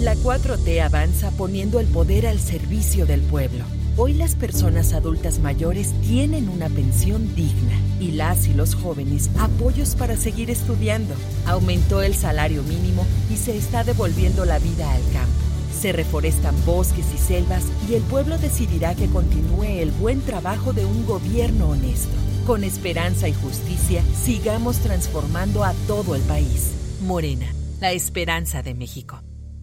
La 4T avanza poniendo el poder al servicio del pueblo. Hoy las personas adultas mayores tienen una pensión digna y las y los jóvenes apoyos para seguir estudiando. Aumentó el salario mínimo y se está devolviendo la vida al campo. Se reforestan bosques y selvas y el pueblo decidirá que continúe el buen trabajo de un gobierno honesto. Con esperanza y justicia, sigamos transformando a todo el país. Morena, la esperanza de México.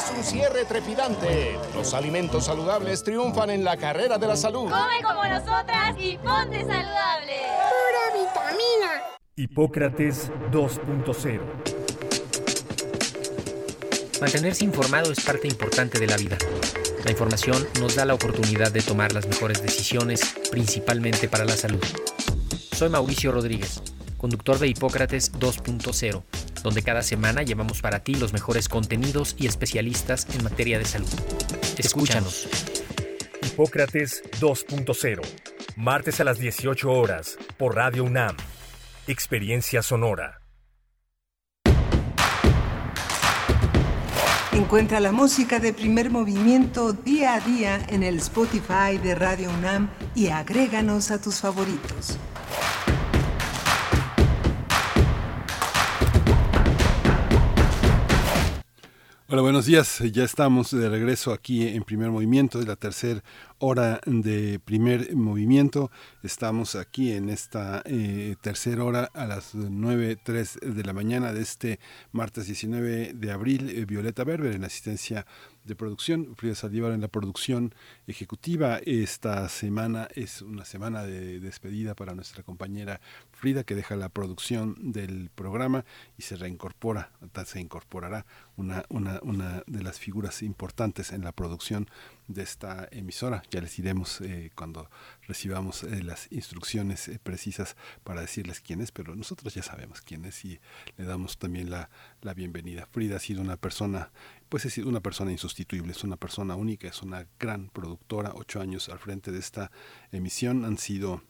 Es un cierre trepidante. Los alimentos saludables triunfan en la carrera de la salud. Come como nosotras y ponte saludable. Pura vitamina. Hipócrates 2.0 Mantenerse informado es parte importante de la vida. La información nos da la oportunidad de tomar las mejores decisiones, principalmente para la salud. Soy Mauricio Rodríguez, conductor de Hipócrates 2.0, donde cada semana llevamos para ti los mejores contenidos y especialistas en materia de salud. Escúchanos. Hipócrates 2.0, martes a las 18 horas, por Radio UNAM. Experiencia Sonora. Encuentra la música de primer movimiento día a día en el Spotify de Radio UNAM y agréganos a tus favoritos. Hola, buenos días. Ya estamos de regreso aquí en primer movimiento. Es la tercera hora de primer movimiento. Estamos aquí en esta eh, tercera hora a las 9.03 de la mañana de este martes 19 de abril. Eh, Violeta Berber en asistencia de producción, Frida Saldívar en la producción ejecutiva. Esta semana es una semana de despedida para nuestra compañera Frida, que deja la producción del programa y se reincorpora, se incorporará una, una, una de las figuras importantes en la producción de esta emisora. Ya les diremos eh, cuando recibamos eh, las instrucciones eh, precisas para decirles quién es, pero nosotros ya sabemos quién es y le damos también la, la bienvenida. Frida ha sido una persona pues es una persona insustituible, es una persona única, es una gran productora, ocho años al frente de esta emisión han sido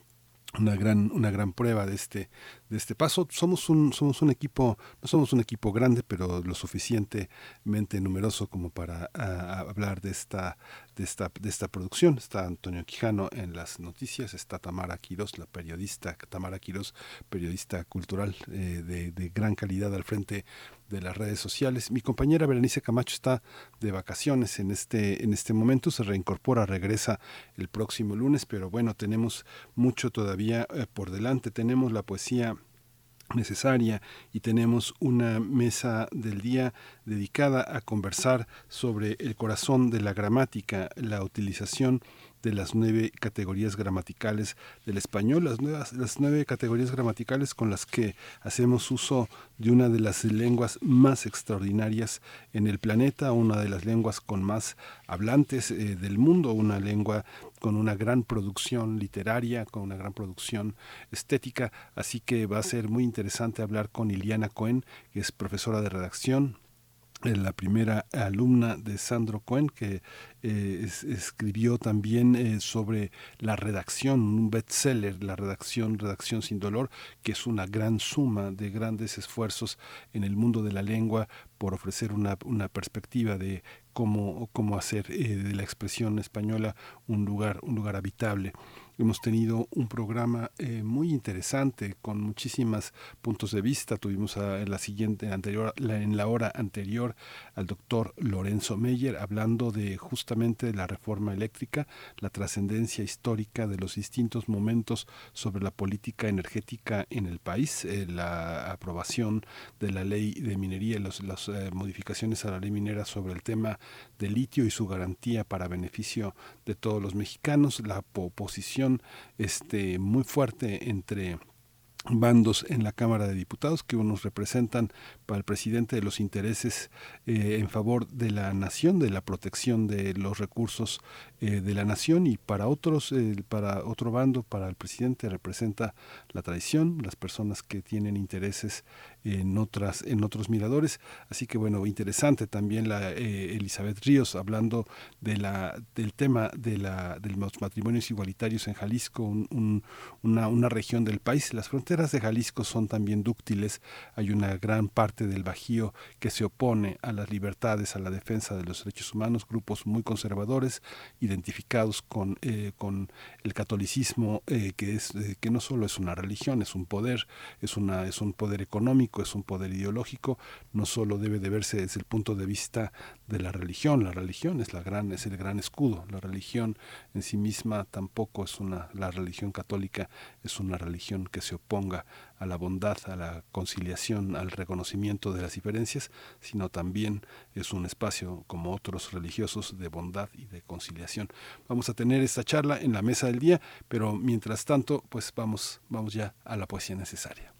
una gran una gran prueba de este de este paso. Somos un somos un equipo no somos un equipo grande pero lo suficientemente numeroso como para hablar de esta de esta de esta producción. Está Antonio Quijano en las noticias está Tamara Quiroz la periodista Tamara Quiroz periodista cultural eh, de, de gran calidad al frente de las redes sociales. Mi compañera Berenice Camacho está de vacaciones en este, en este momento, se reincorpora, regresa el próximo lunes, pero bueno, tenemos mucho todavía eh, por delante, tenemos la poesía necesaria y tenemos una mesa del día dedicada a conversar sobre el corazón de la gramática, la utilización de las nueve categorías gramaticales del español, las, nuevas, las nueve categorías gramaticales con las que hacemos uso de una de las lenguas más extraordinarias en el planeta, una de las lenguas con más hablantes eh, del mundo, una lengua con una gran producción literaria, con una gran producción estética, así que va a ser muy interesante hablar con Iliana Cohen, que es profesora de redacción, la primera alumna de Sandro Cohen, que eh, escribió también eh, sobre la redacción, un bestseller, la redacción, redacción sin dolor, que es una gran suma de grandes esfuerzos en el mundo de la lengua por ofrecer una, una perspectiva de cómo, cómo hacer de la expresión española un lugar, un lugar habitable. Hemos tenido un programa eh, muy interesante con muchísimos puntos de vista. Tuvimos en la siguiente anterior, en la hora anterior al doctor Lorenzo Meyer hablando de justamente la reforma eléctrica, la trascendencia histórica de los distintos momentos sobre la política energética en el país, eh, la aprobación de la ley de minería, las eh, modificaciones a la ley minera sobre el tema del litio y su garantía para beneficio de todos los mexicanos, la oposición este, muy fuerte entre bandos en la Cámara de Diputados que unos representan para el presidente de los intereses eh, en favor de la nación, de la protección de los recursos eh, de la nación y para otros, eh, para otro bando, para el presidente representa la tradición, las personas que tienen intereses en otras en otros miradores. Así que bueno interesante también la eh, Elizabeth Ríos hablando de la del tema de la de los matrimonios igualitarios en Jalisco una, una región del país. Las fronteras de Jalisco son también dúctiles. Hay una gran parte del Bajío que se opone a las libertades a la defensa de los derechos humanos grupos muy conservadores identificados con eh, con el catolicismo eh, que es que no solo es una religión es un poder es una es un poder económico es un poder ideológico, no solo debe de verse desde el punto de vista de la religión, la religión es la gran es el gran escudo, la religión en sí misma tampoco es una la religión católica es una religión que se oponga a la bondad, a la conciliación, al reconocimiento de las diferencias, sino también es un espacio como otros religiosos de bondad y de conciliación. Vamos a tener esta charla en la mesa del día, pero mientras tanto, pues vamos vamos ya a la poesía necesaria.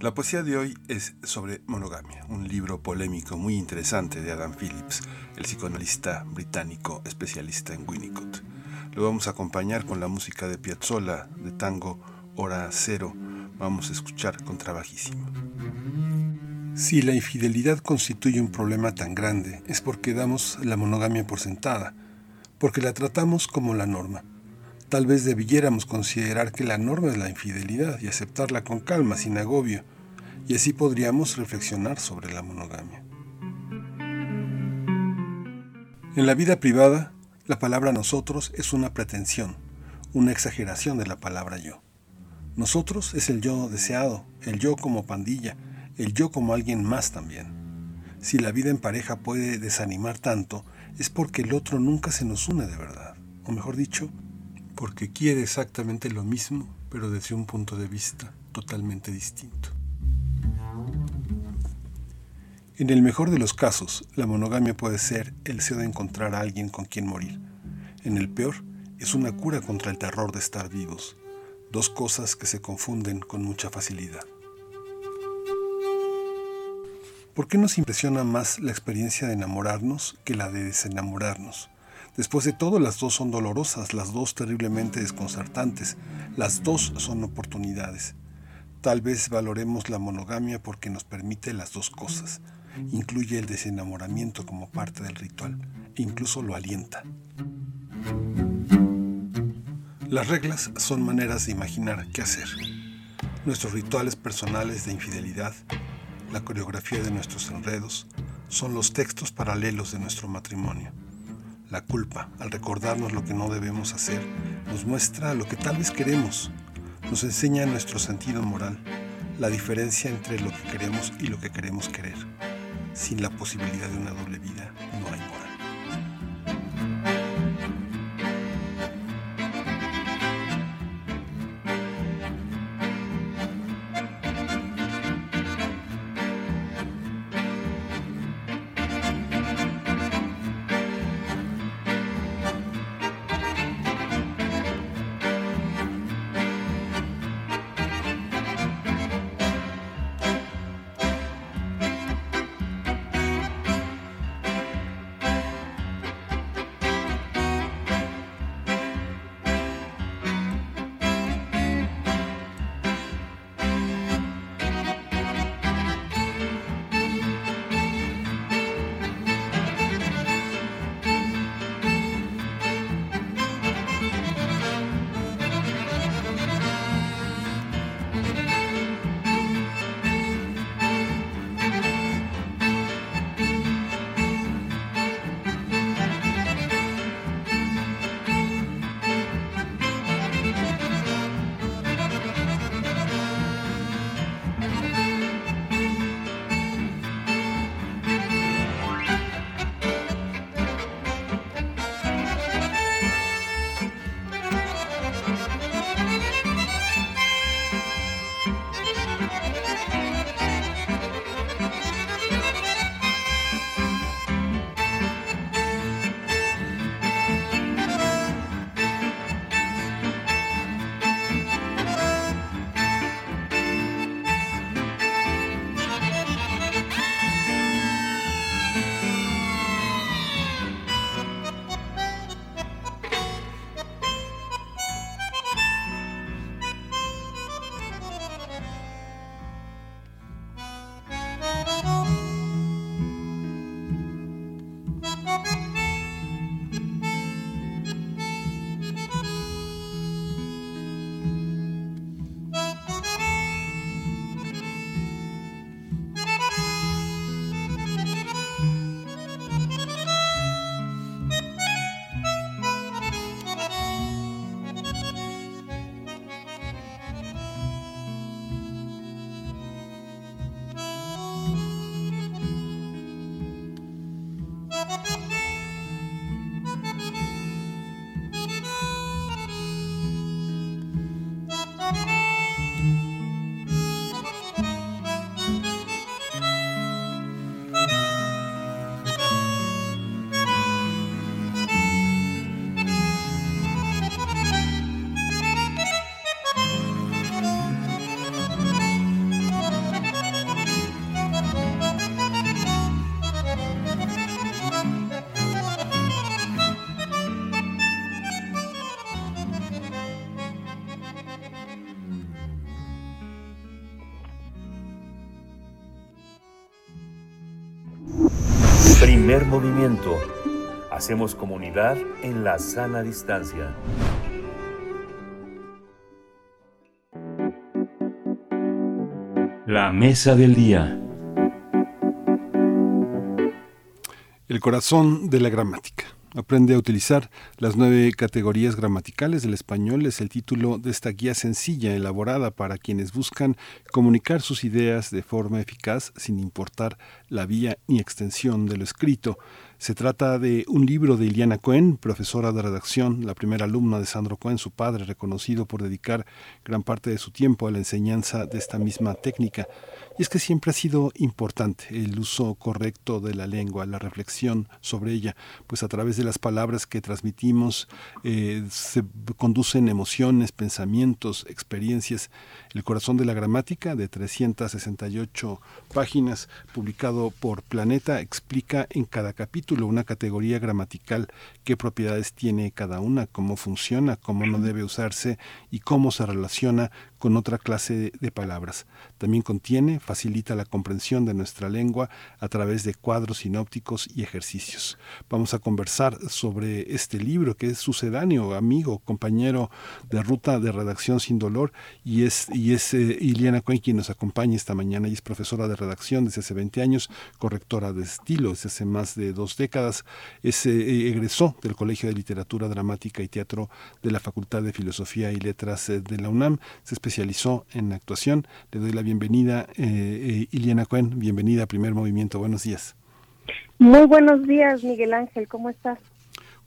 La poesía de hoy es sobre monogamia, un libro polémico muy interesante de Adam Phillips, el psicoanalista británico especialista en Winnicott. Lo vamos a acompañar con la música de Piazzolla, de tango Hora Cero. Vamos a escuchar con trabajísimo. Si la infidelidad constituye un problema tan grande, es porque damos la monogamia por sentada, porque la tratamos como la norma. Tal vez debiéramos considerar que la norma es la infidelidad y aceptarla con calma, sin agobio, y así podríamos reflexionar sobre la monogamia. En la vida privada, la palabra nosotros es una pretensión, una exageración de la palabra yo. Nosotros es el yo deseado, el yo como pandilla, el yo como alguien más también. Si la vida en pareja puede desanimar tanto, es porque el otro nunca se nos une de verdad, o mejor dicho, porque quiere exactamente lo mismo, pero desde un punto de vista totalmente distinto. En el mejor de los casos, la monogamia puede ser el deseo de encontrar a alguien con quien morir. En el peor, es una cura contra el terror de estar vivos, dos cosas que se confunden con mucha facilidad. ¿Por qué nos impresiona más la experiencia de enamorarnos que la de desenamorarnos? Después de todo, las dos son dolorosas, las dos terriblemente desconcertantes, las dos son oportunidades. Tal vez valoremos la monogamia porque nos permite las dos cosas. Incluye el desenamoramiento como parte del ritual e incluso lo alienta. Las reglas son maneras de imaginar qué hacer. Nuestros rituales personales de infidelidad, la coreografía de nuestros enredos, son los textos paralelos de nuestro matrimonio. La culpa, al recordarnos lo que no debemos hacer, nos muestra lo que tal vez queremos, nos enseña nuestro sentido moral, la diferencia entre lo que queremos y lo que queremos querer. Sin la posibilidad de una doble vida, no hay. Primer movimiento. Hacemos comunidad en la sana distancia. La mesa del día. El corazón de la gramática. Aprende a utilizar las nueve categorías gramaticales del español es el título de esta guía sencilla elaborada para quienes buscan comunicar sus ideas de forma eficaz sin importar la vía ni extensión de lo escrito. Se trata de un libro de Iliana Cohen, profesora de redacción, la primera alumna de Sandro Cohen, su padre, reconocido por dedicar gran parte de su tiempo a la enseñanza de esta misma técnica. Y es que siempre ha sido importante el uso correcto de la lengua, la reflexión sobre ella, pues a través de las palabras que transmitimos eh, se conducen emociones, pensamientos, experiencias. El corazón de la gramática, de 368 páginas, publicado por Planeta, explica en cada capítulo una categoría gramatical, qué propiedades tiene cada una, cómo funciona, cómo no debe usarse y cómo se relaciona con otra clase de palabras. También contiene, facilita la comprensión de nuestra lengua a través de cuadros sinópticos y ejercicios. Vamos a conversar sobre este libro que es sucedáneo, amigo, compañero de ruta de redacción sin dolor y es, y es eh, Iliana Cohen quien nos acompaña esta mañana y es profesora de redacción desde hace 20 años, correctora de estilo desde hace más de dos décadas, es, eh, egresó del Colegio de Literatura Dramática y Teatro de la Facultad de Filosofía y Letras eh, de la UNAM, especializó en actuación. Le doy la bienvenida, eh, eh, Iliana Cuen, bienvenida a Primer Movimiento. Buenos días. Muy buenos días, Miguel Ángel, ¿cómo estás?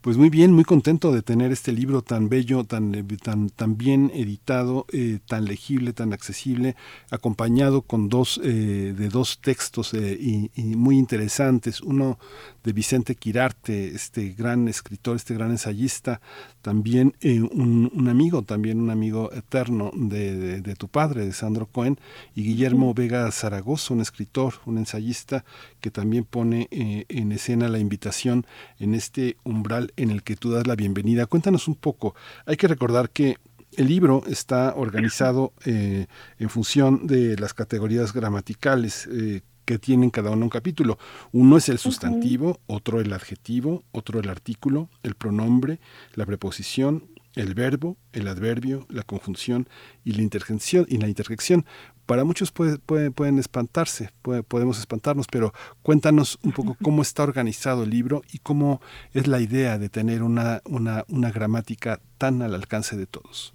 Pues muy bien, muy contento de tener este libro tan bello, tan, eh, tan, tan bien editado, eh, tan legible, tan accesible, acompañado con dos, eh, de dos textos y, y, muy interesantes. Uno de Vicente Quirarte, este gran escritor, este gran ensayista, también un, un, amigo, también un amigo eterno de, de, de, tu padre, de Sandro Cohen, y Guillermo Vega Zaragoza, un escritor, un ensayista que también pone en escena la invitación en este umbral en el que tú das la bienvenida. Cuéntanos un poco, hay que recordar que el libro está organizado eh, en función de las categorías gramaticales, eh, que tienen cada uno un capítulo. Uno es el sustantivo, otro el adjetivo, otro el artículo, el pronombre, la preposición, el verbo, el adverbio, la conjunción y la interjección. Y la interjección. Para muchos puede, puede, pueden espantarse, puede, podemos espantarnos, pero cuéntanos un poco cómo está organizado el libro y cómo es la idea de tener una, una, una gramática tan al alcance de todos.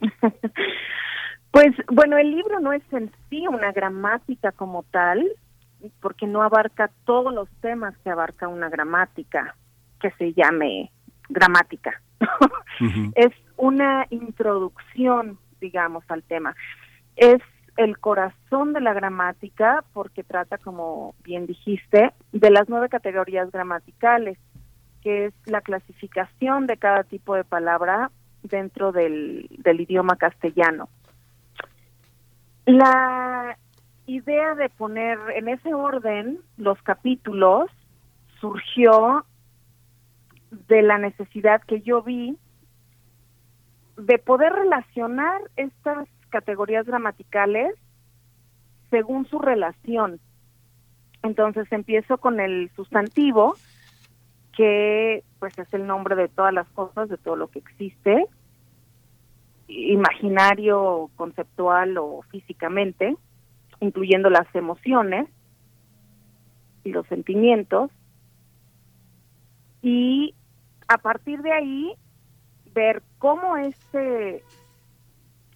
Pues bueno, el libro no es en sí una gramática como tal, porque no abarca todos los temas que abarca una gramática que se llame gramática. Uh -huh. es una introducción, digamos, al tema. Es el corazón de la gramática porque trata, como bien dijiste, de las nueve categorías gramaticales, que es la clasificación de cada tipo de palabra dentro del, del idioma castellano. La idea de poner en ese orden los capítulos surgió de la necesidad que yo vi de poder relacionar estas categorías gramaticales según su relación. Entonces empiezo con el sustantivo, que pues es el nombre de todas las cosas, de todo lo que existe, imaginario, conceptual o físicamente, incluyendo las emociones y los sentimientos. Y a partir de ahí, ver cómo este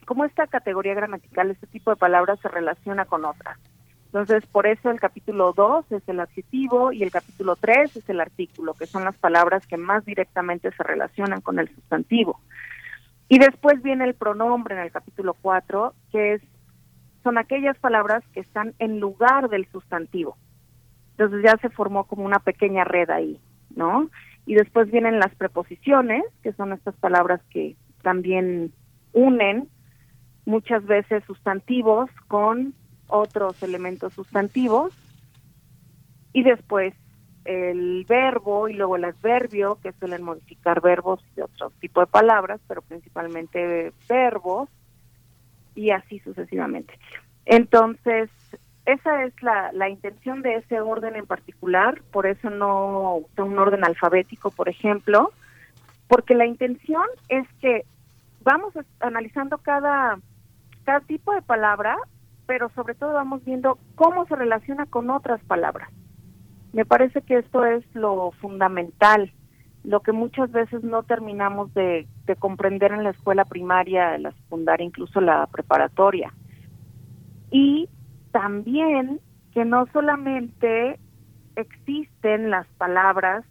cómo esta categoría gramatical, este tipo de palabras se relaciona con otras. Entonces, por eso el capítulo 2 es el adjetivo y el capítulo 3 es el artículo, que son las palabras que más directamente se relacionan con el sustantivo. Y después viene el pronombre en el capítulo 4, que es son aquellas palabras que están en lugar del sustantivo. Entonces ya se formó como una pequeña red ahí, ¿no? Y después vienen las preposiciones, que son estas palabras que también unen muchas veces sustantivos con otros elementos sustantivos. Y después el verbo y luego el adverbio, que suelen modificar verbos y otro tipo de palabras, pero principalmente verbos, y así sucesivamente. Entonces, esa es la, la intención de ese orden en particular, por eso no un orden alfabético, por ejemplo, porque la intención es que vamos analizando cada, cada tipo de palabra, pero sobre todo vamos viendo cómo se relaciona con otras palabras. Me parece que esto es lo fundamental, lo que muchas veces no terminamos de, de comprender en la escuela primaria, la secundaria, incluso la preparatoria. Y también que no solamente existen las palabras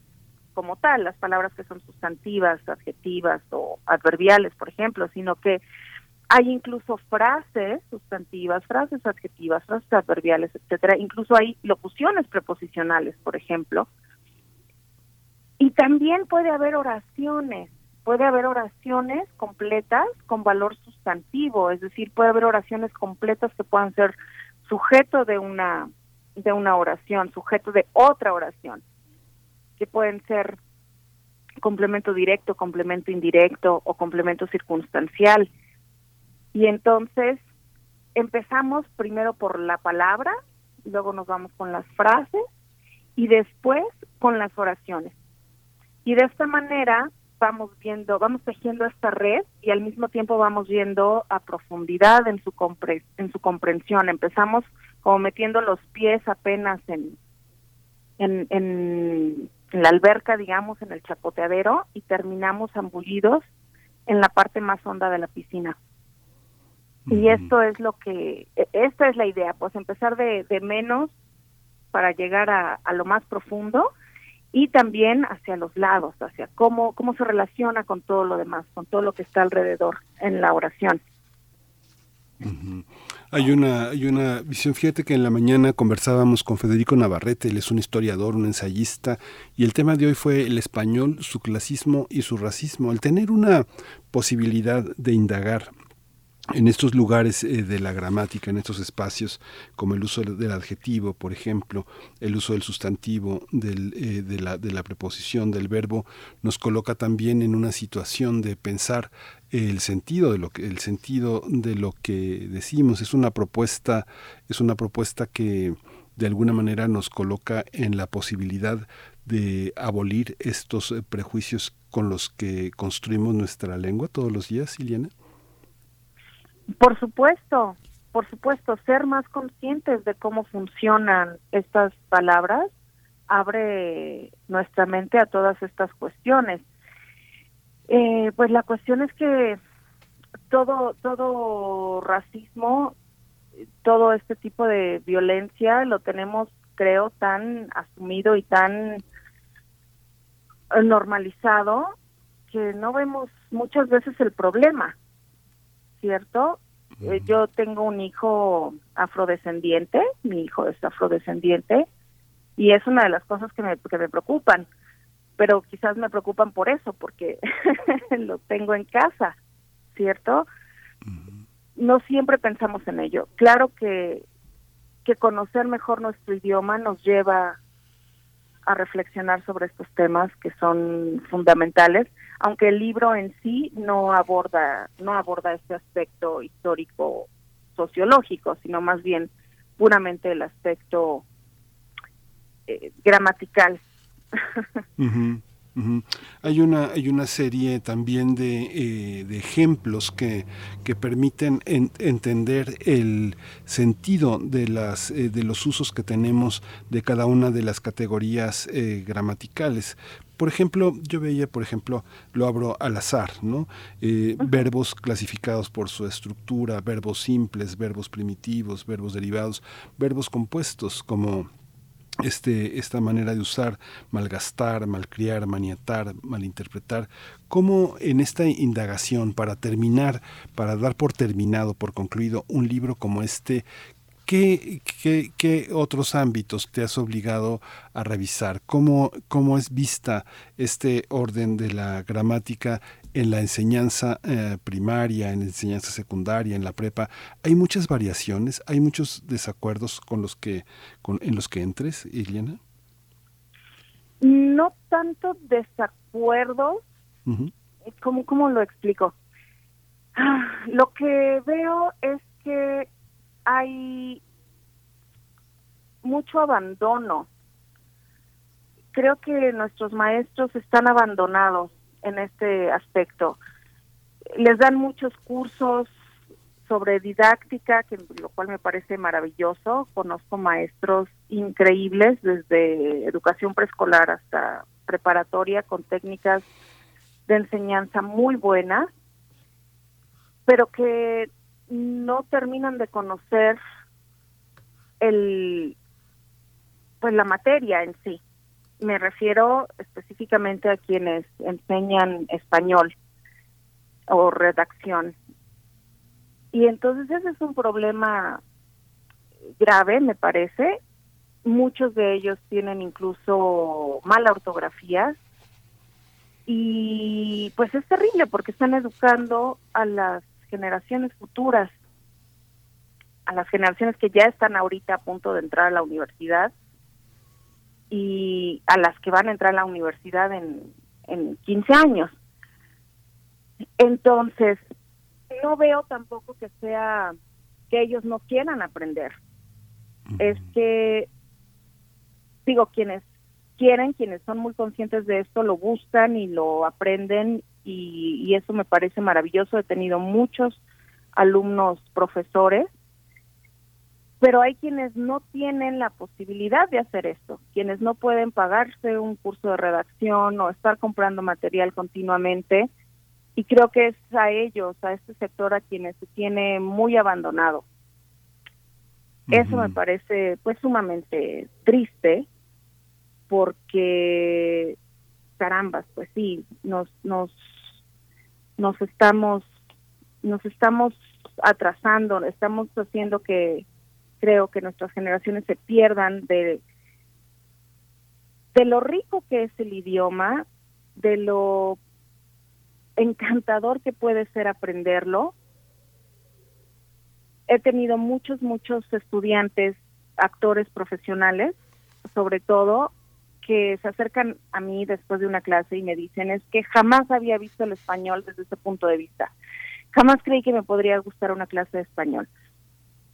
como tal, las palabras que son sustantivas, adjetivas o adverbiales, por ejemplo, sino que hay incluso frases sustantivas, frases adjetivas, frases adverbiales, etcétera, incluso hay locuciones preposicionales, por ejemplo. Y también puede haber oraciones, puede haber oraciones completas con valor sustantivo, es decir, puede haber oraciones completas que puedan ser sujeto de una de una oración, sujeto de otra oración, que pueden ser complemento directo, complemento indirecto o complemento circunstancial. Y entonces empezamos primero por la palabra, luego nos vamos con las frases y después con las oraciones. Y de esta manera vamos viendo, vamos tejiendo esta red y al mismo tiempo vamos viendo a profundidad en su en su comprensión. Empezamos como metiendo los pies apenas en, en, en, la alberca, digamos, en el chapoteadero y terminamos ambullidos en la parte más honda de la piscina. Y esto es lo que, e, esta es la idea, pues empezar de, de menos para llegar a, a lo más profundo y también hacia los lados, hacia cómo, cómo se relaciona con todo lo demás, con todo lo que está alrededor en la oración. Hay una, hay una visión, fíjate que en la mañana conversábamos con Federico Navarrete, él es un historiador, un ensayista, y el tema de hoy fue el español, su clasismo y su racismo. El tener una posibilidad de indagar en estos lugares eh, de la gramática, en estos espacios, como el uso del adjetivo, por ejemplo, el uso del sustantivo, del, eh, de, la, de, la, preposición, del verbo, nos coloca también en una situación de pensar el sentido de lo que, el sentido de lo que decimos. Es una propuesta, es una propuesta que de alguna manera nos coloca en la posibilidad de abolir estos eh, prejuicios con los que construimos nuestra lengua todos los días, Iliana. Por supuesto, por supuesto, ser más conscientes de cómo funcionan estas palabras abre nuestra mente a todas estas cuestiones. Eh, pues la cuestión es que todo todo racismo, todo este tipo de violencia lo tenemos, creo, tan asumido y tan normalizado que no vemos muchas veces el problema. ¿Cierto? Eh, yo tengo un hijo afrodescendiente, mi hijo es afrodescendiente, y es una de las cosas que me, que me preocupan, pero quizás me preocupan por eso, porque lo tengo en casa, ¿cierto? No siempre pensamos en ello. Claro que, que conocer mejor nuestro idioma nos lleva a reflexionar sobre estos temas que son fundamentales, aunque el libro en sí no aborda no aborda este aspecto histórico sociológico, sino más bien puramente el aspecto eh, gramatical. Hay una hay una serie también de, eh, de ejemplos que, que permiten entender el sentido de las eh, de los usos que tenemos de cada una de las categorías eh, gramaticales. Por ejemplo, yo veía, por ejemplo, lo abro al azar, ¿no? verbos clasificados por su estructura, verbos simples, verbos primitivos, verbos derivados, verbos compuestos, como este, esta manera de usar, malgastar, malcriar, maniatar, malinterpretar, cómo en esta indagación, para terminar, para dar por terminado, por concluido, un libro como este, ¿Qué, qué, qué otros ámbitos te has obligado a revisar? ¿Cómo, ¿Cómo es vista este orden de la gramática en la enseñanza eh, primaria, en la enseñanza secundaria, en la prepa, hay muchas variaciones, hay muchos desacuerdos con los que, con, en los que entres, Iliana. No tanto desacuerdos, ¿cómo, ¿cómo lo explico? Ah, lo que veo es que hay mucho abandono. Creo que nuestros maestros están abandonados en este aspecto. Les dan muchos cursos sobre didáctica, que lo cual me parece maravilloso. Conozco maestros increíbles desde educación preescolar hasta preparatoria con técnicas de enseñanza muy buenas, pero que no terminan de conocer el pues la materia en sí. Me refiero específicamente a quienes enseñan español o redacción. Y entonces ese es un problema grave, me parece. Muchos de ellos tienen incluso mala ortografía. Y pues es terrible porque están educando a las generaciones futuras, a las generaciones que ya están ahorita a punto de entrar a la universidad y a las que van a entrar a la universidad en, en 15 años. Entonces, no veo tampoco que sea que ellos no quieran aprender. Es que, digo, quienes quieren, quienes son muy conscientes de esto, lo buscan y lo aprenden y, y eso me parece maravilloso. He tenido muchos alumnos profesores, pero hay quienes no tienen la posibilidad de hacer esto, quienes no pueden pagarse un curso de redacción o estar comprando material continuamente y creo que es a ellos, a este sector a quienes se tiene muy abandonado. Eso me parece pues sumamente triste porque carambas, pues sí, nos nos nos estamos nos estamos atrasando, estamos haciendo que creo que nuestras generaciones se pierdan de de lo rico que es el idioma, de lo encantador que puede ser aprenderlo. He tenido muchos, muchos estudiantes, actores profesionales, sobre todo, que se acercan a mí después de una clase y me dicen es que jamás había visto el español desde ese punto de vista. Jamás creí que me podría gustar una clase de español.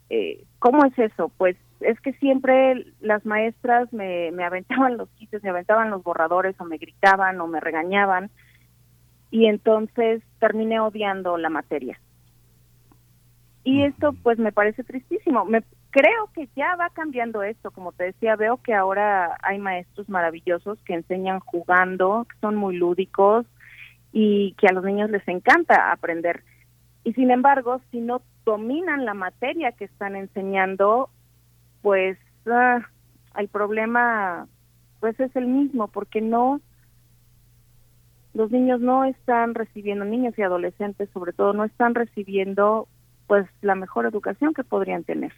Eh, ¿Cómo es eso? Pues es que siempre las maestras me, me aventaban los quites, me aventaban los borradores o me gritaban o me regañaban y entonces terminé odiando la materia. Y esto pues me parece tristísimo. Me creo que ya va cambiando esto, como te decía, veo que ahora hay maestros maravillosos que enseñan jugando, que son muy lúdicos y que a los niños les encanta aprender. Y sin embargo, si no dominan la materia que están enseñando, pues ah, el problema pues es el mismo, porque no los niños no están recibiendo, niños y adolescentes sobre todo, no están recibiendo pues la mejor educación que podrían tener.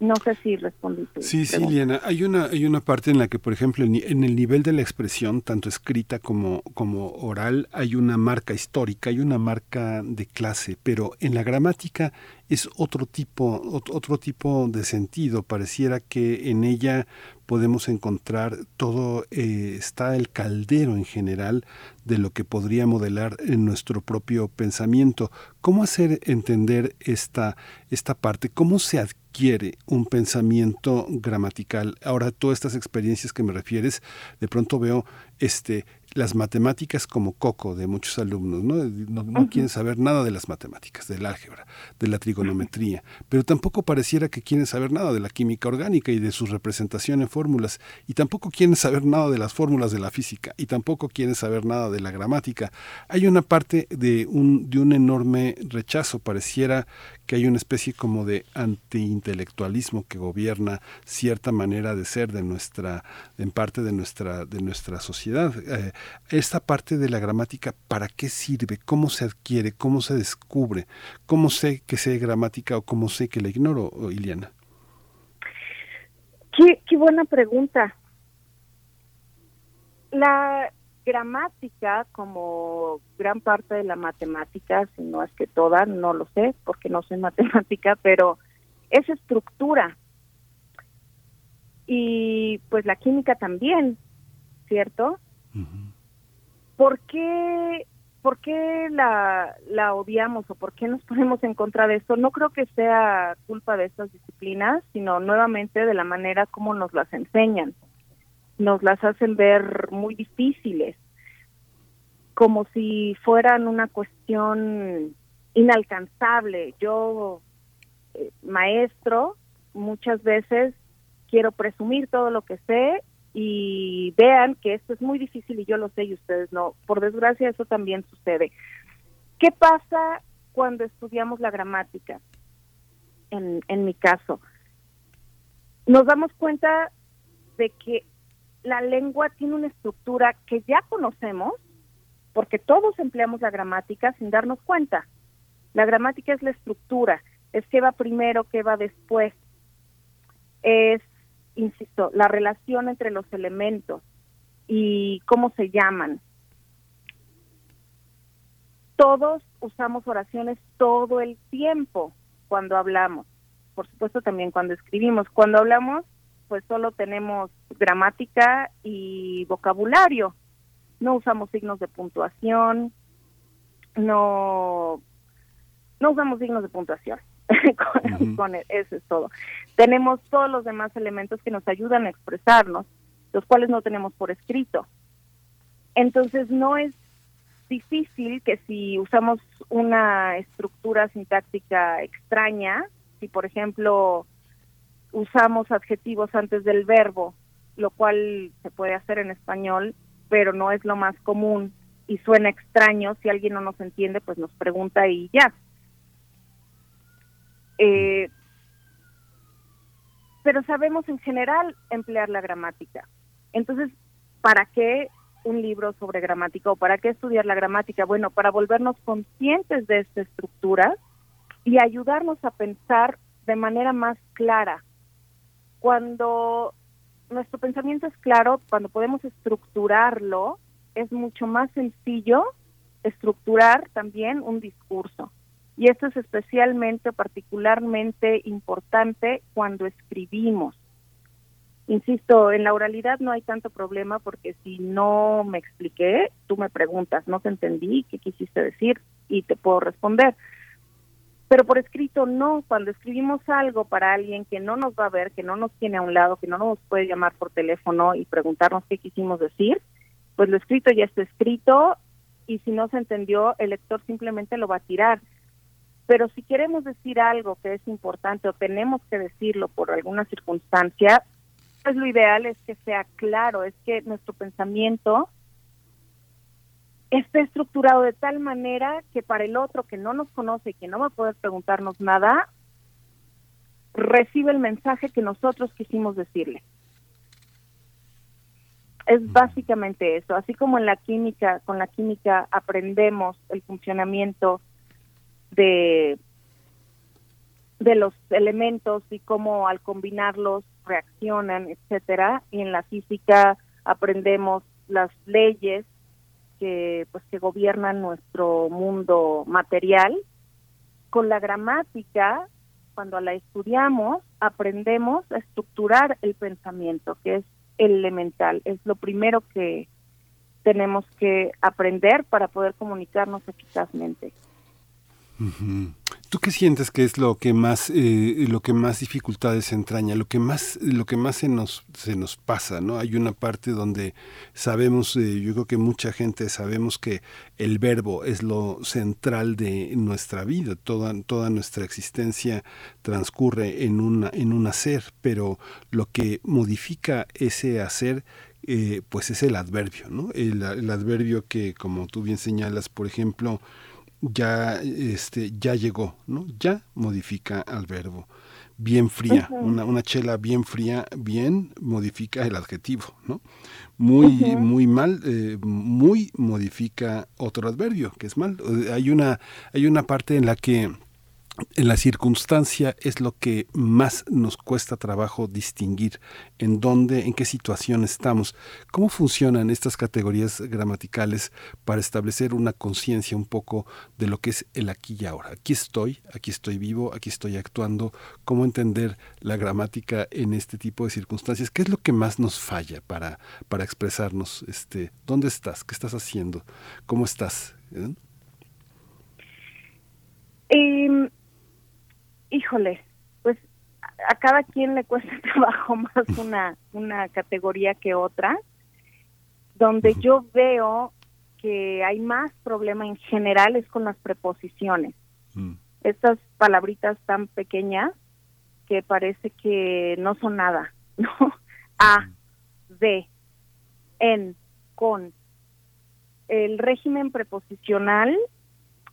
No sé si respondí. Sí, sí, Liana. Hay una, hay una parte en la que, por ejemplo, en el nivel de la expresión, tanto escrita como, como oral, hay una marca histórica, hay una marca de clase, pero en la gramática es otro tipo, otro tipo de sentido. Pareciera que en ella podemos encontrar todo, eh, está el caldero en general de lo que podría modelar en nuestro propio pensamiento. ¿Cómo hacer entender esta, esta parte? ¿Cómo se adquiere un pensamiento gramatical? Ahora, todas estas experiencias que me refieres, de pronto veo este las matemáticas como coco de muchos alumnos, ¿no? No, quieren saber nada de las matemáticas, del álgebra, de la trigonometría, pero tampoco pareciera que quieren saber nada de la química orgánica y de su representación en fórmulas, y tampoco quieren saber nada de las fórmulas de la física, y tampoco quieren saber nada de la gramática. Hay una parte de un, de un enorme rechazo, pareciera que hay una especie como de antiintelectualismo que gobierna cierta manera de ser de nuestra, en parte de nuestra, de nuestra sociedad. Eh, esta parte de la gramática, ¿para qué sirve? ¿Cómo se adquiere? ¿Cómo se descubre? ¿Cómo sé que sé gramática o cómo sé que la ignoro, Iliana? Qué, qué buena pregunta. La gramática, como gran parte de la matemática, si no es que toda, no lo sé, porque no soy matemática, pero es estructura. Y pues la química también, ¿cierto? ¿Por qué, ¿por qué la, la odiamos o por qué nos ponemos en contra de esto? No creo que sea culpa de estas disciplinas, sino nuevamente de la manera como nos las enseñan. Nos las hacen ver muy difíciles, como si fueran una cuestión inalcanzable. Yo, eh, maestro, muchas veces quiero presumir todo lo que sé y vean que esto es muy difícil y yo lo sé y ustedes no. Por desgracia eso también sucede. ¿Qué pasa cuando estudiamos la gramática? En, en mi caso, nos damos cuenta de que la lengua tiene una estructura que ya conocemos, porque todos empleamos la gramática sin darnos cuenta. La gramática es la estructura, es qué va primero, qué va después. Es insisto, la relación entre los elementos y cómo se llaman. Todos usamos oraciones todo el tiempo cuando hablamos, por supuesto también cuando escribimos. Cuando hablamos, pues solo tenemos gramática y vocabulario. No usamos signos de puntuación, no, no usamos signos de puntuación. con, eso es todo. Tenemos todos los demás elementos que nos ayudan a expresarnos, los cuales no tenemos por escrito. Entonces no es difícil que si usamos una estructura sintáctica extraña, si por ejemplo usamos adjetivos antes del verbo, lo cual se puede hacer en español, pero no es lo más común y suena extraño, si alguien no nos entiende, pues nos pregunta y ya. Eh, pero sabemos en general emplear la gramática. Entonces, ¿para qué un libro sobre gramática o para qué estudiar la gramática? Bueno, para volvernos conscientes de esta estructura y ayudarnos a pensar de manera más clara. Cuando nuestro pensamiento es claro, cuando podemos estructurarlo, es mucho más sencillo estructurar también un discurso. Y esto es especialmente, particularmente importante cuando escribimos. Insisto, en la oralidad no hay tanto problema porque si no me expliqué, tú me preguntas, no te entendí, qué quisiste decir y te puedo responder. Pero por escrito no, cuando escribimos algo para alguien que no nos va a ver, que no nos tiene a un lado, que no nos puede llamar por teléfono y preguntarnos qué quisimos decir, pues lo escrito ya está escrito y si no se entendió, el lector simplemente lo va a tirar. Pero si queremos decir algo que es importante o tenemos que decirlo por alguna circunstancia, pues lo ideal es que sea claro, es que nuestro pensamiento esté estructurado de tal manera que para el otro que no nos conoce y que no va a poder preguntarnos nada, recibe el mensaje que nosotros quisimos decirle. Es básicamente eso, así como en la química, con la química aprendemos el funcionamiento de, de los elementos y cómo al combinarlos reaccionan, etcétera. Y en la física aprendemos las leyes que pues que gobiernan nuestro mundo material. Con la gramática, cuando la estudiamos, aprendemos a estructurar el pensamiento, que es elemental, es lo primero que tenemos que aprender para poder comunicarnos eficazmente. ¿Tú qué sientes que es lo que más eh, lo que más dificultades entraña, lo que más lo que más se nos se nos pasa, ¿no? Hay una parte donde sabemos, eh, yo creo que mucha gente sabemos que el verbo es lo central de nuestra vida, toda toda nuestra existencia transcurre en una en un hacer, pero lo que modifica ese hacer eh, pues es el adverbio, ¿no? El, el adverbio que, como tú bien señalas, por ejemplo, ya este ya llegó, ¿no? Ya modifica al verbo. Bien fría, una, una chela bien fría, bien modifica el adjetivo, ¿no? Muy, muy mal, eh, muy modifica otro adverbio, que es mal. Hay una, hay una parte en la que la circunstancia es lo que más nos cuesta trabajo distinguir en dónde, en qué situación estamos. ¿Cómo funcionan estas categorías gramaticales para establecer una conciencia un poco de lo que es el aquí y ahora? Aquí estoy, aquí estoy vivo, aquí estoy actuando. ¿Cómo entender la gramática en este tipo de circunstancias? ¿Qué es lo que más nos falla para, para expresarnos? Este, ¿Dónde estás? ¿Qué estás haciendo? ¿Cómo estás? Em, híjole, pues a cada quien le cuesta trabajo más una, una categoría que otra. Donde yo veo que hay más problema en general es con las preposiciones. Mm. Estas palabritas tan pequeñas que parece que no son nada, ¿no? A, de, en, con. El régimen preposicional,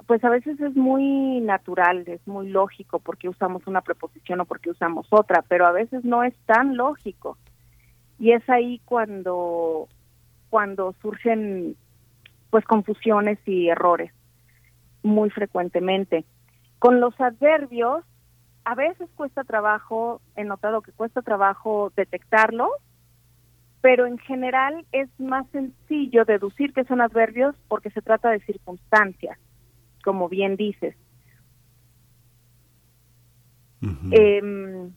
pues a veces es muy natural, es muy lógico porque usamos una preposición o porque usamos otra, pero a veces no es tan lógico. Y es ahí cuando cuando surgen pues confusiones y errores muy frecuentemente. Con los adverbios a veces cuesta trabajo, he notado que cuesta trabajo detectarlo, pero en general es más sencillo deducir que son adverbios porque se trata de circunstancias, como bien dices. Em,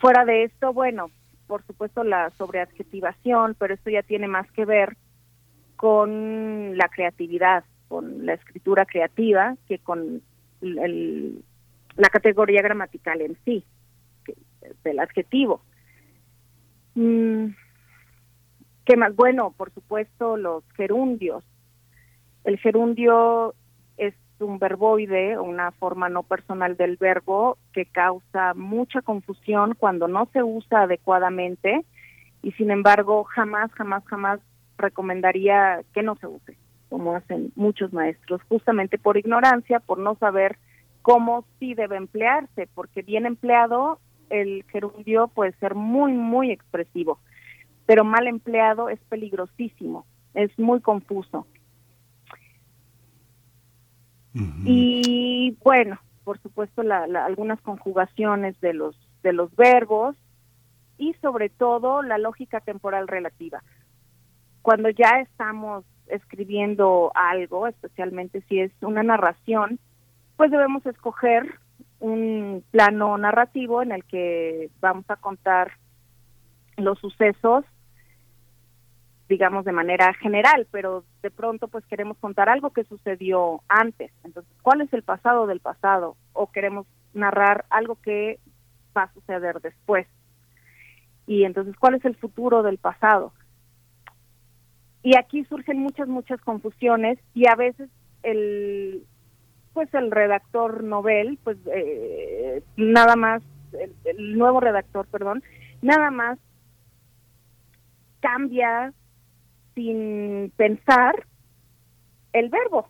fuera de esto, bueno, por supuesto la sobreadjetivación, pero esto ya tiene más que ver con la creatividad, con la escritura creativa, que con la categoría gramatical en sí, del adjetivo. Mm, ¿Qué más? Bueno, por supuesto, los gerundios. El gerundio es un verboide, una forma no personal del verbo que causa mucha confusión cuando no se usa adecuadamente y sin embargo jamás, jamás, jamás recomendaría que no se use, como hacen muchos maestros, justamente por ignorancia, por no saber cómo sí debe emplearse, porque bien empleado el gerundio puede ser muy, muy expresivo, pero mal empleado es peligrosísimo, es muy confuso. Y bueno, por supuesto, la, algunas conjugaciones de los de los verbos y sobre todo la lógica temporal relativa. Cuando ya estamos escribiendo algo, especialmente si es una narración, pues debemos escoger un plano narrativo en el que vamos a contar los sucesos digamos, de manera general, pero de pronto pues queremos contar algo que sucedió antes. Entonces, ¿cuál es el pasado del pasado? O queremos narrar algo que va a suceder después. Y entonces, ¿cuál es el futuro del pasado? Y aquí surgen muchas, muchas confusiones y a veces el, pues el redactor novel, pues eh, nada más, el nuevo redactor, perdón, nada más cambia sin pensar el verbo.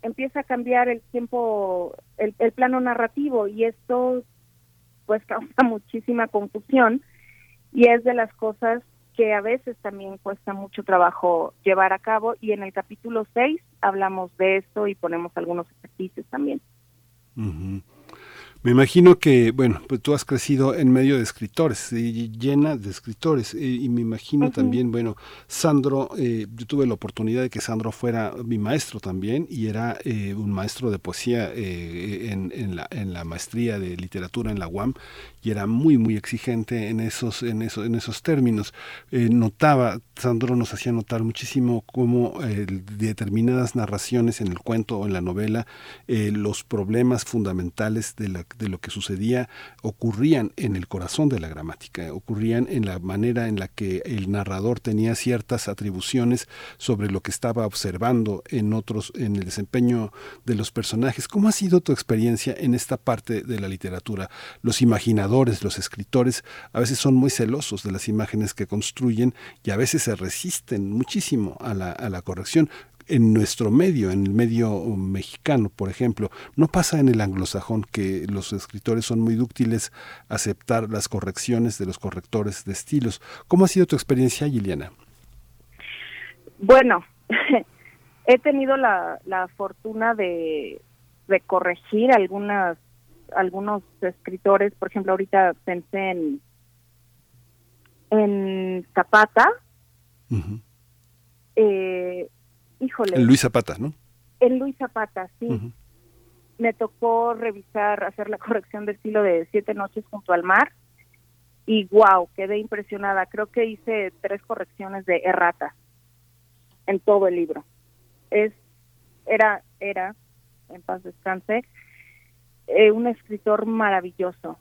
Empieza a cambiar el tiempo, el, plano narrativo y esto pues causa muchísima confusión y es de las cosas que a veces también cuesta mucho trabajo llevar a cabo y en el capítulo 6 hablamos de esto y ponemos algunos ejercicios también. Me imagino que, bueno, pues tú has crecido en medio de escritores, llena de escritores, y me imagino también, bueno, Sandro, eh, yo tuve la oportunidad de que Sandro fuera mi maestro también, y era eh, un maestro de poesía eh, en, la, en la maestría de literatura en la UAM, y era muy, muy exigente en esos, en esos, en esos términos. notaba, Sandro nos hacía notar muchísimo cómo determinadas narraciones en el cuento o en la novela, los problemas fundamentales de de lo que sucedía ocurrían en el corazón de la gramática, ocurrían en la manera en la que el narrador tenía ciertas atribuciones sobre lo que estaba observando en otros, en el desempeño de los personajes. ¿Cómo ha sido tu experiencia en esta parte de la literatura? Los imaginadores, los escritores, a veces son muy celosos de las imágenes que construyen y a veces se resisten muchísimo a la, corrección en nuestro medio, en el medio mexicano, por ejemplo. No pasa en el anglosajón que los escritores son muy dúctiles a aceptar las correcciones de los correctores de estilos. ¿Cómo ha sido tu experiencia, Giliana? Bueno, he tenido la, fortuna de corregir algunas algunos escritores, por ejemplo, ahorita pensé en en Zapata, eh, híjole. En Luis Zapata, ¿no? En Luis Zapata, sí. Me tocó revisar, hacer la corrección del estilo de Siete Noches junto al mar y wow, quedé impresionada. Creo que hice tres correcciones de errata en todo el libro. es era era en paz descanse eh, un escritor maravilloso,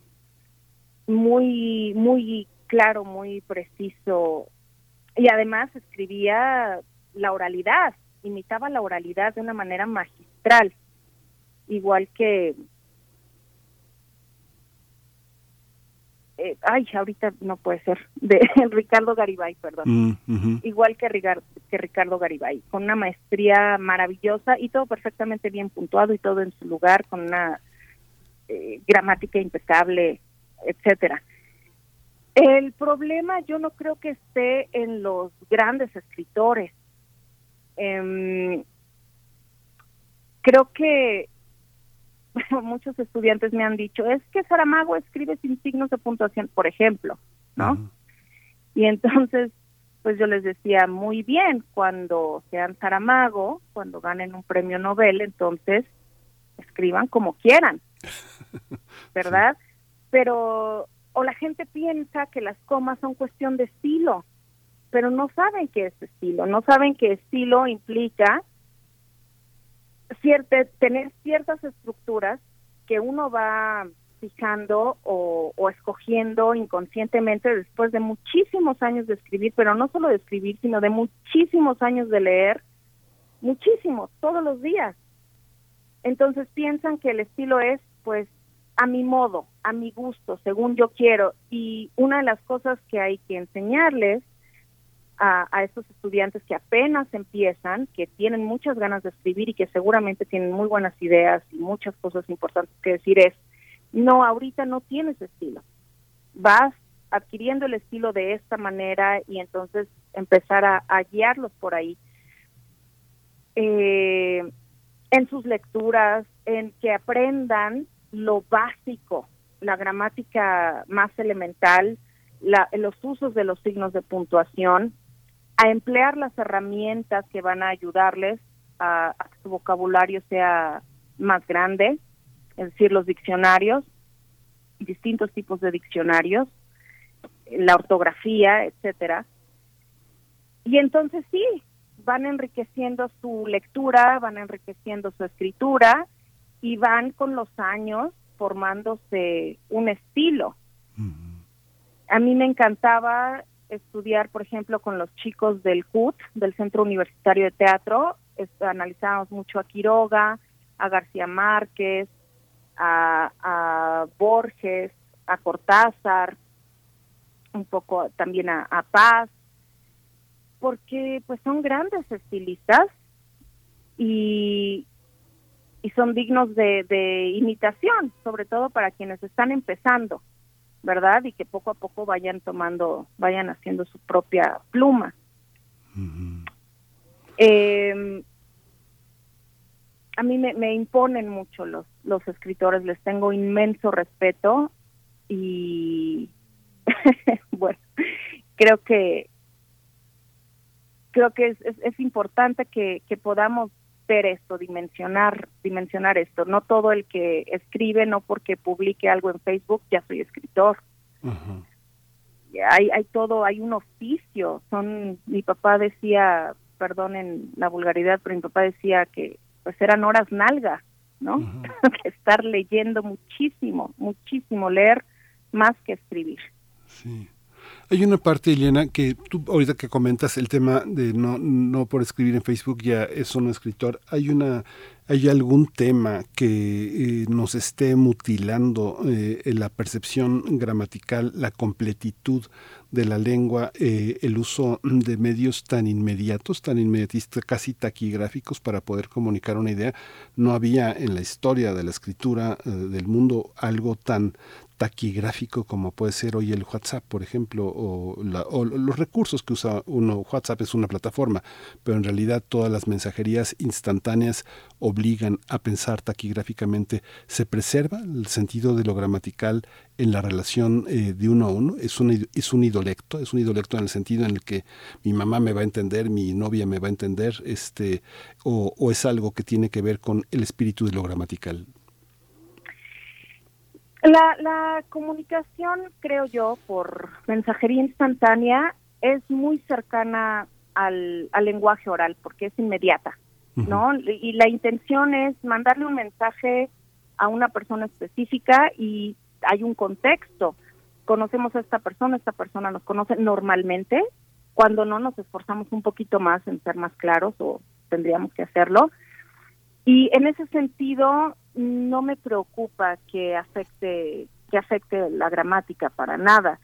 muy muy claro, muy preciso y además escribía la oralidad, imitaba la oralidad de una manera magistral, igual que eh, ay, ahorita no puede ser, de Ricardo Garibay, perdón. Mm, Igual que, que Ricardo Garibay, con una maestría maravillosa y todo perfectamente bien puntuado y todo en su lugar, con una eh, gramática impecable, etcétera. El problema yo no creo que esté en los grandes escritores. Em, creo que muchos estudiantes me han dicho, es que Saramago escribe sin signos de puntuación, por ejemplo, ¿no? Y entonces, pues yo les decía, muy bien, cuando sean Saramago, cuando ganen un premio Nobel, entonces escriban como quieran, ¿verdad? Pero, o la gente piensa que las comas son cuestión de estilo, pero no saben qué es estilo, no saben que estilo implica tener ciertas estructuras que uno va fijando o, escogiendo inconscientemente después de muchísimos años de escribir, pero no solo de escribir, sino de muchísimos años de leer, muchísimos, todos los días. Entonces piensan que el estilo es, pues, a mi modo, a mi gusto, según yo quiero. Y una de las cosas que hay que enseñarles a, a estos estudiantes que apenas empiezan, que tienen muchas ganas de escribir y que seguramente tienen muy buenas ideas y muchas cosas importantes que decir es, no, ahorita no tienes estilo. Vas adquiriendo el estilo de esta manera y entonces empezar a, guiarlos por ahí. Eh, en sus lecturas, en que aprendan lo básico, la gramática más elemental, la, los usos de los signos de puntuación, a emplear las herramientas que van a ayudarles a, que su vocabulario sea más grande, es decir, los diccionarios, distintos tipos de diccionarios, la ortografía, etcétera. Y entonces sí, van enriqueciendo su lectura, van enriqueciendo su escritura y van con los años formándose un estilo. A mí me encantaba estudiar, por ejemplo, con los chicos del CUT, del Centro Universitario de Teatro. analizábamos mucho a Quiroga, a García Márquez, a, Borges, a Cortázar, un poco también a, Paz, porque pues son grandes estilistas y, y son dignos de, de imitación, sobre todo para quienes están empezando. ¿verdad? Y que poco a poco vayan tomando, vayan haciendo su propia pluma. Em, a mí me, imponen mucho los, los escritores, les tengo inmenso respeto y bueno, creo que creo que es, es, importante que, que podamos ver esto, dimensionar, dimensionar esto. No todo el que escribe, no porque publique algo en Facebook, ya soy escritor. Hay, hay todo, hay un oficio. Son, mi papá decía, perdonen la vulgaridad, pero mi papá decía que pues eran horas nalga, ¿no? Estar leyendo muchísimo, muchísimo, leer más que escribir. Sí. Hay una parte, Elena, que tú ahorita que comentas el tema de no, no por escribir en Facebook ya es un escritor, hay una ¿Hay algún tema que eh, nos esté mutilando eh, la percepción gramatical, la completitud de la lengua, eh, el uso de medios tan inmediatos, tan inmediatistas, casi taquigráficos para poder comunicar una idea? No había en la historia de la escritura del mundo algo tan taquigráfico como puede ser hoy el WhatsApp, por ejemplo, o, los recursos que usa uno. WhatsApp es una plataforma, pero en realidad todas las mensajerías instantáneas obligan a pensar taquigráficamente. ¿Se preserva el sentido de lo gramatical en la relación eh, de uno a uno? ¿Es un, ¿Es un idolecto? ¿Es un idolecto en el sentido en el que mi mamá me va a entender, mi novia me va a entender, este, o, o es algo que tiene que ver con el espíritu de lo gramatical? La, la comunicación, creo yo, por mensajería instantánea es muy cercana al, lenguaje oral porque es inmediata. ¿no? Y la intención es mandarle un mensaje a una persona específica y hay un contexto. Conocemos a esta persona, esta persona nos conoce normalmente, cuando no nos esforzamos un poquito más en ser más claros o tendríamos que hacerlo. Y en ese sentido no me preocupa que afecte que afecte la gramática para nada.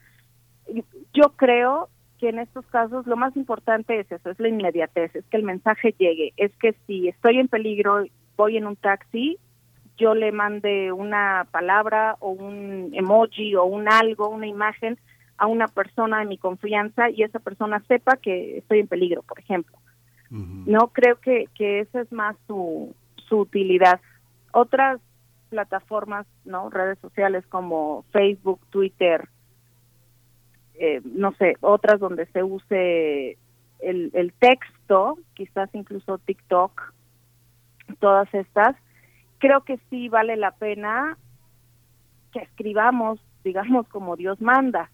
Yo creo que en estos casos lo más importante es eso, es la inmediatez, es que el mensaje llegue, es que si estoy en peligro, voy en un taxi, yo le mande una palabra o un emoji o un algo, una imagen a una persona de mi confianza y esa persona sepa que estoy en peligro, por ejemplo. No creo que, que esa es más su, su utilidad. Otras plataformas, no, redes sociales como Facebook, Twitter, eh, no sé, otras donde se use el, el texto, quizás incluso TikTok, todas estas, creo que sí vale la pena que escribamos, digamos, como Dios manda,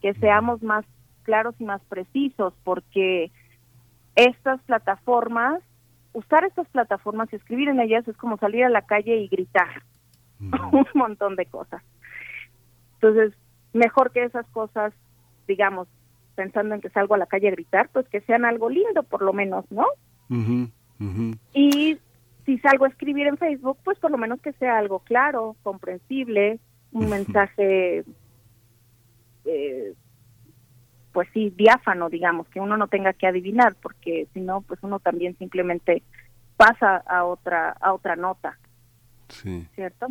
que seamos más claros y más precisos, porque estas plataformas, usar estas plataformas y escribir en ellas es como salir a la calle y gritar un montón de cosas. Entonces, mejor que esas cosas, digamos, pensando en que salgo a la calle a gritar, pues que sean algo lindo por lo menos, ¿no? Y si salgo a escribir en Facebook, pues por lo menos que sea algo claro, comprensible, un mensaje, eh, pues sí, diáfano, digamos, que uno no tenga que adivinar, porque si no, pues uno también simplemente pasa a otra a otra nota. Sí. ¿Cierto?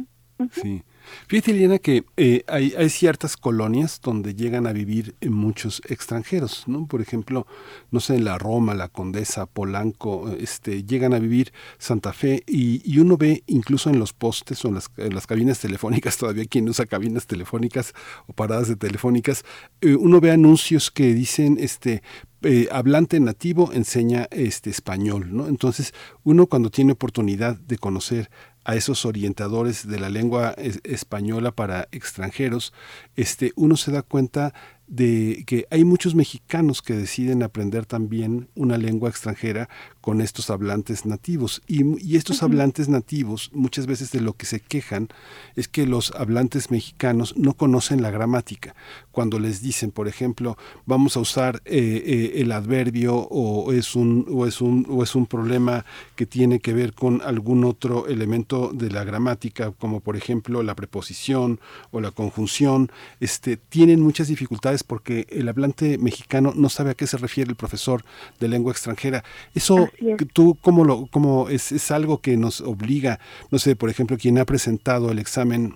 Sí. Fíjate, Eliana, que eh, hay, ciertas colonias donde llegan a vivir muchos extranjeros, ¿no? Por ejemplo, no sé, en la Roma, la Condesa, Polanco, este, llegan a vivir Santa Fe y, uno ve incluso en los postes o en las, cabinas telefónicas, todavía quien usa cabinas telefónicas o paradas de telefónicas, eh, uno ve anuncios que dicen, este, eh, hablante nativo enseña este español, ¿no? Entonces, uno cuando tiene oportunidad de conocer a esos orientadores de la lengua es, española para extranjeros, este, uno se da cuenta de que hay muchos mexicanos que deciden aprender también una lengua extranjera con estos hablantes nativos. Y, y estos hablantes nativos, muchas veces de lo que se quejan es que los hablantes mexicanos no conocen la gramática. Cuando les dicen, por ejemplo, vamos a usar eh, eh, el adverbio o es, un, o, es un, o es un problema que tiene que ver con algún otro elemento de la gramática, como por ejemplo la preposición o la conjunción, este, tienen muchas dificultades porque el hablante mexicano no sabe a qué se refiere el profesor de lengua extranjera. Eso, tú, ¿cómo, lo, cómo es, es algo que nos obliga? No sé, por ejemplo, quien ha presentado el examen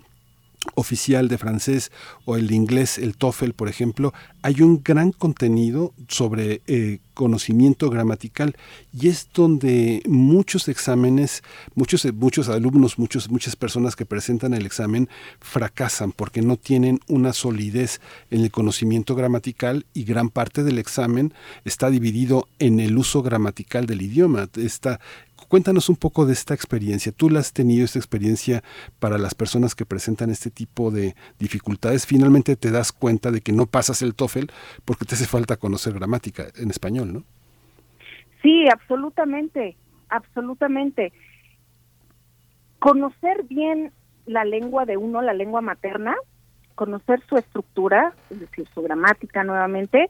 oficial de francés o el inglés, el TOEFL, por ejemplo, hay un gran contenido sobre eh, conocimiento gramatical y es donde muchos exámenes, muchos, muchos alumnos, muchos, muchas personas que presentan el examen fracasan porque no tienen una solidez en el conocimiento gramatical y gran parte del examen está dividido en el uso gramatical del idioma. Está Cuéntanos un poco de esta experiencia. ¿Tú la has tenido esta experiencia para las personas que presentan este tipo de dificultades? Finalmente te das cuenta de que no pasas el TOEFL porque te hace falta conocer gramática en español, ¿no? Sí, absolutamente, absolutamente. Conocer bien la lengua de uno, la lengua materna, conocer su estructura, es decir, su gramática nuevamente,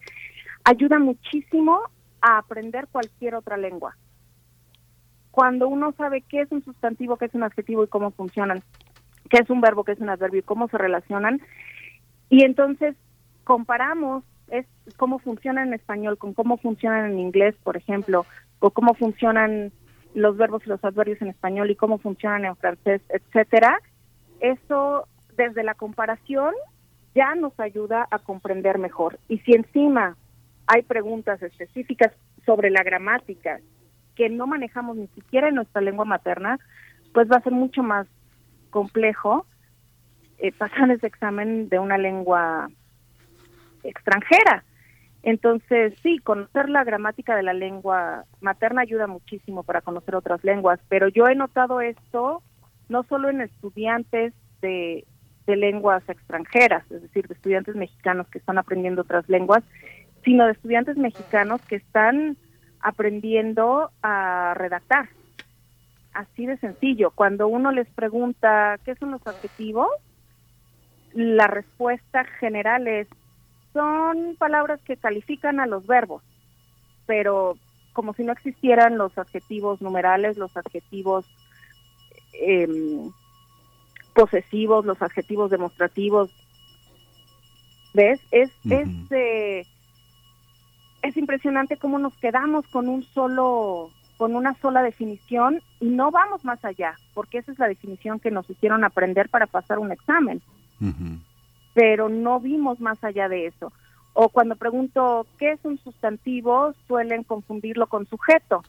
ayuda muchísimo a aprender cualquier otra lengua cuando uno sabe qué es un sustantivo, qué es un adjetivo y cómo funcionan, qué es un verbo, qué es un adverbio y cómo se relacionan, y entonces comparamos es cómo funcionan en español con cómo funcionan en inglés, por ejemplo, o cómo funcionan los verbos y los adverbios en español y cómo funcionan en francés, etcétera. Eso desde la comparación ya nos ayuda a comprender mejor. Y si encima hay preguntas específicas sobre la gramática que no manejamos ni siquiera en nuestra lengua materna, pues va a ser mucho más complejo eh, pasar ese examen de una lengua extranjera. Entonces, sí, conocer la gramática de la lengua materna ayuda muchísimo para conocer otras lenguas, pero yo he notado esto no solo en estudiantes de, de lenguas extranjeras, es decir, de estudiantes mexicanos que están aprendiendo otras lenguas, sino de estudiantes mexicanos que están aprendiendo a redactar, Así de sencillo. Cuando uno les pregunta qué son los adjetivos, la respuesta general es son palabras que califican a los verbos, pero como si no existieran los adjetivos numerales, los adjetivos em, posesivos, los adjetivos demostrativos. ¿Ves? Es, es, eh, es impresionante cómo nos quedamos con un solo con una sola definición y no vamos más allá, porque esa es la definición que nos hicieron aprender para pasar un examen. Pero no vimos más allá de eso. O cuando pregunto qué es un sustantivo, suelen confundirlo con sujeto.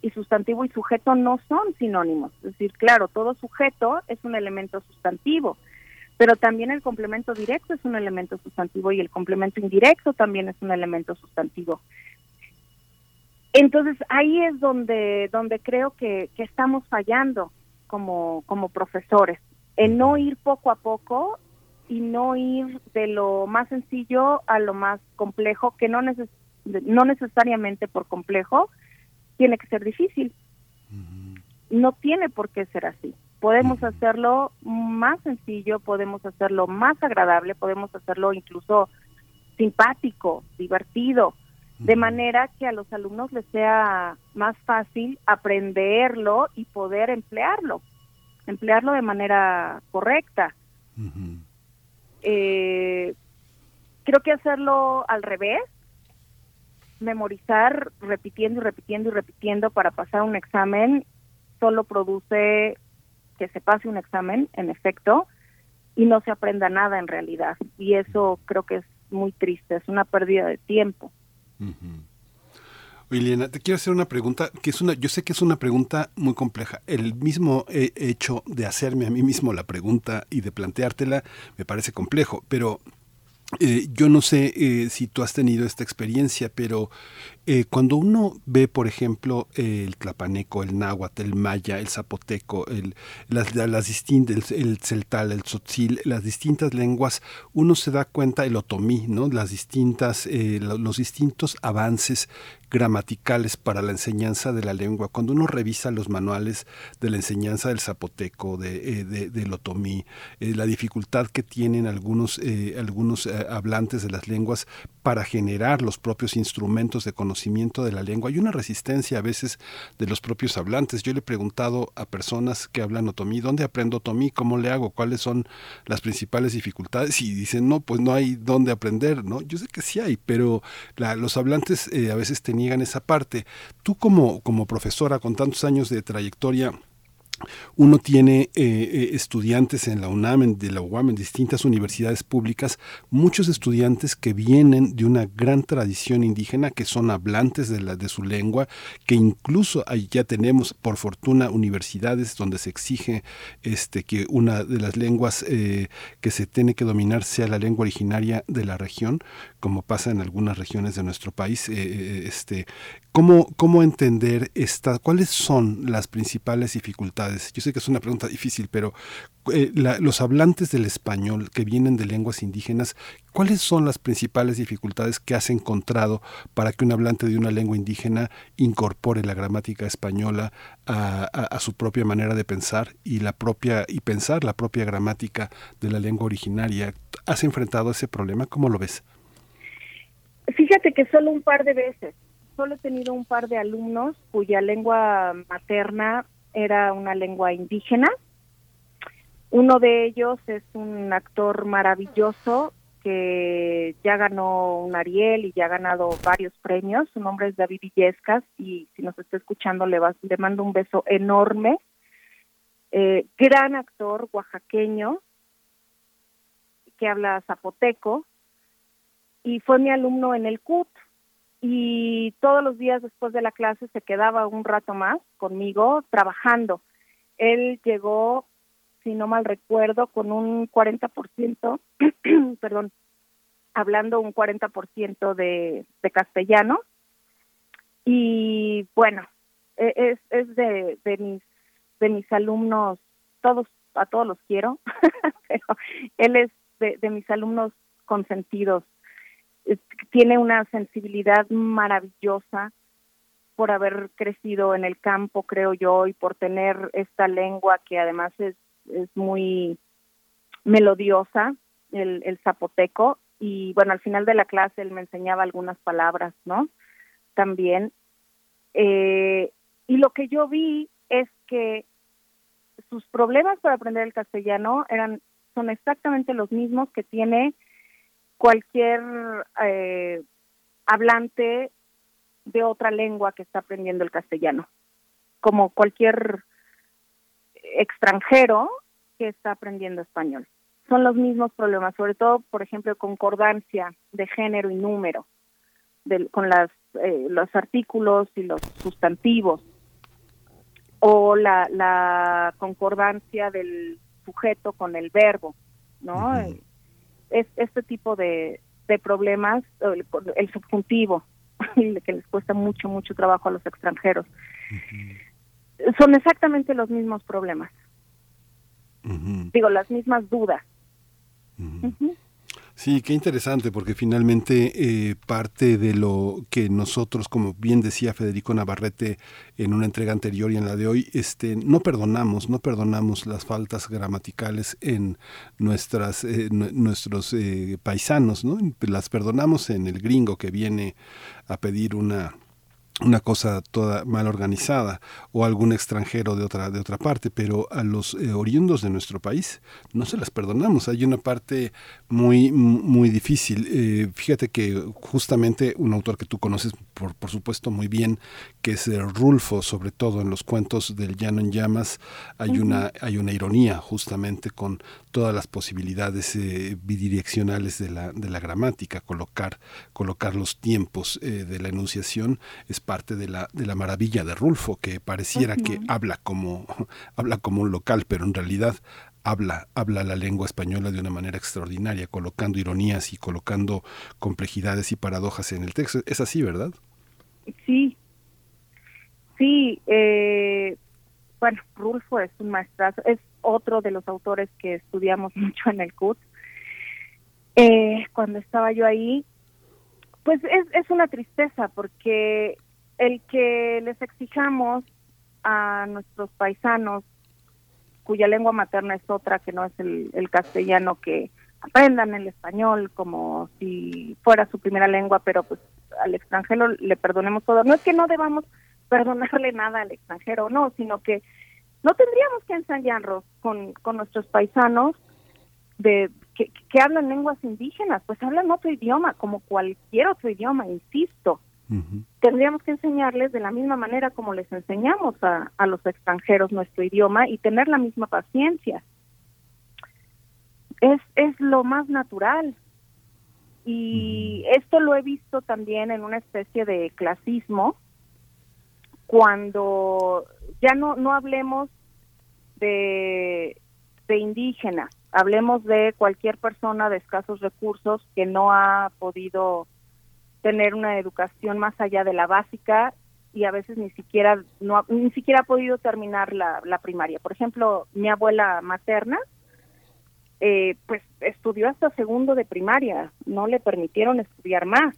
Y sustantivo y sujeto no son sinónimos. Es decir, claro, todo sujeto es un elemento sustantivo, pero también el complemento directo es un elemento sustantivo y el complemento indirecto también es un elemento sustantivo. Entonces ahí es donde, donde creo que, que estamos fallando como, como profesores, en no ir poco a poco y no ir de lo más sencillo a lo más complejo, que no, no necesariamente por complejo tiene que ser difícil. No tiene por qué ser así. Podemos hacerlo más sencillo, podemos hacerlo más agradable, podemos hacerlo incluso simpático, divertido, de manera que a los alumnos les sea más fácil aprenderlo y poder emplearlo, emplearlo de manera correcta. Eh, creo que hacerlo al revés, memorizar repitiendo y repitiendo y repitiendo para pasar un examen, solo produce que se pase un examen, en efecto, y no se aprenda nada en realidad. Y eso creo que es muy triste, es una pérdida de tiempo. Oye, te quiero hacer una pregunta que es una, yo sé que es una pregunta muy compleja. El mismo hecho de hacerme a mí mismo la pregunta y de planteártela me parece complejo, pero eh, yo no sé eh, si tú has tenido esta experiencia, pero eh, cuando uno ve, por ejemplo, el tlapaneco, el náhuatl, el maya, el zapoteco, el, las, las distintas, el, celtal, el tzotzil, las distintas lenguas, uno se da cuenta, el otomí, ¿no? las distintas, los distintos avances gramaticales para la enseñanza de la lengua. Cuando uno revisa los manuales de la enseñanza del zapoteco, de, del otomí, la dificultad que tienen algunos, algunos hablantes de las lenguas para generar los propios instrumentos de conocimiento de la lengua. Hay una resistencia a veces de los propios hablantes. Yo le he preguntado a personas que hablan otomí, ¿dónde aprendo otomí? ¿Cómo le hago? ¿Cuáles son las principales dificultades? Y dicen, no, pues no hay dónde aprender, ¿no? Yo sé que sí hay, pero los hablantes eh, a veces te niegan esa parte. Tú como, como profesora con tantos años de trayectoria, uno tiene eh, eh, estudiantes en la UNAM, en, de la UAM, en distintas universidades públicas, muchos estudiantes que vienen de una gran tradición indígena, que son hablantes de, la, de su lengua, que incluso ahí ya tenemos, por fortuna, universidades donde se exige este, que una de las lenguas eh, que se tiene que dominar sea la lengua originaria de la región, como pasa en algunas regiones de nuestro país. este, ¿cómo, ¿Cómo entender esta, cuáles son las principales dificultades? Yo sé que es una pregunta difícil, pero eh, los hablantes del español que vienen de lenguas indígenas, ¿cuáles son las principales dificultades que has encontrado para que un hablante de una lengua indígena incorpore la gramática española a, su propia manera de pensar y la propia y pensar la propia gramática de la lengua originaria? ¿Has enfrentado ese problema? ¿Cómo lo ves? Fíjate que solo un par de veces solo he tenido un par de alumnos cuya lengua materna era una lengua indígena. Uno de ellos es un actor maravilloso que ya ganó un Ariel y ya ha ganado varios premios. Su nombre es David Illescas y si nos está escuchando le, le mando un beso enorme. Eh, gran actor oaxaqueño que habla zapoteco y fue mi alumno en el CUT y todos los días después de la clase se quedaba un rato más conmigo trabajando. Él llegó, si no mal recuerdo, con un 40%, perdón, hablando un 40% de, de castellano. Y bueno, e, es, es de, de, mis, de mis alumnos, todos, a todos los quiero, pero él es de, de mis alumnos consentidos tiene una sensibilidad maravillosa, por haber crecido en el campo, creo yo, y por tener esta lengua que además es, es muy melodiosa, el, el zapoteco, y bueno, al final de la clase él me enseñaba algunas palabras, ¿no? También. Eh, y lo que yo vi es que sus problemas para aprender el castellano eran son exactamente los mismos que tiene cualquier eh, hablante de otra lengua que está aprendiendo el castellano, como cualquier extranjero que está aprendiendo español. Son los mismos problemas, sobre todo, por ejemplo, concordancia de género y número, con las, eh, los artículos y los sustantivos, o la, la concordancia del sujeto con el verbo, ¿no? Es este tipo de, de problemas, el, el subjuntivo, que les cuesta mucho, mucho trabajo a los extranjeros. Son exactamente los mismos problemas. Digo, las mismas dudas. Sí, qué interesante, porque finalmente eh, parte de lo que nosotros, como bien decía Federico Navarrete en una entrega anterior y en la de hoy, este, no perdonamos, no perdonamos las faltas gramaticales en nuestras, eh, nuestros eh, paisanos, ¿no? Las perdonamos en el gringo que viene a pedir una una cosa toda mal organizada o algún extranjero de otra de otra parte pero a los eh, oriundos de nuestro país no se las perdonamos. Hay una parte muy muy difícil. Eh, fíjate que justamente un autor que tú conoces por, por supuesto muy bien que es eh, Rulfo sobre todo en los cuentos del llano en llamas hay una hay una ironía justamente con todas las posibilidades bidireccionales de la de la gramática colocar colocar los tiempos de la enunciación es parte de la, de la maravilla de Rulfo, que pareciera que habla como, habla como un local, pero en realidad habla, habla la lengua española de una manera extraordinaria, colocando ironías y colocando complejidades y paradojas en el texto. Es así, ¿verdad? Sí, sí. Eh, bueno, Rulfo es un maestrazo, es otro de los autores que estudiamos mucho en el CUT. Eh, cuando estaba yo ahí, pues es, es una tristeza porque el que les exijamos a nuestros paisanos cuya lengua materna es otra que no es el, castellano que aprendan el español como si fuera su primera lengua, pero pues al extranjero le perdonemos todo. No es que no debamos perdonarle nada al extranjero, no, sino que no tendríamos que ensayarnos con, con nuestros paisanos de que, que hablan lenguas indígenas, pues hablan otro idioma, como cualquier otro idioma, insisto. Tendríamos que enseñarles de la misma manera como les enseñamos a, a los extranjeros nuestro idioma y tener la misma paciencia. Es, es lo más natural. Y esto lo he visto también en una especie de clasismo, cuando ya no, no hablemos de, de indígenas, hablemos de cualquier persona de escasos recursos que no ha podido tener una educación más allá de la básica y a veces ni siquiera no ni siquiera ha podido terminar la, la primaria. Por ejemplo, mi abuela materna eh, pues estudió hasta segundo de primaria, no le permitieron estudiar más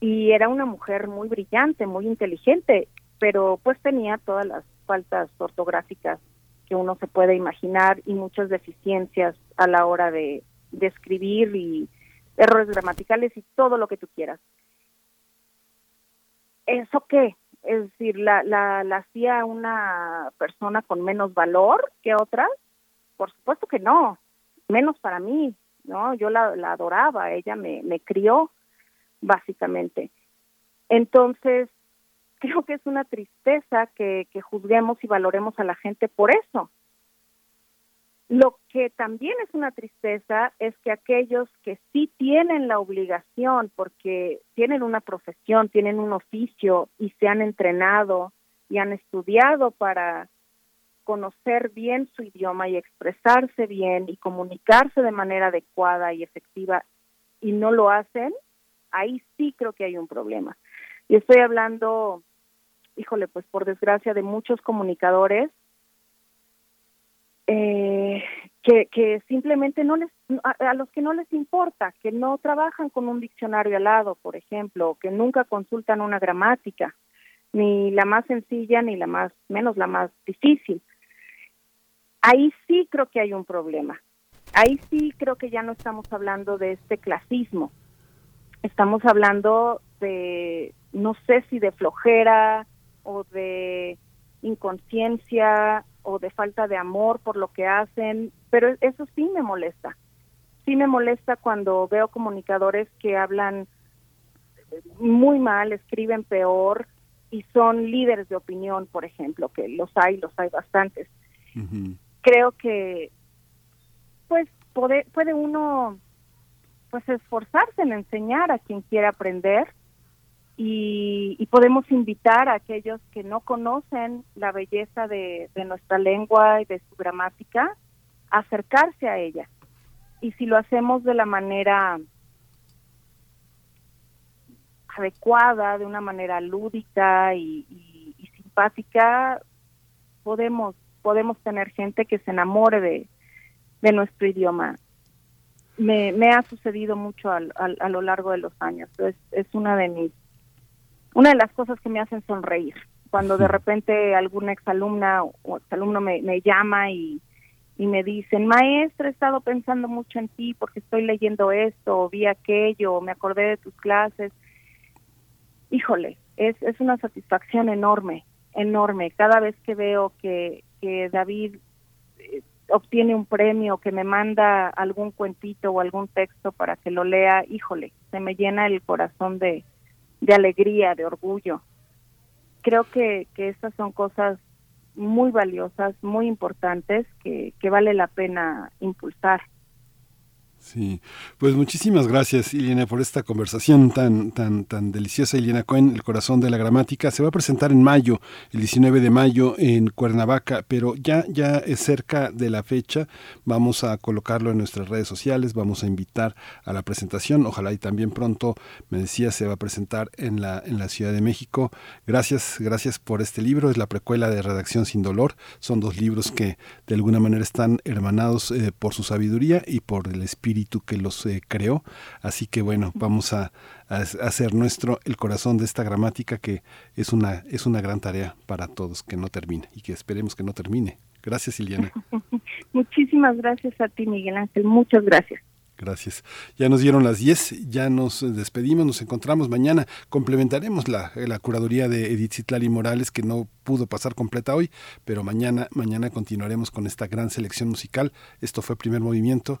y era una mujer muy brillante, muy inteligente, pero pues tenía todas las faltas ortográficas que uno se puede imaginar y muchas deficiencias a la hora de, escribir y errores gramaticales y todo lo que tú quieras. ¿Eso qué? Es decir, ¿la, la, la hacía una persona con menos valor que otras? Por supuesto que no, menos para mí, ¿no? Yo la, la adoraba, ella me, me crió, básicamente. Entonces, creo que es una tristeza que, juzguemos y valoremos a la gente por eso, lo que también es una tristeza es que aquellos que sí tienen la obligación, porque tienen una profesión, tienen un oficio y se han entrenado y han estudiado para conocer bien su idioma y expresarse bien y comunicarse de manera adecuada y efectiva y no lo hacen, ahí sí creo que hay un problema. Y estoy hablando, híjole, pues por desgracia de muchos comunicadores eh, que, simplemente no les, a, los que no les importa, que no trabajan con un diccionario al lado, por ejemplo, que nunca consultan una gramática, ni la más sencilla, ni la más, menos la más difícil. Ahí sí creo que hay un problema. Ahí sí creo que ya no estamos hablando de este clasismo. Estamos hablando de, no sé si de flojera o de inconsciencia o de falta de amor por lo que hacen, pero eso sí me molesta. Sí me molesta cuando veo comunicadores que hablan muy mal, escriben peor y son líderes de opinión, por ejemplo, que los hay, los hay bastantes. Creo que pues puede, puede uno pues esforzarse en enseñar a quien quiera aprender y, podemos invitar a aquellos que no conocen la belleza de, nuestra lengua y de su gramática a acercarse a ella. Y si lo hacemos de la manera adecuada, de una manera lúdica y, simpática, podemos podemos tener gente que se enamore de, de nuestro idioma. Me, me ha sucedido mucho a lo largo de los años. Es, es una de mis una de las cosas que me hacen sonreír cuando de repente alguna exalumna o exalumno me, me llama y, y me dicen, maestra, he estado pensando mucho en ti porque estoy leyendo esto, o vi aquello, o me acordé de tus clases. Híjole, es, es una satisfacción enorme, enorme. Cada vez que veo que, que David eh, obtiene un premio, que me manda algún cuentito o algún texto para que lo lea, híjole, se me llena el corazón de, de alegría, de orgullo. Creo que, que estas son cosas muy valiosas, muy importantes, que, que vale la pena impulsar. Sí, pues muchísimas gracias, Iliana, por esta conversación tan, tan, tan deliciosa. Iliana Cohen, El Corazón de la Gramática, se va a presentar en mayo, el 19 de mayo, en Cuernavaca, pero ya, ya es cerca de la fecha. Vamos a colocarlo en nuestras redes sociales, vamos a invitar a la presentación. Ojalá y también pronto, me decía, se va a presentar en la, en la Ciudad de México. Gracias, gracias por este libro. Es la precuela de Redacción sin Dolor. Son dos libros que de alguna manera están hermanados eh, por su sabiduría y por el espíritu que los eh, creó. Así que bueno, vamos a, hacer nuestro el corazón de esta gramática que es una, es una gran tarea para todos que no termine y que esperemos que no termine. Gracias, Iliana. Muchísimas gracias a ti, Miguel Ángel. Muchas gracias. Gracias. Ya nos dieron las 10, ya nos despedimos, nos encontramos mañana. Complementaremos la, la curaduría de Edith Citlali Morales, que no pudo pasar completa hoy, pero mañana, mañana continuaremos con esta gran selección musical. Esto fue Primer Movimiento,